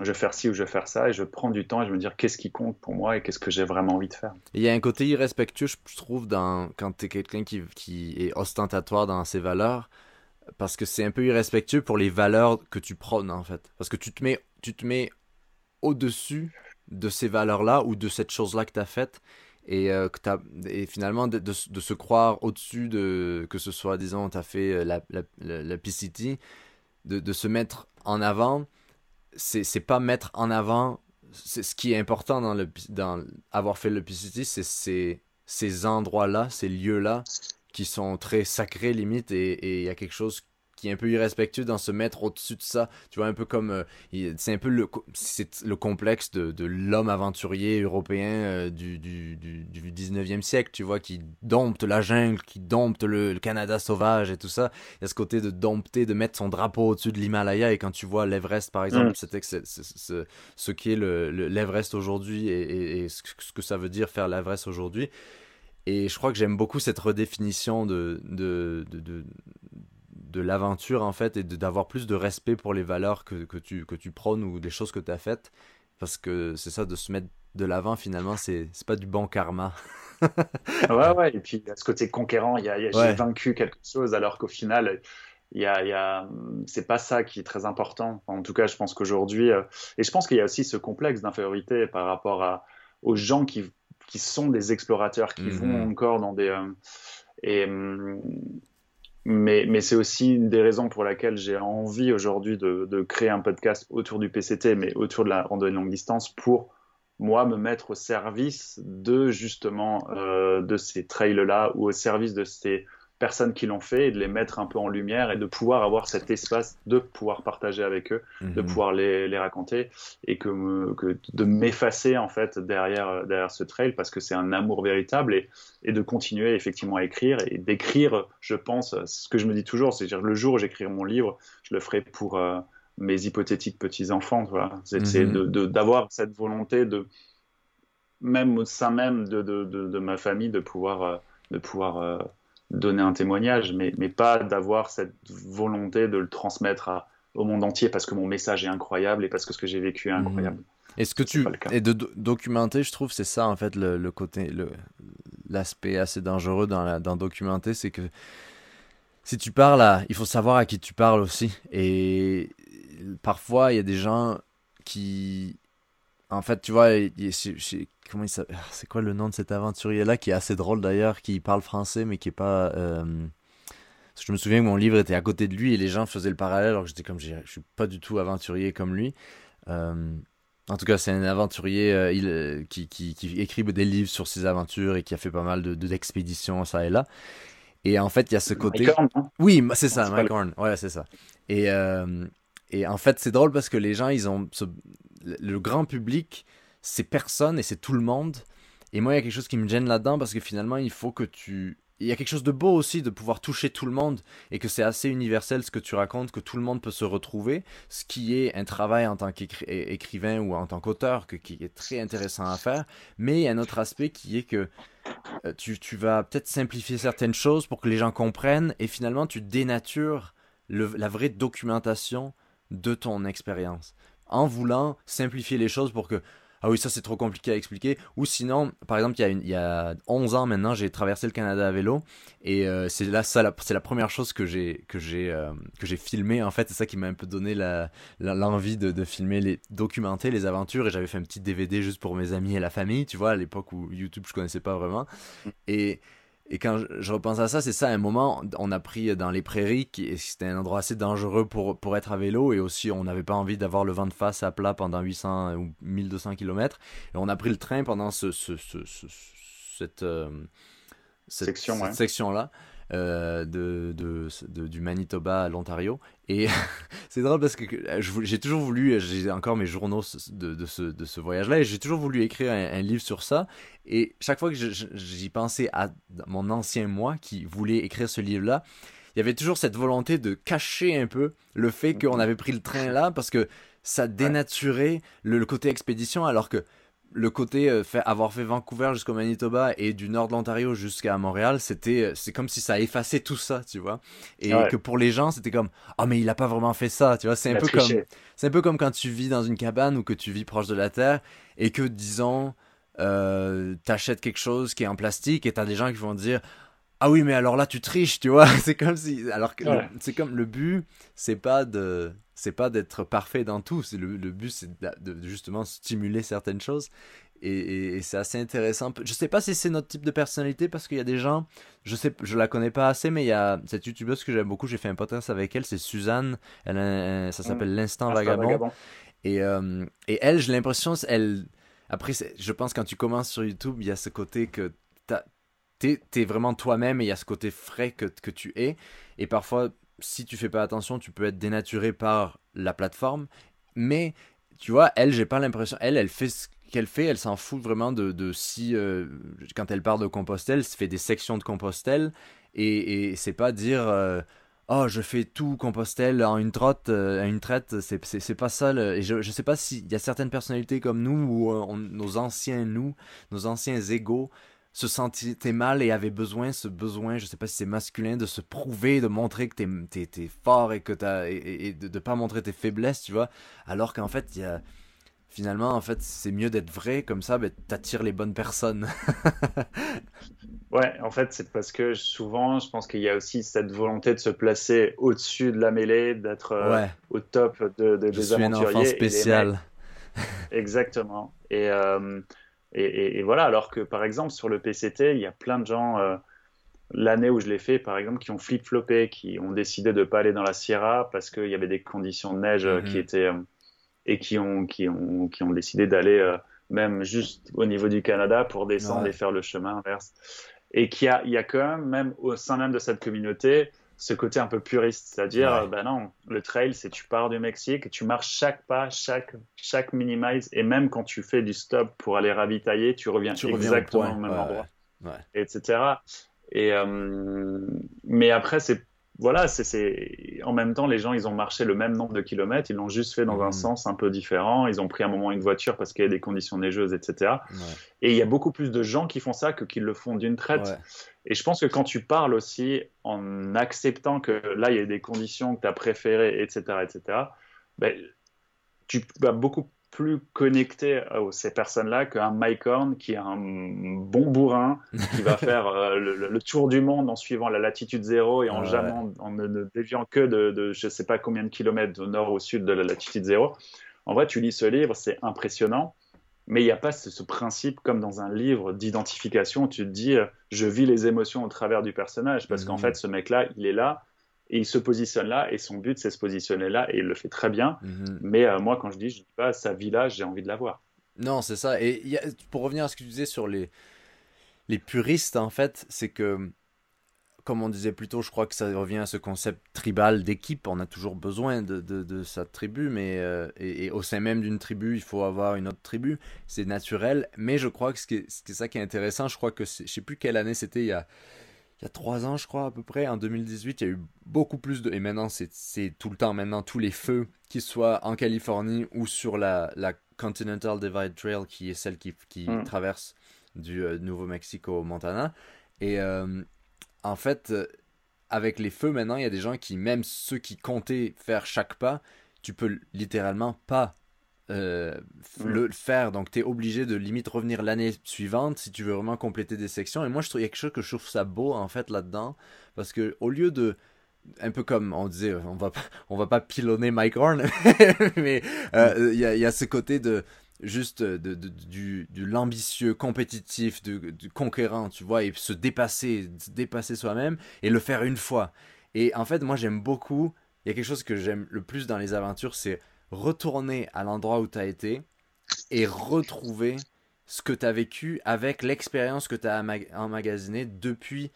je vais faire ci ou je vais faire ça, et je prends du temps et je me dire qu'est-ce qui compte pour moi et qu'est-ce que j'ai vraiment envie de faire?
Il y a un côté irrespectueux, je trouve, dans, quand tu es quelqu'un qui, qui est ostentatoire dans ses valeurs parce que c'est un peu irrespectueux pour les valeurs que tu prônes en fait. Parce que tu te mets, tu te mets au-dessus de ces valeurs-là ou de cette chose-là que tu as faite et, euh, que as, et finalement de, de, se croire au-dessus de que ce soit, disons, tu as fait euh, la, la, la, PCT, de, de, se mettre en avant, c'est pas mettre en avant. Ce qui est important dans, le, dans avoir fait le PCT, c'est ces, ces endroits-là, ces lieux-là qui sont très sacrés limite et il y a quelque chose qui est un peu irrespectueux dans se mettre au-dessus de ça. Tu vois, un peu comme. Euh, c'est un peu le, c'est le complexe de, de l'homme aventurier européen euh, du, du, du, du, 19e siècle, tu vois, qui dompte la jungle, qui dompte le, Canada sauvage et tout ça. Il y a ce côté de dompter, de mettre son drapeau au-dessus de l'Himalaya. Et quand tu vois l'Everest, par exemple, mm. c'était ce, qu'est l'Everest aujourd'hui et, et, ce que ça veut dire faire l'Everest aujourd'hui. Et je crois que j'aime beaucoup cette redéfinition de, de, de, de, l'aventure, en fait, et d'avoir plus de respect pour les valeurs que, que, tu, que tu prônes ou des choses que tu as faites. Parce que c'est ça, de se mettre de l'avant, finalement, c'est pas du bon karma. *laughs*
ouais, ouais, et puis y a ce côté conquérant, il y a, j'ai vaincu quelque chose, alors qu'au final, il y a, y a c'est pas ça qui est très important. En tout cas, je pense qu'aujourd'hui, euh, et je pense qu'il y a aussi ce complexe d'infériorité par rapport à, aux gens qui qui sont des explorateurs, qui vont mhm. encore dans des... Euh, et, mm, mais, mais c'est aussi une des raisons pour laquelle j'ai envie aujourd'hui de, de, créer un podcast autour du PCT, mais autour de la randonnée longue distance, pour moi me mettre au service de justement euh, de ces trails-là ou au service de ces personnes qui l'ont fait et de les mettre un peu en lumière et de pouvoir avoir cet espace de pouvoir partager avec eux, de mhm. pouvoir les, les, raconter et que, que de m'effacer en fait derrière, derrière ce trail parce que c'est un amour véritable et, et de continuer effectivement à écrire et d'écrire, je pense, ce que je me dis toujours, c'est dire le jour où j'écrirai mon livre, je le ferai pour euh, mes hypothétiques petits-enfants, voilà. c'est mhm. d'avoir cette volonté de même au sein même de, de, de, ma famille de pouvoir, euh, de pouvoir euh, donner un témoignage, mais, mais pas d'avoir cette volonté de le transmettre au monde entier parce que mon message est incroyable et parce que ce que j'ai vécu est mhm. incroyable.
Et ce que tu et de documenter, je trouve, c'est ça en fait le, le côté, le l'aspect assez dangereux dans, la, dans documenter, c'est que si tu parles à, il faut savoir à qui tu parles aussi. Et parfois, il y a des gens qui, en fait, tu vois, comment il C'est quoi le nom de cet aventurier là qui est assez drôle d'ailleurs, qui parle français mais qui est pas. Euh, je me souviens que mon livre était à côté de lui et les gens faisaient le parallèle alors que j'étais comme je suis pas du tout aventurier comme lui. Euh, en tout cas, c'est un aventurier euh, il, qui, qui, qui, écrit des livres sur ses aventures et qui a fait pas mal de d'expéditions ça et là. Et en fait, il y a ce côté. oui, c'est ça, Mike Horn. Ouais, c'est ça. Et, et en fait, c'est drôle parce que les gens, ils ont le grand public, c'est personne et c'est tout le monde. Et moi, il y a quelque chose qui me gêne là-dedans parce que finalement, il faut que tu. Il y a quelque chose de beau aussi de pouvoir toucher tout le monde et que c'est assez universel ce que tu racontes, que tout le monde peut se retrouver, ce qui est un travail en tant qu'écrivain ou en tant qu'auteur qui est très intéressant à faire. Mais il y a un autre aspect qui est que euh, tu, tu vas peut-être simplifier certaines choses pour que les gens comprennent et finalement tu dénatures la vraie documentation de ton expérience en voulant simplifier les choses pour que ah oui, ça c'est trop compliqué à expliquer. Ou sinon, par exemple, il y a, il y a 11 ans maintenant, j'ai traversé le Canada à vélo et euh, c'est là c'est la première chose que j'ai euh, que j'ai filmé en fait. C'est ça qui m'a un peu donné l'envie de, de, filmer les documenter les aventures et j'avais fait un petit DVD juste pour mes amis et la famille, tu vois, à l'époque où YouTube je connaissais pas vraiment et et quand je, repense à ça, c'est ça, à un moment, on a pris dans les prairies, qui c'était un endroit assez dangereux pour, pour être à vélo, et aussi on n'avait pas envie d'avoir le vent de face à plat pendant 800 ou 1200 km. Et on a pris le train pendant ce, ce, cette, euh,
section,
section-là. Euh, de, de, du Manitoba à l'Ontario. Et *laughs* c'est drôle parce que j'ai toujours voulu, j'ai encore mes journaux de, de ce, de ce voyage-là, et j'ai toujours voulu écrire un, livre sur ça. Et chaque fois que j'y pensais à mon ancien moi qui voulait écrire ce livre-là, il y avait toujours cette volonté de cacher un peu le fait qu'on avait pris le train là parce que ça dénaturait le côté expédition alors que le côté euh, fait, avoir fait Vancouver jusqu'au Manitoba et du nord de l'Ontario jusqu'à Montréal, c'était euh, c'est comme si ça effacait tout ça, tu vois. Et que pour les gens, c'était comme "Oh mais il a pas vraiment fait ça", tu vois, c'est un peu comme c'est un peu comme quand tu vis dans une cabane ou que tu vis proche de la terre et que disons euh, t'achètes quelque chose qui est en plastique et t'as des gens qui vont dire ah oui mais alors là tu triches tu vois. *laughs* C'est comme si alors que c'est comme le but c'est pas de c'est pas d'être parfait dans tout. C'est le, but, c'est de, justement stimuler certaines choses. Et, c'est assez intéressant. Je sais pas si c'est notre type de personnalité parce qu'il y a des gens, je sais, je la connais pas assez, mais il y a cette youtubeuse que j'aime beaucoup. J'ai fait un podcast avec elle, c'est Suzanne. Elle ça s'appelle mmh. l'instant vagabond. Et, euh, et elle, j'ai l'impression, elle, après, je pense quand tu commences sur YouTube, il y a ce côté que t'es es vraiment toi-même et il y a ce côté frais que, que tu es. Et parfois, si tu fais pas attention, tu peux être dénaturé par la plateforme. Mais tu vois, elle, j'ai pas l'impression. Elle, elle fait ce qu'elle fait, elle s'en fout vraiment de, si. Euh, quand elle part de Compostelle, elle fait des sections de Compostelle. Et, et c'est pas dire. Euh, oh, je fais tout Compostelle en une trotte, euh, une traite, c'est pas ça. Et je, je sais pas s'il y a certaines personnalités comme nous, ou nos anciens nous, nos anciens égaux, se sentait mal et avait besoin, ce besoin, je sais pas si c'est masculin, de se prouver, de montrer que t'es es, fort et que t'as et, de, ne pas montrer tes faiblesses, tu vois. Alors qu'en fait, il y a finalement, en fait, c'est mieux d'être vrai, comme ça, ben, t'attires les bonnes personnes. *laughs*
ouais, en fait, c'est parce que souvent, je pense qu'il y a aussi cette volonté de se placer au-dessus de la mêlée, d'être euh, au top de, de
je des suis aventuriers. Un enfant spécial.
Exactement. Et, euh, et, voilà, alors que par exemple sur le PCT, il y a plein de gens, euh, l'année où je l'ai fait par exemple, qui ont flip-floppé, qui ont décidé de ne pas aller dans la Sierra parce qu'il y avait des conditions de neige euh, qui mhm. étaient. Euh, et qui ont, qui ont, qui ont décidé d'aller même juste au niveau du Canada pour descendre et faire le chemin inverse. et qu'il y a, il y a quand même, même au sein même de cette communauté, ce côté un peu puriste, c'est-à-dire, ben non, le trail, c'est tu pars du Mexique, et tu marches chaque pas, chaque, chaque minimize, et même quand tu fais du stop pour aller ravitailler, tu reviens exactement au, même endroit, etc. Et, euh, mais après, c'est voilà, c'est en même temps, les gens, ils ont marché le même nombre de kilomètres, ils l'ont juste fait dans un mmh. sens un peu différent. Ils ont pris un moment une voiture parce qu'il y a des conditions neigeuses, etc. Et il y a beaucoup plus de gens qui font ça que qui le font d'une traite. Et je pense que quand tu parles aussi en acceptant que là, il y a des conditions que tu as préférées, etc., etc., ben, tu vas beaucoup plus connecté à ces personnes-là qu'un Mike Horn qui est un bon bourrin, qui va *laughs* faire euh, le, tour du monde en suivant la latitude zéro et en jamais en, ne déviant que de, de, je sais pas combien de kilomètres au nord ou au sud de la latitude zéro. En vrai, tu lis ce livre, c'est impressionnant, mais il n'y a pas ce, principe comme dans un livre d'identification. Tu te dis, euh, je vis les émotions au travers du personnage parce qu'en mmh. fait, ce mec-là, il est là et il se positionne là, et son but, c'est se positionner là, et il le fait très bien. Mhm. Mais euh, moi, quand je dis, je dis pas sa vie là, j'ai envie de la voir.
Non, c'est ça. Et pour revenir à ce que tu disais sur les, les puristes, en fait, c'est que, comme on disait plus tôt, je crois que ça revient à ce concept tribal d'équipe. On a toujours besoin de, de, sa tribu, mais euh, et, au sein même d'une tribu, il faut avoir une autre tribu. C'est naturel. Mais je crois que c'est ça qui est intéressant, je crois que je sais plus quelle année c'était, il y a il y a trois ans, je crois, à peu près, en 2018, il y a eu beaucoup plus de. Et maintenant, c'est tout le temps, maintenant, tous les feux, qu'ils soient en Californie ou sur la, la Continental Divide Trail, qui est celle qui, qui mm. traverse du euh, Nouveau-Mexique au Montana. Et euh, en fait, euh, avec les feux, maintenant, il y a des gens qui, même ceux qui comptaient faire chaque pas, tu peux littéralement pas euh, mm. le faire. Donc, tu es obligé de limite revenir l'année suivante si tu veux vraiment compléter des sections. Et moi, je trouve, il y a quelque chose que je trouve ça beau, en fait, là-dedans. Parce que au lieu de. Un peu comme on disait, on va pas, on va pas pilonner Mike Horn, *laughs* mais euh, il y, a, y, a, ce côté de juste de, du, l'ambitieux, compétitif, du, du, conquérant, tu vois, et se dépasser, dépasser soi-même et le faire une fois. Et en fait, moi, j'aime beaucoup. Il y a quelque chose que j'aime le plus dans les aventures, c'est retourner à l'endroit où tu as été et retrouver ce que tu as vécu avec l'expérience que tu as emmagasinée depuis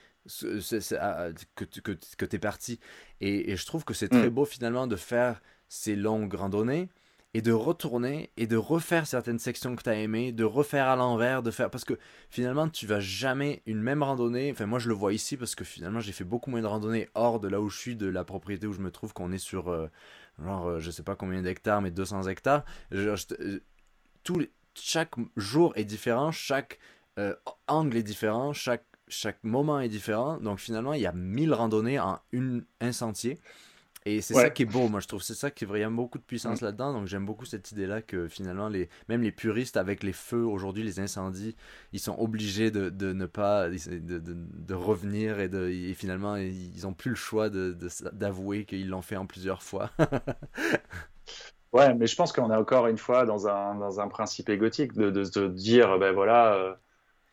ah, que, que, tu es parti. Et, je trouve que c'est très mm. beau finalement de faire ces longues randonnées et de retourner et de refaire certaines sections que tu as aimées, de refaire à l'envers, de faire parce que finalement tu vas jamais une même randonnée. Enfin moi je le vois ici parce que finalement j'ai fait beaucoup moins de randonnées hors de là où je suis, de la propriété où je me trouve, qu'on est sur euh, genre, euh, je sais pas combien d'hectares, mais 200 hectares. Euh, chaque jour est différent, chaque euh, angle est différent, chaque, chaque moment est différent. Donc finalement, il y a 1000 randonnées en un sentier. Et c'est ça qui est beau, moi je trouve. C'est ça qui a beaucoup de puissance mm. là-dedans. Donc j'aime beaucoup cette idée-là que finalement, les, même les puristes avec les feux aujourd'hui, les incendies, ils sont obligés de, de ne pas, de, de, de revenir et, de, et finalement, ils n'ont plus le choix d'avouer qu'ils l'ont fait en plusieurs fois. *laughs*
ouais, mais je pense qu'on est encore une fois dans un, dans un principe égotique de, se dire, ben voilà, euh,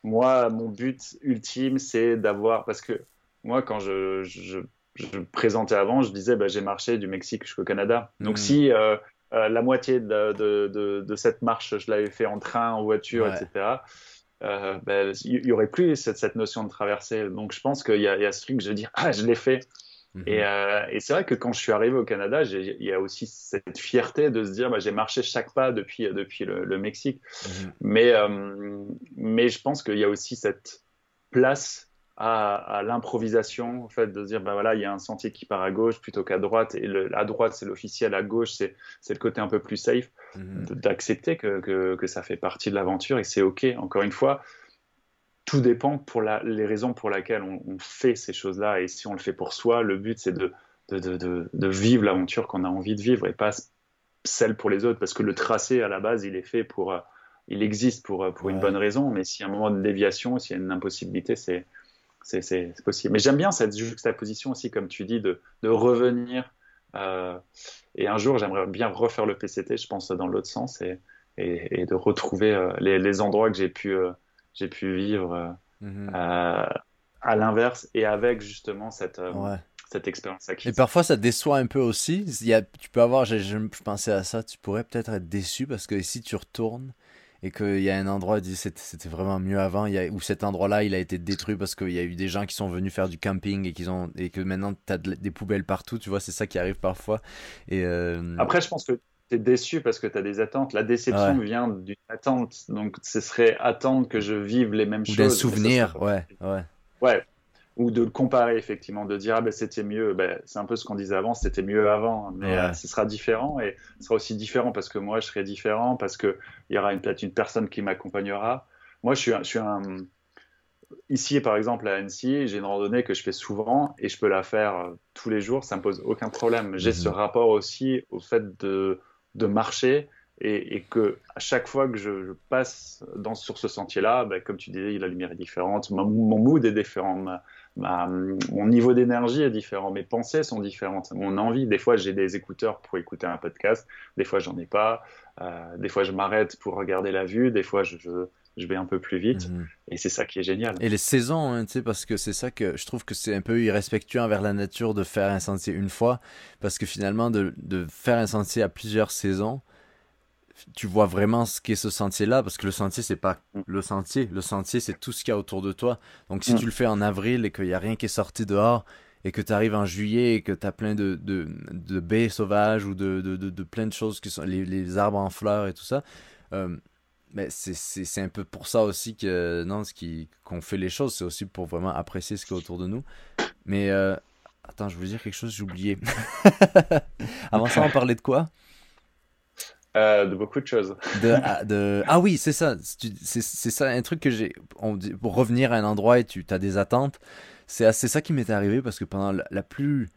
moi, mon but ultime, c'est d'avoir. Parce que moi, quand je, je je présentais avant, je disais bah, j'ai marché du Mexique jusqu'au Canada. Donc hmm. si euh, euh, la moitié de, de, de, cette marche, je l'avais fait en train, en voiture, etc., euh, ben, il y, aurait plus cette, cette, notion de traversée. Donc je pense qu'il y, y, a ce truc, je veux dire, ah, je l'ai fait. Hmm. Et, et c'est vrai que quand je suis arrivé au Canada, il y a aussi cette fierté de se dire, bah, j'ai marché chaque pas depuis, depuis le, Mexique. Hmm. Mais, mais je pense qu'il y a aussi cette place à, l'improvisation, en fait, de dire, ben voilà, il y a un sentier qui part à gauche plutôt qu'à droite, et le, à droite, c'est l'officiel, à gauche, c'est le côté un peu plus safe, mhm. d'accepter que, que, ça fait partie de l'aventure et c'est OK. Encore une fois, tout dépend pour la, les raisons pour lesquelles on, fait ces choses-là, et si on le fait pour soi, le but, c'est de, de, de, de, vivre l'aventure qu'on a envie de vivre et pas celle pour les autres, parce que le tracé, à la base, il est fait pour... Il existe pour, pour une bonne raison, mais s'il y a un moment de déviation, s'il y a une impossibilité, c'est c'est possible. Mais j'aime bien cette juxtaposition aussi, comme tu dis, de, de revenir. Euh, et un jour, j'aimerais bien refaire le PCT, je pense, dans l'autre sens, et, et, de retrouver euh, les, les, endroits que j'ai pu, euh, j'ai pu vivre mhm. à l'inverse et avec justement cette, cette expérience acquise.
Et parfois, ça déçoit un peu aussi. Il y a, tu peux avoir, je, je, pensais à ça, tu pourrais peut-être être déçu parce que si tu retournes et qu'il y a un endroit, c'était vraiment mieux avant, il y a, où cet endroit-là, il a été détruit parce qu'il y a eu des gens qui sont venus faire du camping et, qu'ils ont, et que maintenant, tu as des poubelles partout, tu vois, c'est ça qui arrive parfois. Et, euh,
Après, je pense que tu es déçu parce que tu as des attentes. La déception vient d'une attente, donc ce serait attendre que je vive les mêmes choses. Des
souvenirs, ouais, ouais.
Ouais, ou de le comparer effectivement, de dire ah ben c'était mieux, ben, c'est un peu ce qu'on disait avant, c'était mieux avant, mais euh, ce sera différent et ce sera aussi différent parce que moi je serai différent, parce qu'il y aura peut-être une personne qui m'accompagnera. Moi je suis, je suis un... Ici par exemple à Annecy, j'ai une randonnée que je fais souvent et je peux la faire euh, tous les jours, ça me pose aucun problème. J'ai ce mhm. rapport aussi au fait de, de marcher et, que à chaque fois que je, passe dans, sur ce sentier-là, ben, comme tu disais, la lumière est différente, mon, mon mood est différent, bah, mon niveau d'énergie est différent, mes pensées sont différentes, mon envie, des fois j'ai des écouteurs pour écouter un podcast, des fois j'en ai pas, euh, des fois je m'arrête pour regarder la vue, des fois je, je, vais un peu plus vite, mhm. et c'est ça qui est génial.
Et les saisons, hein, tu sais, parce que c'est ça que je trouve que c'est un peu irrespectueux envers la nature de faire un sentier une fois, parce que finalement de, de faire un sentier à plusieurs saisons, tu vois vraiment ce qu'est ce sentier-là, parce que le sentier, c'est pas mm. le sentier. Le sentier, c'est tout ce qu'il y a autour de toi. Donc, si mm. tu le fais en avril et qu'il n'y a rien qui est sorti dehors, et que tu arrives en juillet et que tu as plein de, de, de, baies sauvages ou de, de, de, plein de choses qui sont les, les arbres en fleurs et tout ça, euh, mais c'est un peu pour ça aussi que non, ce qui qu'on fait les choses, c'est aussi pour vraiment apprécier ce qui est autour de nous. Mais euh, attends, je veux dire quelque chose, j'ai oublié. *laughs* Avant ça, on parlait de quoi?
Euh, de beaucoup de choses.
de, *laughs* ah, de... Ah oui, c'est ça. C'est ça, un truc que j'ai. Pour revenir à un endroit et tu as des attentes, c'est ça qui m'est arrivé parce que pendant la, plus.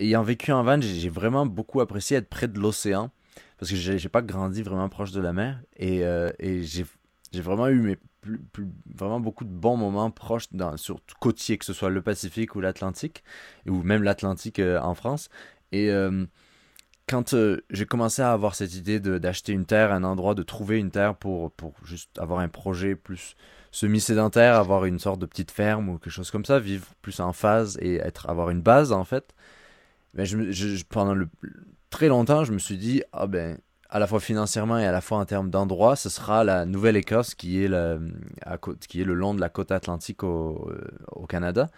Ayant vécu en van, j'ai vraiment beaucoup apprécié être près de l'océan parce que j'ai pas grandi vraiment proche de la mer et, euh, et j'ai vraiment eu mes plus, vraiment beaucoup de bons moments proches dans, sur côtier, que ce soit le Pacifique ou l'Atlantique, ou même l'Atlantique euh, en France. Et quand euh, j'ai commencé à avoir cette idée d'acheter une terre, un endroit, de trouver une terre pour, pour juste avoir un projet plus semi-sédentaire, avoir une sorte de petite ferme ou quelque chose comme ça, vivre plus en phase et être, avoir une base en fait, ben pendant très longtemps, je me suis dit, ah ben, à la fois financièrement et à la fois en termes d'endroit, ce sera la Nouvelle-Écosse qui, est qui est le long de la côte atlantique au, au Canada.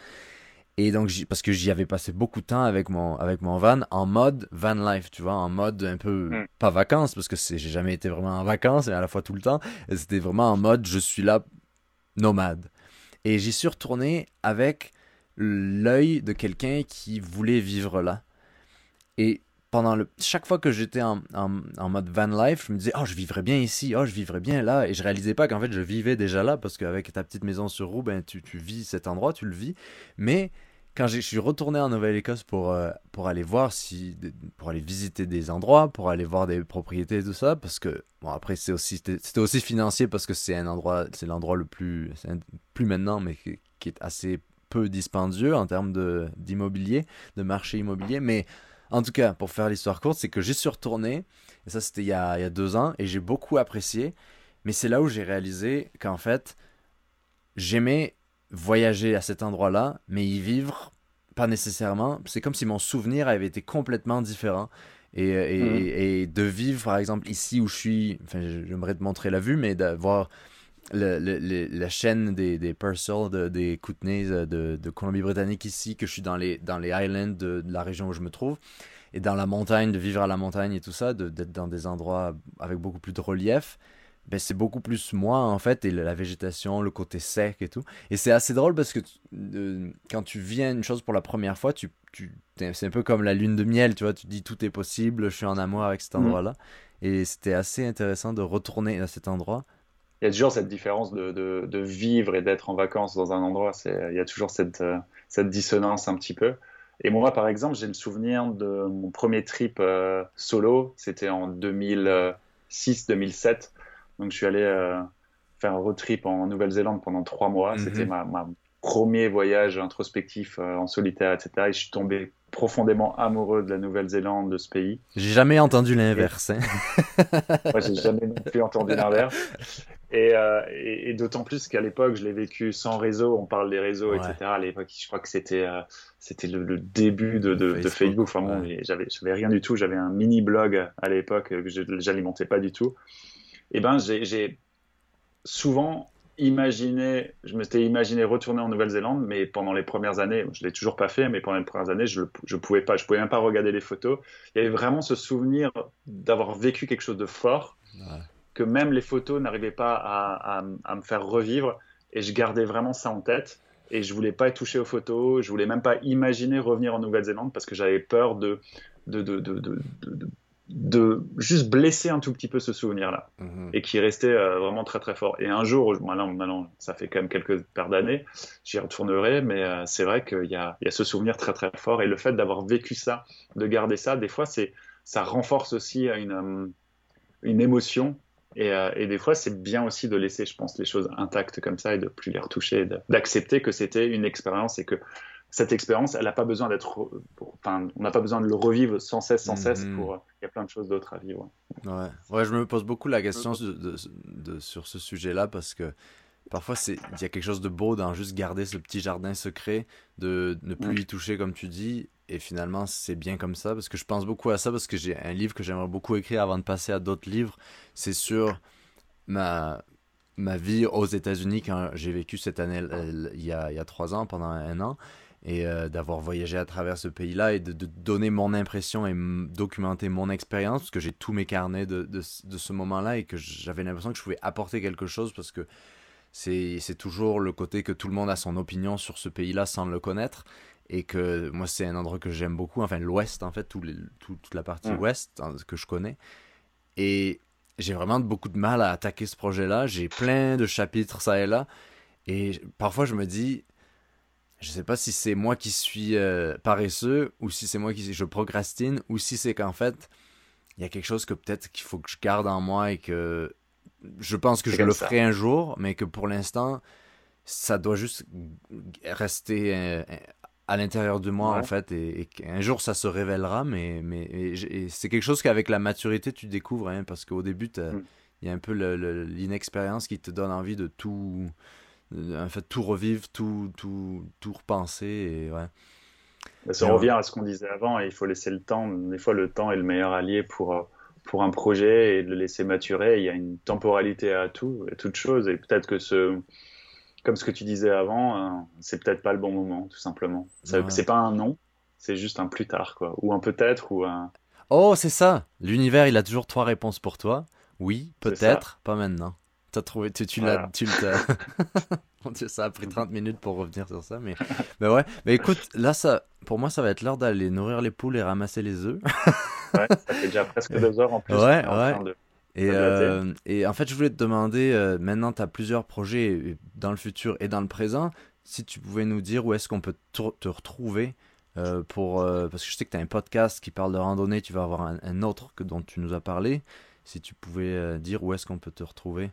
Et donc, parce que j'y avais passé beaucoup de temps avec mon, avec mon van en mode van life, tu vois, en mode un peu, mm. pas vacances, parce que j'ai jamais été vraiment en vacances, et à la fois tout le temps. C'était vraiment en mode, je suis là, nomade. Et j'y suis retourné avec l'œil de quelqu'un qui voulait vivre là. Et pendant le chaque fois que j'étais en, en, mode van life, je me disais oh je vivrais bien ici, oh je vivrais bien là et je réalisais pas qu'en fait je vivais déjà là parce qu'avec ta petite maison sur roue ben tu, tu vis cet endroit, tu le vis. Mais quand je suis retourné en Nouvelle-Écosse pour, euh, pour aller voir si pour aller visiter des endroits, pour aller voir des propriétés et tout ça parce que bon après c'est aussi c'était aussi financier parce que c'est un endroit c'est l'endroit le plus plus maintenant mais qui, qui, est assez peu dispendieux en termes de d'immobilier, de marché immobilier. Mais en tout cas, pour faire l'histoire courte, c'est que j'y suis retourné, et ça c'était il, y a deux ans, et j'ai beaucoup apprécié, mais c'est là où j'ai réalisé qu'en fait, j'aimais voyager à cet endroit-là, mais y vivre, pas nécessairement. C'est comme si mon souvenir avait été complètement différent. Et, et, mmh. de vivre, par exemple, ici où je suis, enfin, j'aimerais te montrer la vue, mais d'avoir le, la chaîne des, des Purcell, de, des Kootenays euh, de, de Colombie-Britannique ici, que je suis dans les, dans les Highlands de, la région où je me trouve, et dans la montagne, de vivre à la montagne et tout ça, d'être dans des endroits avec beaucoup plus de relief, ben c'est beaucoup plus moi en fait, et la végétation, le côté sec et tout. Et c'est assez drôle parce que quand tu viens une chose pour la première fois, tu, tu c'est un peu comme la lune de miel, tu vois, tu dis tout est possible, je suis en amour avec cet mmh. endroit-là. Et c'était assez intéressant de retourner à cet endroit
il y a toujours cette différence de, de, vivre et d'être en vacances dans un endroit. Il y a toujours cette, euh, cette, dissonance un petit peu. Et moi, par exemple, j'ai le souvenir de mon premier trip euh, solo. C'était en 2006-2007. Donc, je suis allé euh, faire un road trip en Nouvelle-Zélande pendant trois mois. Mhm. C'était ma, ma, premier voyage introspectif en solitaire, etc. Et je suis tombé profondément amoureux de la Nouvelle-Zélande, de ce pays.
J'ai jamais entendu l'inverse. Hein.
Moi, j'ai jamais non plus entendu l'inverse. Euh, et, et, d'autant plus qu'à l'époque, je l'ai vécu sans réseau. On parle des réseaux, etc. À l'époque, je crois que c'était euh, c'était le, début de, de, Facebook. Enfin bon, j'avais j'avais rien du tout. J'avais un mini blog à l'époque que je j'alimentais pas du tout. Et ben, j'ai souvent imaginé, je m'étais imaginé retourner en Nouvelle-Zélande, mais pendant les premières années, je l'ai toujours pas fait, mais pendant les premières années, je ne pouvais pas, je pouvais même pas regarder les photos. Il y avait vraiment ce souvenir d'avoir vécu quelque chose de fort, que même les photos n'arrivaient pas à, à, me faire revivre, et je gardais vraiment ça en tête. Et je voulais pas toucher aux photos, je voulais même pas imaginer revenir en Nouvelle-Zélande parce que j'avais peur de de, de, de, de juste blesser un tout petit peu ce souvenir-là mhm. et qui restait euh, vraiment très très fort. Et un jour, maintenant, maintenant ça fait quand même quelques paires d'années, j'y retournerai, mais euh, c'est vrai qu'il y a, y a, ce souvenir très très fort et le fait d'avoir vécu ça, de garder ça, des fois, c'est ça renforce aussi une, euh, une émotion et, et, des fois, c'est bien aussi de laisser, je pense, les choses intactes comme ça et de plus les retoucher, d'accepter que c'était une expérience et que cette expérience, elle n'a pas besoin d'être, enfin, on n'a pas besoin de le revivre sans cesse, sans cesse. Mhm. Pour, il y a plein de choses d'autres à vivre.
Ouais. ouais, je me pose beaucoup la question de, de, sur ce sujet-là parce que parfois c'est, il y a quelque chose de beau dans juste garder ce petit jardin secret, de ne plus y toucher comme tu dis. Et finalement, c'est bien comme ça parce que je pense beaucoup à ça parce que j'ai un livre que j'aimerais beaucoup écrire avant de passer à d'autres livres. C'est sur ma ma vie aux États-Unis quand j'ai vécu cette année il y a, il y a trois ans pendant un an et euh, d'avoir voyagé à travers ce pays-là et de, donner mon impression et documenter mon expérience, parce que j'ai tous mes carnets de, de, ce moment-là et que j'avais l'impression que je pouvais apporter quelque chose, parce que c'est toujours le côté que tout le monde a son opinion sur ce pays-là sans le connaître, et que moi c'est un endroit que j'aime beaucoup, enfin l'Ouest en fait, tout les, toute la partie Ouest hein, que je connais. Et j'ai vraiment beaucoup de mal à attaquer ce projet-là, j'ai plein de chapitres ça et là, et parfois je me dis je sais pas si c'est moi qui suis euh, paresseux ou si c'est moi qui je procrastine ou si c'est qu'en fait il y a quelque chose que peut-être qu'il faut que je garde en moi et que je pense que je le ferai un jour mais que pour l'instant ça doit juste rester euh, à l'intérieur de moi en fait et, qu'un jour ça se révélera mais mais c'est quelque chose qu'avec la maturité tu découvres hein, parce qu'au début mm. il y a un peu l'inexpérience qui te donne envie de tout en fait tout revivre, tout, tout, tout repenser. Et, ouais.
Ça revient à ce qu'on disait avant, et il faut laisser le temps. Des fois, le temps est le meilleur allié pour, euh, pour un projet et le laisser maturer. Il y a une temporalité à tout, à toute chose, et peut-être que ce, comme ce que tu disais avant, euh, c'est peut-être pas le bon moment, tout simplement. C'est pas un non, c'est juste un plus tard, quoi. Ou un peut-être, ou un.
Oh, c'est ça L'univers, il a toujours trois réponses pour toi. Oui, peut-être, pas maintenant. T'as trouvé, tu, tu l'as, tu *laughs* Mon Dieu, ça a pris 30 minutes pour revenir sur ça, mais, mais ouais. Mais écoute, là, ça, pour moi, ça va être l'heure d'aller nourrir les poules et ramasser les œufs. *laughs*
ouais, ça fait déjà presque deux heures en plus.
Ouais, ouais. Et, euh, et, en fait, je voulais te demander, euh, maintenant, tu as plusieurs projets dans le futur et dans le présent. Si tu pouvais nous dire où est-ce qu'on peut te, retrouver euh, pour, parce que je sais que tu as un podcast qui parle de randonnée, tu vas avoir un, un, autre que dont tu nous as parlé. Si tu pouvais dire où est-ce qu'on peut te retrouver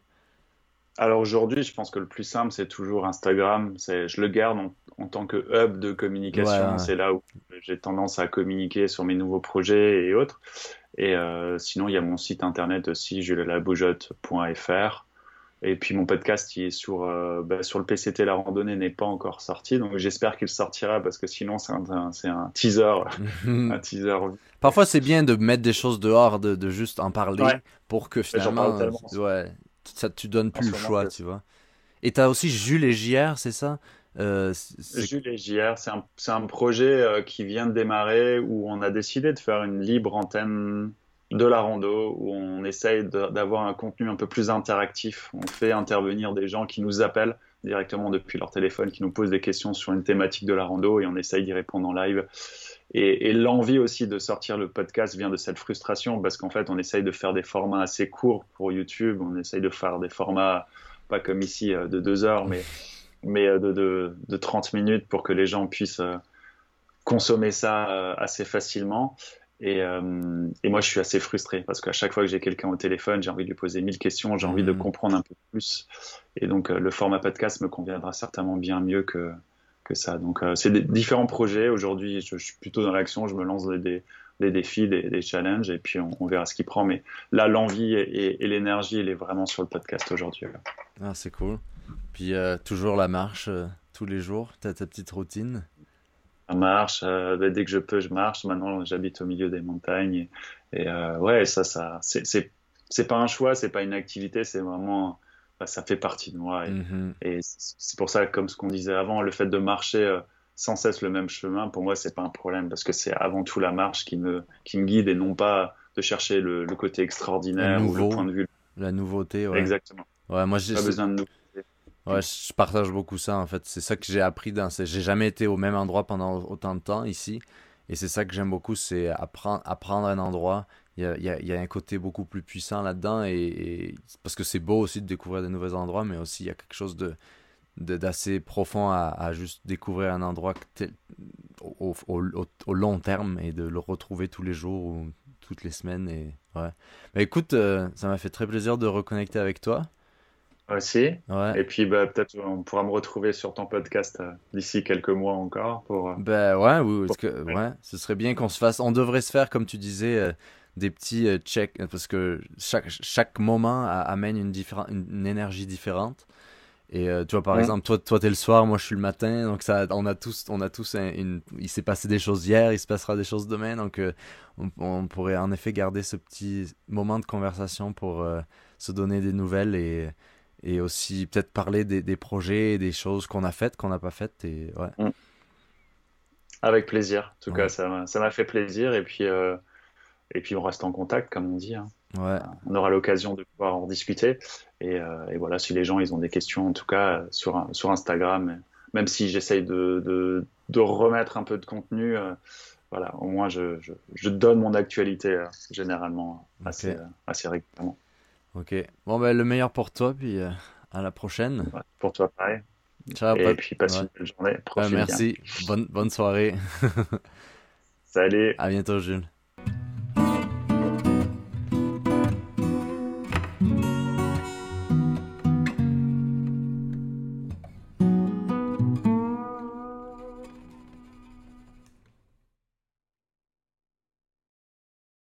alors aujourd'hui, je pense que le plus simple, c'est toujours Instagram. Je le garde en, tant que hub de communication. C'est là où j'ai tendance à communiquer sur mes nouveaux projets et autres. Et euh, sinon, il y a mon site internet aussi, julelaboujotte.fr. Et puis mon podcast qui est sur, euh, bah, sur le PCT La Randonnée n'est pas encore sorti, donc j'espère qu'il sortira parce que sinon c'est un, un teaser, *laughs* un teaser.
Parfois c'est bien de mettre des choses dehors, de, de juste en parler pour que finalement, ça tu donnes plus le choix, tu vois. Et tu as aussi Jules et JR, c'est ça?
Euh, Jules et JR, c'est un, un, projet euh, qui vient de démarrer où on a décidé de faire une libre antenne de la rando, où on essaye d'avoir un contenu un peu plus interactif. On fait intervenir des gens qui nous appellent directement depuis leur téléphone, qui nous posent des questions sur une thématique de la rando et on essaye d'y répondre en live. Et, l'envie aussi de sortir le podcast vient de cette frustration parce qu'en fait, on essaye de faire des formats assez courts pour YouTube. On essaye de faire des formats, pas comme ici, euh, de deux heures, mais, mais euh, de, de, de 30 minutes pour que les gens puissent euh, consommer ça assez facilement. Et, et, moi, je suis assez frustré parce qu'à chaque fois que j'ai quelqu'un au téléphone, j'ai envie de lui poser mille questions, j'ai envie de mmh. comprendre un peu plus. Et donc, le format podcast me conviendra certainement bien mieux que, que ça. Donc, euh, c'est des différents projets. Aujourd'hui, je, suis plutôt dans l'action. Je me lance des, des défis, des, challenges, et puis on, verra ce qui prend. Mais là, l'envie et, l'énergie, elle est vraiment sur le podcast aujourd'hui.
Ah, c'est cool. Puis euh, toujours la marche euh, tous les jours. Tu as ta petite routine?
La marche. Bah, dès que je peux, je marche. Maintenant, j'habite au milieu des montagnes. Et, ouais, ça, ça, c'est pas un choix, c'est pas une activité, c'est vraiment bah, ça fait partie de moi. Et,
Mhm.
et c'est pour ça, comme ce qu'on disait avant, le fait de marcher euh, sans cesse le même chemin, pour moi, c'est pas un problème parce que c'est avant tout la marche qui me, qui me guide et non pas de chercher le, le côté extraordinaire
Le
ou
nouveau.
le point de vue.
La nouveauté, ouais.
Exactement.
Ouais, moi, j'ai,
Pas besoin de nous.
ouais, je partage beaucoup ça, en fait. C'est ça que j'ai appris dans ces... J'ai jamais été au même endroit pendant autant de temps ici. Et c'est ça que j'aime beaucoup, c'est apprendre, apprendre un endroit. Il y a, il y a- il y a un côté beaucoup plus puissant là-dedans. Et, et- Parce que c'est beau aussi de découvrir de nouveaux endroits, mais aussi il y a quelque chose de, d'assez profond à, à juste découvrir un endroit tel- au, au- au- au long terme et de le retrouver tous les jours ou toutes les semaines. Et, ouais. Mais écoute, euh, ça m'a fait très plaisir de reconnecter avec toi.
Aussi.
Ouais.
Et puis, bah, peut-être on pourra me retrouver sur ton podcast euh, d'ici quelques mois encore pour. euh,
Ben ouais, oui, parce que,
Ouais.
ouais, ce serait bien qu'on se fasse. On devrait se faire, comme tu disais, euh, des petits euh, checks, euh, parce que chaque, chaque moment a- amène une, une, une énergie différente. Et euh, tu vois, par
Ouais.
exemple, toi, toi, t'es le soir, moi, je suis le matin, donc ça, on a tous, on a tous un- une. Il s'est passé des choses hier, il se passera des choses demain, donc euh, on, on pourrait en effet garder ce petit moment de conversation pour se donner des nouvelles et, et aussi peut-être parler des, des projets et des choses qu'on a faites, qu'on n'a pas faites. Et ouais.
Avec plaisir. En tout
Ouais.
cas, ça m'a ça m'a fait plaisir. Et puis, et puis, on reste en contact, comme on dit. hein.
Ouais.
On aura l'occasion de pouvoir en discuter. Et, euh, et voilà, si les gens ils ont des questions, en tout cas, sur, Instagram, même si j'essaye de, de, de remettre un peu de contenu, euh, voilà, au moins je, je, je donne mon actualité euh, généralement assez, régulièrement.
Ok. Bon, ben, le meilleur pour toi, puis à la prochaine.
Ouais. Pour toi, pareil.
Ciao,
Et puis, passe
Ouais.
une belle journée. Bien.
merci. Bonne, bonne soirée. *laughs*
Salut.
À bientôt, Jules.